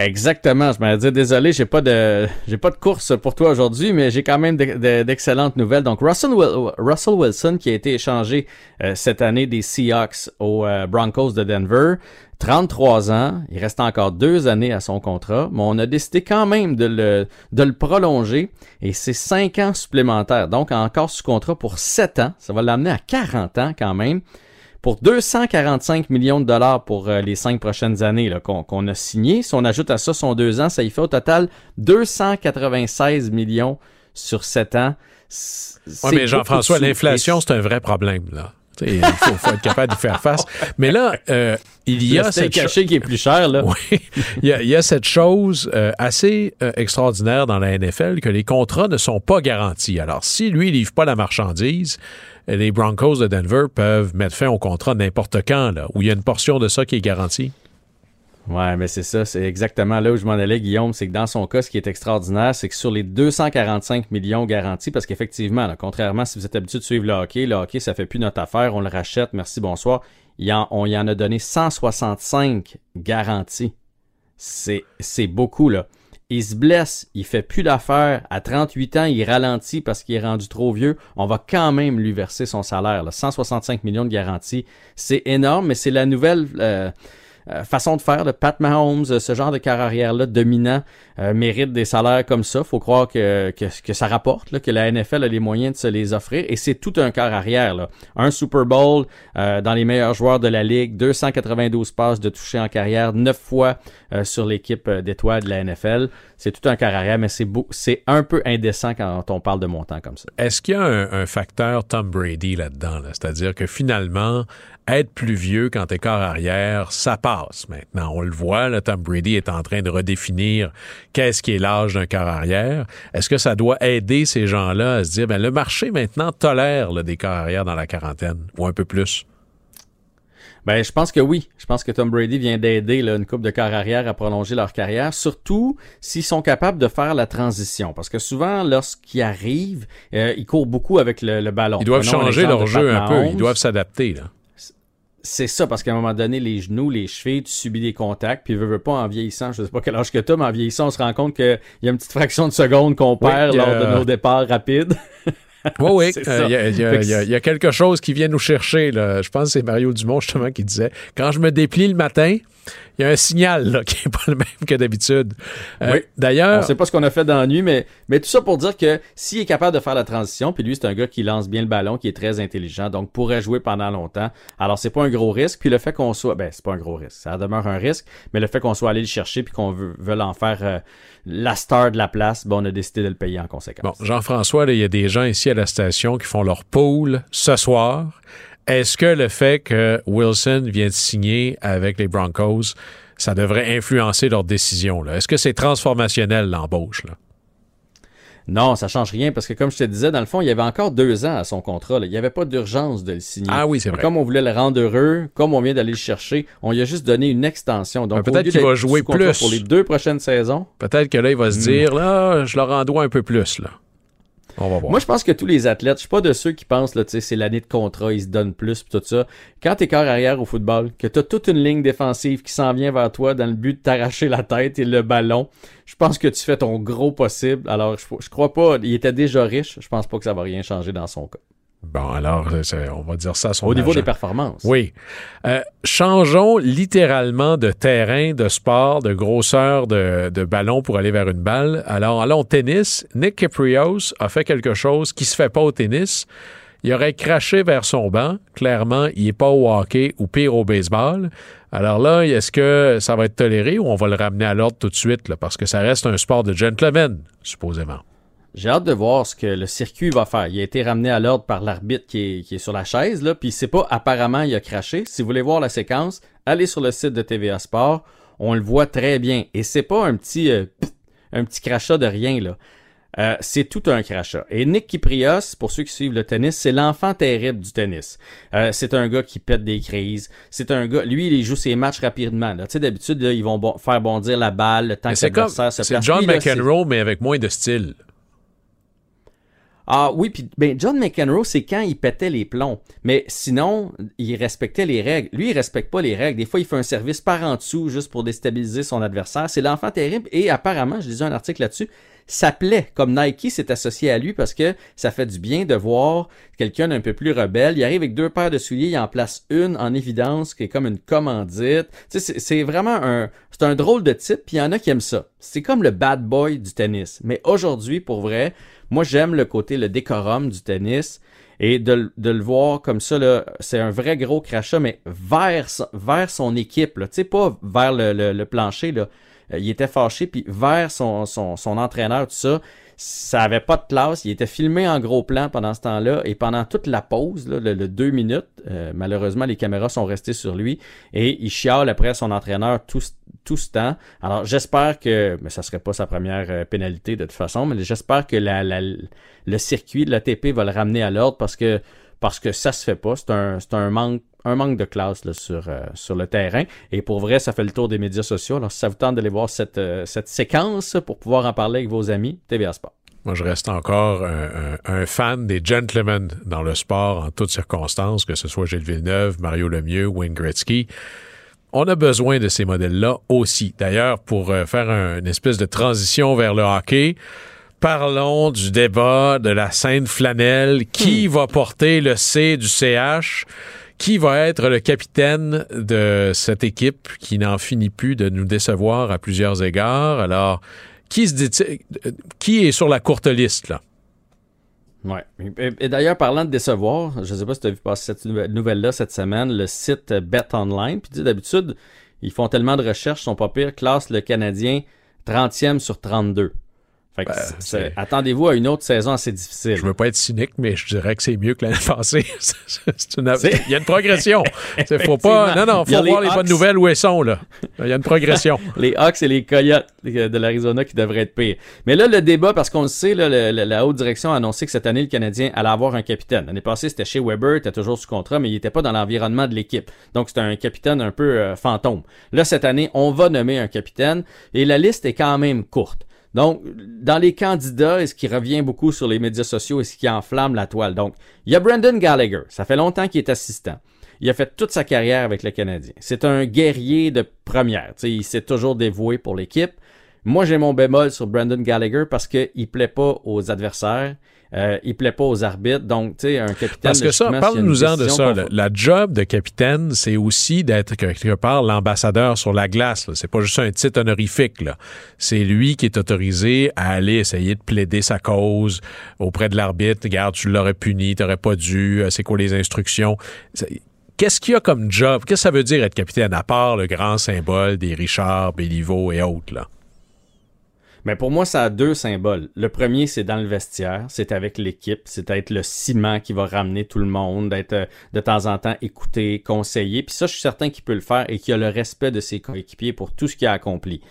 Exactement. Je m'allais dire désolé, j'ai pas de j'ai pas de course pour toi aujourd'hui, mais j'ai quand même d'excellentes nouvelles. Donc Russell, Russell, Wilson qui a été échangé euh, cette année des Seahawks aux euh, Broncos de Denver. 33 ans, il reste encore deux années à son contrat, mais on a décidé quand même de le, de le prolonger et c'est cinq ans supplémentaires. Donc encore sous contrat pour sept ans. Ça va l'amener à 40 ans quand même pour 245 millions de dollars pour euh, les cinq prochaines années qu'on a signé. Si on ajoute à ça son deux ans, ça y fait au total 296 millions sur sept ans. Oui, mais Jean-François, l'inflation, c'est un vrai problème, là. Il faut, être capable de faire face. Mais là, euh, il y a cette caché qui est plus cher. Là. Oui, il y, a, cette chose euh, assez extraordinaire dans la NFL que les contrats ne sont pas garantis. Alors, si lui, il livre pas la marchandise, les Broncos de Denver peuvent mettre fin au contrat n'importe quand, là, où il y a une portion de ça qui est garantie. Ouais, mais c'est ça, c'est exactement là où je m'en allais, Guillaume. C'est que dans son cas, ce qui est extraordinaire, c'est que sur les 245 millions garantis, parce qu'effectivement, contrairement si vous êtes habitué de suivre le hockey, le hockey, ça fait plus notre affaire, on le rachète, merci, bonsoir. On y en a donné 165 garantis. C'est, beaucoup, là il se blesse, il fait plus d'affaires, à 38 ans, il ralentit parce qu'il est rendu trop vieux, on va quand même lui verser son salaire. 165 millions de garanties, c'est énorme, mais c'est la nouvelle... Euh, façon de faire. de Pat Mahomes, ce genre de carrière arrière-là dominant, mérite des salaires comme ça. faut croire que, que, ça rapporte, là, que la NFL a les moyens de se les offrir. Et c'est tout un quart arrière. Là. Un Super Bowl dans les meilleurs joueurs de la Ligue, 292 passes de toucher en carrière, 9 fois sur l'équipe d'étoiles de la NFL. C'est tout un quart arrière, mais c'est, c'est un peu indécent quand on parle de montant comme ça. Est-ce qu'il y a un, facteur Tom Brady là-dedans? Là? dedans C'est-à-dire que finalement, être plus vieux quand t'es corps arrière, ça passe maintenant. On le voit, là, Tom Brady est en train de redéfinir qu'est-ce qui est l'âge d'un corps arrière? Est-ce que ça doit aider ces gens-là à se dire, ben, le marché maintenant tolère des corps arrière dans la quarantaine ou un peu plus? Ben, je pense que oui. Je pense que Tom Brady vient d'aider une coupe de corps arrière à prolonger leur carrière, surtout s'ils sont capables de faire la transition. Parce que souvent, lorsqu'ils arrivent, euh, ils courent beaucoup avec le, ballon. Ils doivent changer leur jeu un peu. Ils doivent s'adapter. là. C'est ça, parce qu'à un moment donné, les genoux, les chevilles, tu subis des contacts, puis veux, veux pas en vieillissant, je sais pas quel âge que tu mais en vieillissant, on se rend compte qu'il y a une petite fraction de seconde qu'on perd lors de nos départs rapides. Oui, oui. Il y, a quelque chose qui vient nous chercher. Là. Je pense que c'est Mario Dumont, justement, qui disait Quand je me déplie le matin, il y a un signal là, qui n'est pas le même que d'habitude. Euh, oui. D'ailleurs. On sait pas ce qu'on a fait dans la nuit, mais, mais tout ça pour dire que s'il est capable de faire la transition, puis lui, c'est un gars qui lance bien le ballon, qui est très intelligent, donc pourrait jouer pendant longtemps. Alors, c'est pas un gros risque. Puis le fait qu'on soit. Ben, c'est pas un gros risque. Ça demeure un risque, mais le fait qu'on soit allé le chercher puis qu'on veut, veut en faire euh, la star de la place, bon, on a décidé de le payer en conséquence. Bon, Jean-François, il y a des gens ici à la station qui font leur pool ce soir. Est-ce que le fait que Wilson vient de signer avec les Broncos, ça devrait influencer leur décision? Est-ce que c'est transformationnel, l'embauche? Non, ça change rien parce que comme je te disais, dans le fond, il y avait encore deux ans à son contrat. Il n'y avait pas d'urgence de le signer. Ah oui, c'est vrai. Comme on voulait le rendre heureux, comme on vient d'aller le chercher, on lui a juste donné une extension. Donc peut-être qu'il va jouer plus pour les deux prochaines saisons. Peut-être que là, il va se hmm. dire, là, je leur en dois un peu plus là. Moi, je pense que tous les athlètes, je suis pas de ceux qui pensent, là, tu sais, c'est l'année de contrat, ils se donnent plus, pis tout ça. Quand t'es corps arrière au football, que t'as toute une ligne défensive qui s'en vient vers toi dans le but de t'arracher la tête et le ballon, je pense que tu fais ton gros possible. Alors, je, je crois pas, il était déjà riche, je pense pas que ça va rien changer dans son cas. Bon, alors, on va dire ça à son Au niveau des performances. Oui. Euh, changeons littéralement de terrain, de sport, de grosseur de, de, ballon pour aller vers une balle. Alors, allons au tennis. Nick Caprios a fait quelque chose qui se fait pas au tennis. Il aurait craché vers son banc. Clairement, il n'est pas au hockey ou pire au baseball. Alors là, est-ce que ça va être toléré ou on va le ramener à l'ordre tout de suite? parce que ça reste un sport de gentleman, supposément. J'ai hâte de voir ce que le circuit va faire. Il a été ramené à l'ordre par l'arbitre qui est, sur la chaise, là, puis c'est pas apparemment il a craché. Si vous voulez voir la séquence, allez sur le site de TVA Sport. On le voit très bien. Et c'est pas un petit, euh, un petit crachat de rien, là. Euh, c'est tout un crachat. Et Nick Kiprios, pour ceux qui suivent le tennis, c'est l'enfant terrible du tennis. Euh, c'est un gars qui pète des crises. C'est un gars, lui, il joue ses matchs rapidement. Tu sais, d'habitude, ils vont faire bondir la balle le temps que l'adversaire se C'est John McEnroe, mais avec moins de style. Ah oui, puis ben John McEnroe, c'est quand il pétait les plombs. Mais sinon, il respectait les règles. Lui, il respecte pas les règles. Des fois, il fait un service par en dessous juste pour déstabiliser son adversaire. C'est l'enfant terrible. Et apparemment, je lisais un article là-dessus, ça plaît. Comme Nike s'est associé à lui parce que ça fait du bien de voir quelqu'un d'un peu plus rebelle. Il arrive avec deux paires de souliers, il en place une en évidence qui est comme une commandite. Tu sais, c'est vraiment un, c'est un drôle de type. Puis il y en a qui aiment ça. C'est comme le bad boy du tennis. Mais aujourd'hui, pour vrai, moi, j'aime le côté, le décorum du tennis. Et de, le voir comme ça, c'est un vrai gros crachat, mais vers, vers son équipe. Tu sais, pas vers le, le, plancher. Là. Euh, il était fâché, puis vers son, son, son entraîneur, tout ça ça avait pas de classe. Il était filmé en gros plan pendant ce temps-là. Et pendant toute la pause, le, deux minutes, euh, malheureusement, les caméras sont restées sur lui. Et il chiale après son entraîneur tout, tout ce temps. Alors, j'espère que, mais ça serait pas sa première euh, pénalité de toute façon, mais j'espère que le circuit de l'ATP va le ramener à l'ordre parce que, parce que ça se fait pas. C'est un, un manque un manque de classe là, sur, euh, sur le terrain. Et pour vrai, ça fait le tour des médias sociaux. Alors, si ça vous tente d'aller voir cette, euh, cette séquence pour pouvoir en parler avec vos amis, TVA Sport. Moi, je reste encore un, fan des gentlemen dans le sport en toutes circonstances, que ce soit Gilles Villeneuve, Mario Lemieux, Wayne Gretzky. On a besoin de ces modèles-là aussi. D'ailleurs, pour euh, faire une espèce de transition vers le hockey, parlons du débat de la scène flanelle. Qui hmm. va porter le C du CH? Qui va être le capitaine de cette équipe qui n'en finit plus de nous décevoir à plusieurs égards? Alors, qui, se dit, qui est sur la courte liste, là? Ouais. Et, d'ailleurs, parlant de décevoir, je ne sais pas si tu as vu passer cette nouvelle-là cette semaine, le site Bet Online. Puis d'habitude, ils font tellement de recherches, ils sont pas pires, classe le Canadien 30e sur 32. Ben, attendez-vous à une autre saison assez difficile. Je veux pas être cynique, mais je dirais que c'est mieux que l'année passée. Il y a une progression. faut pas... Non, non, faut voir les, bonnes nouvelles où elles sont. Là. Il y a une progression. les Hawks et les Coyotes de l'Arizona qui devraient être pires. Mais là, le débat, parce qu'on le sait, la haute direction a annoncé que cette année, le Canadien allait avoir un capitaine. L'année passée, c'était chez Weber, il était toujours sous contrat, mais il n'était pas dans l'environnement de l'équipe. Donc, c'était un capitaine un peu euh, fantôme. Là, cette année, on va nommer un capitaine et la liste est quand même courte. Donc, dans les candidats, et ce qui revient beaucoup sur les médias sociaux et ce qui enflamme la toile. Donc, il y a Brandon Gallagher. Ça fait longtemps qu'il est assistant. Il a fait toute sa carrière avec le Canadien. C'est un guerrier de première. il s'est toujours dévoué pour l'équipe. Moi, j'ai mon bémol sur Brandon Gallagher parce qu'il plaît pas aux adversaires. Euh, il plaît pas aux arbitres. Donc, tu sais, un capitaine. Parce que ça, parle-nous-en de ça. La, job de capitaine, c'est aussi d'être quelque part l'ambassadeur sur la glace. C'est pas juste un titre honorifique. C'est lui qui est autorisé à aller essayer de plaider sa cause auprès de l'arbitre. Regarde, tu l'aurais puni, t'aurais pas dû. Euh, c'est quoi les instructions? Qu'est-ce qu'il y a comme job? Qu'est-ce que ça veut dire être capitaine, à part le grand symbole des Richard, Béliveau et autres, là? Mais pour moi, ça a deux symboles. Le premier, c'est dans le vestiaire, c'est avec l'équipe, c'est être le ciment qui va ramener tout le monde, d'être euh, de temps en temps écouté, conseillé. Puis ça, je suis certain qu'il peut le faire et qu'il a le respect de ses coéquipiers pour tout ce qu'il a accompli.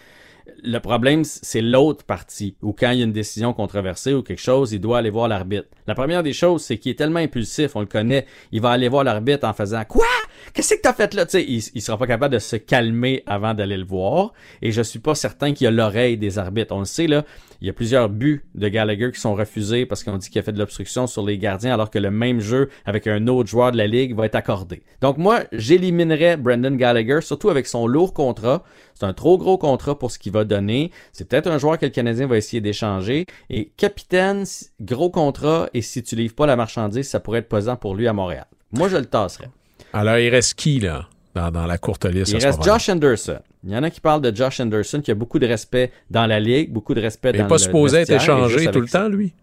Le problème, c'est l'autre partie, où quand il y a une décision controversée ou quelque chose, il doit aller voir l'arbitre. La première des choses, c'est qu'il est tellement impulsif, on le connaît, il va aller voir l'arbitre en faisant Quoi? Qu'est-ce que t'as fait là? il, il sera pas capable de se calmer avant d'aller le voir. Et je suis pas certain qu'il a l'oreille des arbitres. On le sait, là, il y a plusieurs buts de Gallagher qui sont refusés parce qu'on dit qu'il a fait de l'obstruction sur les gardiens alors que le même jeu avec un autre joueur de la ligue va être accordé. Donc moi, j'éliminerais Brendan Gallagher, surtout avec son lourd contrat. C'est un trop gros contrat pour ce qu'il va donner. C'est peut-être un joueur que le Canadien va essayer d'échanger. Et capitaine, gros contrat, et si tu livres pas la marchandise, ça pourrait être pesant pour lui à Montréal. Moi, je le tasserais. Alors, il reste qui, là, dans, la courte liste? Il reste Josh Anderson. Il y en a qui parlent de Josh Anderson, qui a beaucoup de respect dans la ligue, beaucoup de respect dans le Il n'est pas supposé être échangé tout le temps, lui?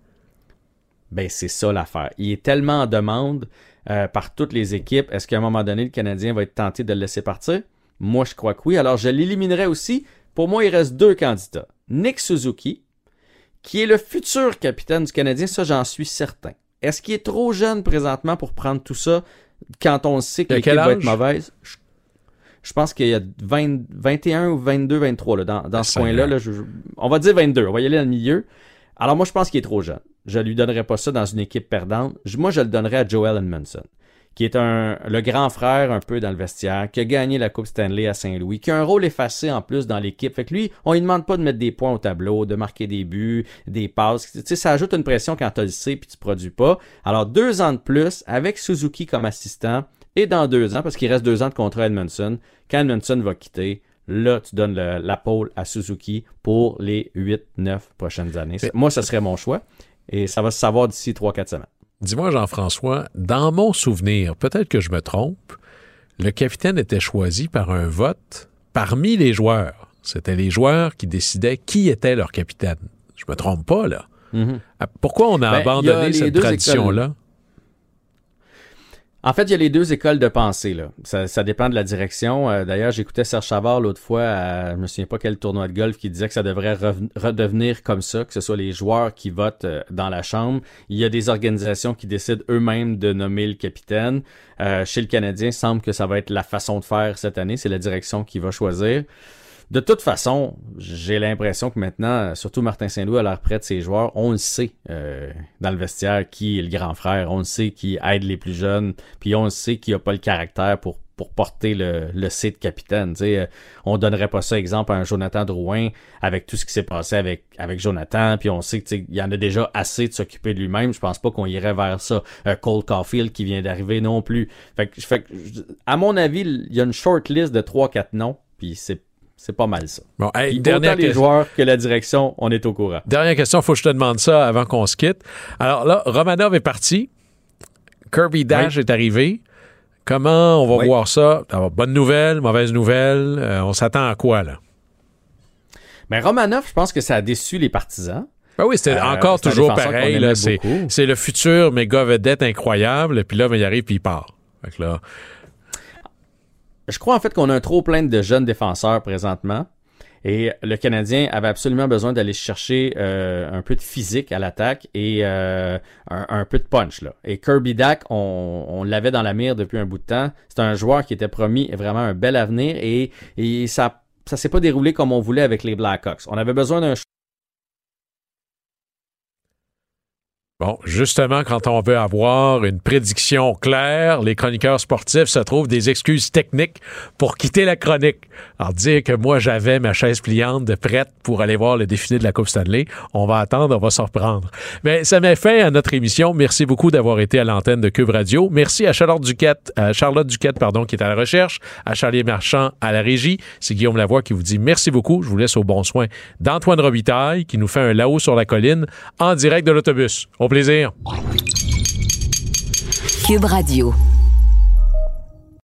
Ben, c'est ça l'affaire. Il est tellement en demande euh, par toutes les équipes. Est-ce qu'à un moment donné, le Canadien va être tenté de le laisser partir? Moi, je crois que oui. Alors, je l'éliminerai aussi. Pour moi, il reste deux candidats. Nick Suzuki, qui est le futur capitaine du Canadien, ça, j'en suis certain. Est-ce qu'il est trop jeune présentement pour prendre tout ça? Quand on sait que l'équipe va être mauvaise, je, pense qu'il y a 21 ou 22, 23 là, dans, dans ce coin-là. on va dire 22, on va y aller dans le milieu. Alors moi, je pense qu'il est trop jeune. Je lui donnerais pas ça dans une équipe perdante. Moi, je le donnerais à Joel Edmondson qui est un, le grand frère un peu dans le vestiaire, qui a gagné la Coupe Stanley à Saint-Louis, qui a un rôle effacé en plus dans l'équipe. Fait que lui, on lui demande pas de mettre des points au tableau, de marquer des buts, des passes. Tu sais, ça ajoute une pression quand tu le sais puis tu produis pas. Alors, deux ans de plus avec Suzuki comme assistant et dans deux ans, parce qu'il reste deux ans de contrat à Edmondson, quand Edmondson va quitter, là, tu donnes la pole à Suzuki pour les 8-9 prochaines années. Moi, ce serait mon choix. Et ça va se savoir d'ici 3-4 semaines. Dis-moi, Jean-François, dans mon souvenir, peut-être que je me trompe, le capitaine était choisi par un vote parmi les joueurs. C'était les joueurs qui décidaient qui était leur capitaine. Je me trompe pas, là. Mm-hmm. Ah, pourquoi on a ben, abandonné cette tradition-là? En fait, il y a les deux écoles de pensée. Là. Ça, dépend de la direction. Euh, d'ailleurs, j'écoutais Serge Chavard l'autre fois, à, je me souviens pas quel tournoi de golf, qui disait que ça devrait redevenir comme ça, que ce soit les joueurs qui votent euh, dans la Chambre. Il y a des organisations qui décident eux-mêmes de nommer le capitaine. Euh, chez le Canadien, il semble que ça va être la façon de faire cette année. C'est la direction qui va choisir. De toute façon, j'ai l'impression que maintenant, surtout Martin Saint-Louis à la retraite de ses joueurs, on le sait euh, dans le vestiaire qui est le grand frère, on le sait qui aide les plus jeunes, puis on le sait qui a pas le caractère pour pour porter le, le C de capitaine. sais, euh, on donnerait pas ça exemple à un Jonathan Drouin avec tout ce qui s'est passé avec, avec Jonathan, puis on sait qu'il y en a déjà assez de s'occuper de lui-même. Je pense pas qu'on irait vers ça. Euh, Cole Caulfield qui vient d'arriver non plus. Fait que, fait à mon avis, il y a une short list de 3-4 noms, puis c'est c'est pas mal ça. Bon, dernière les joueurs que la direction, on est au courant. Dernière question, faut que je te demande ça avant qu'on se quitte. Alors là, Romanov est parti. Kirby Dash est arrivé. Comment on va voir ça? bonne nouvelle, mauvaise nouvelle? Euh, on s'attend à quoi, là? Mais ben, Romanov, je pense que ça a déçu les partisans. Ben oui, c'était euh, encore toujours pareil. C'est le futur méga vedette incroyable. Et puis là, ben, il arrive puis il part. là... Je crois en fait qu'on a un trop plein de jeunes défenseurs présentement. Et le Canadien avait absolument besoin d'aller chercher euh, un peu de physique à l'attaque et euh, un, peu de punch. Et Kirby Dack, on, l'avait dans la mire depuis un bout de temps. C'est un joueur qui était promis vraiment un bel avenir et, et ça ça s'est pas déroulé comme on voulait avec les Blackhawks. On avait besoin d'un Bon, justement, quand on veut avoir une prédiction claire, les chroniqueurs sportifs se trouvent des excuses techniques pour quitter la chronique. Alors, dire que moi, j'avais ma chaise pliante de prête pour aller voir le défilé de la Coupe Stanley, on va attendre, on va s'en reprendre. Mais ça met fin à notre émission. Merci beaucoup d'avoir été à l'antenne de Cube Radio. Merci à Charlotte Duquette, à Charlotte Duquette, pardon, qui est à la recherche, à Charlie Marchand à la régie. C'est Guillaume Lavoie qui vous dit merci beaucoup. Je vous laisse au bon soin d'Antoine Robitaille, qui nous fait un là-haut sur la colline en direct de l'autobus. Au plaisir. Cube Radio.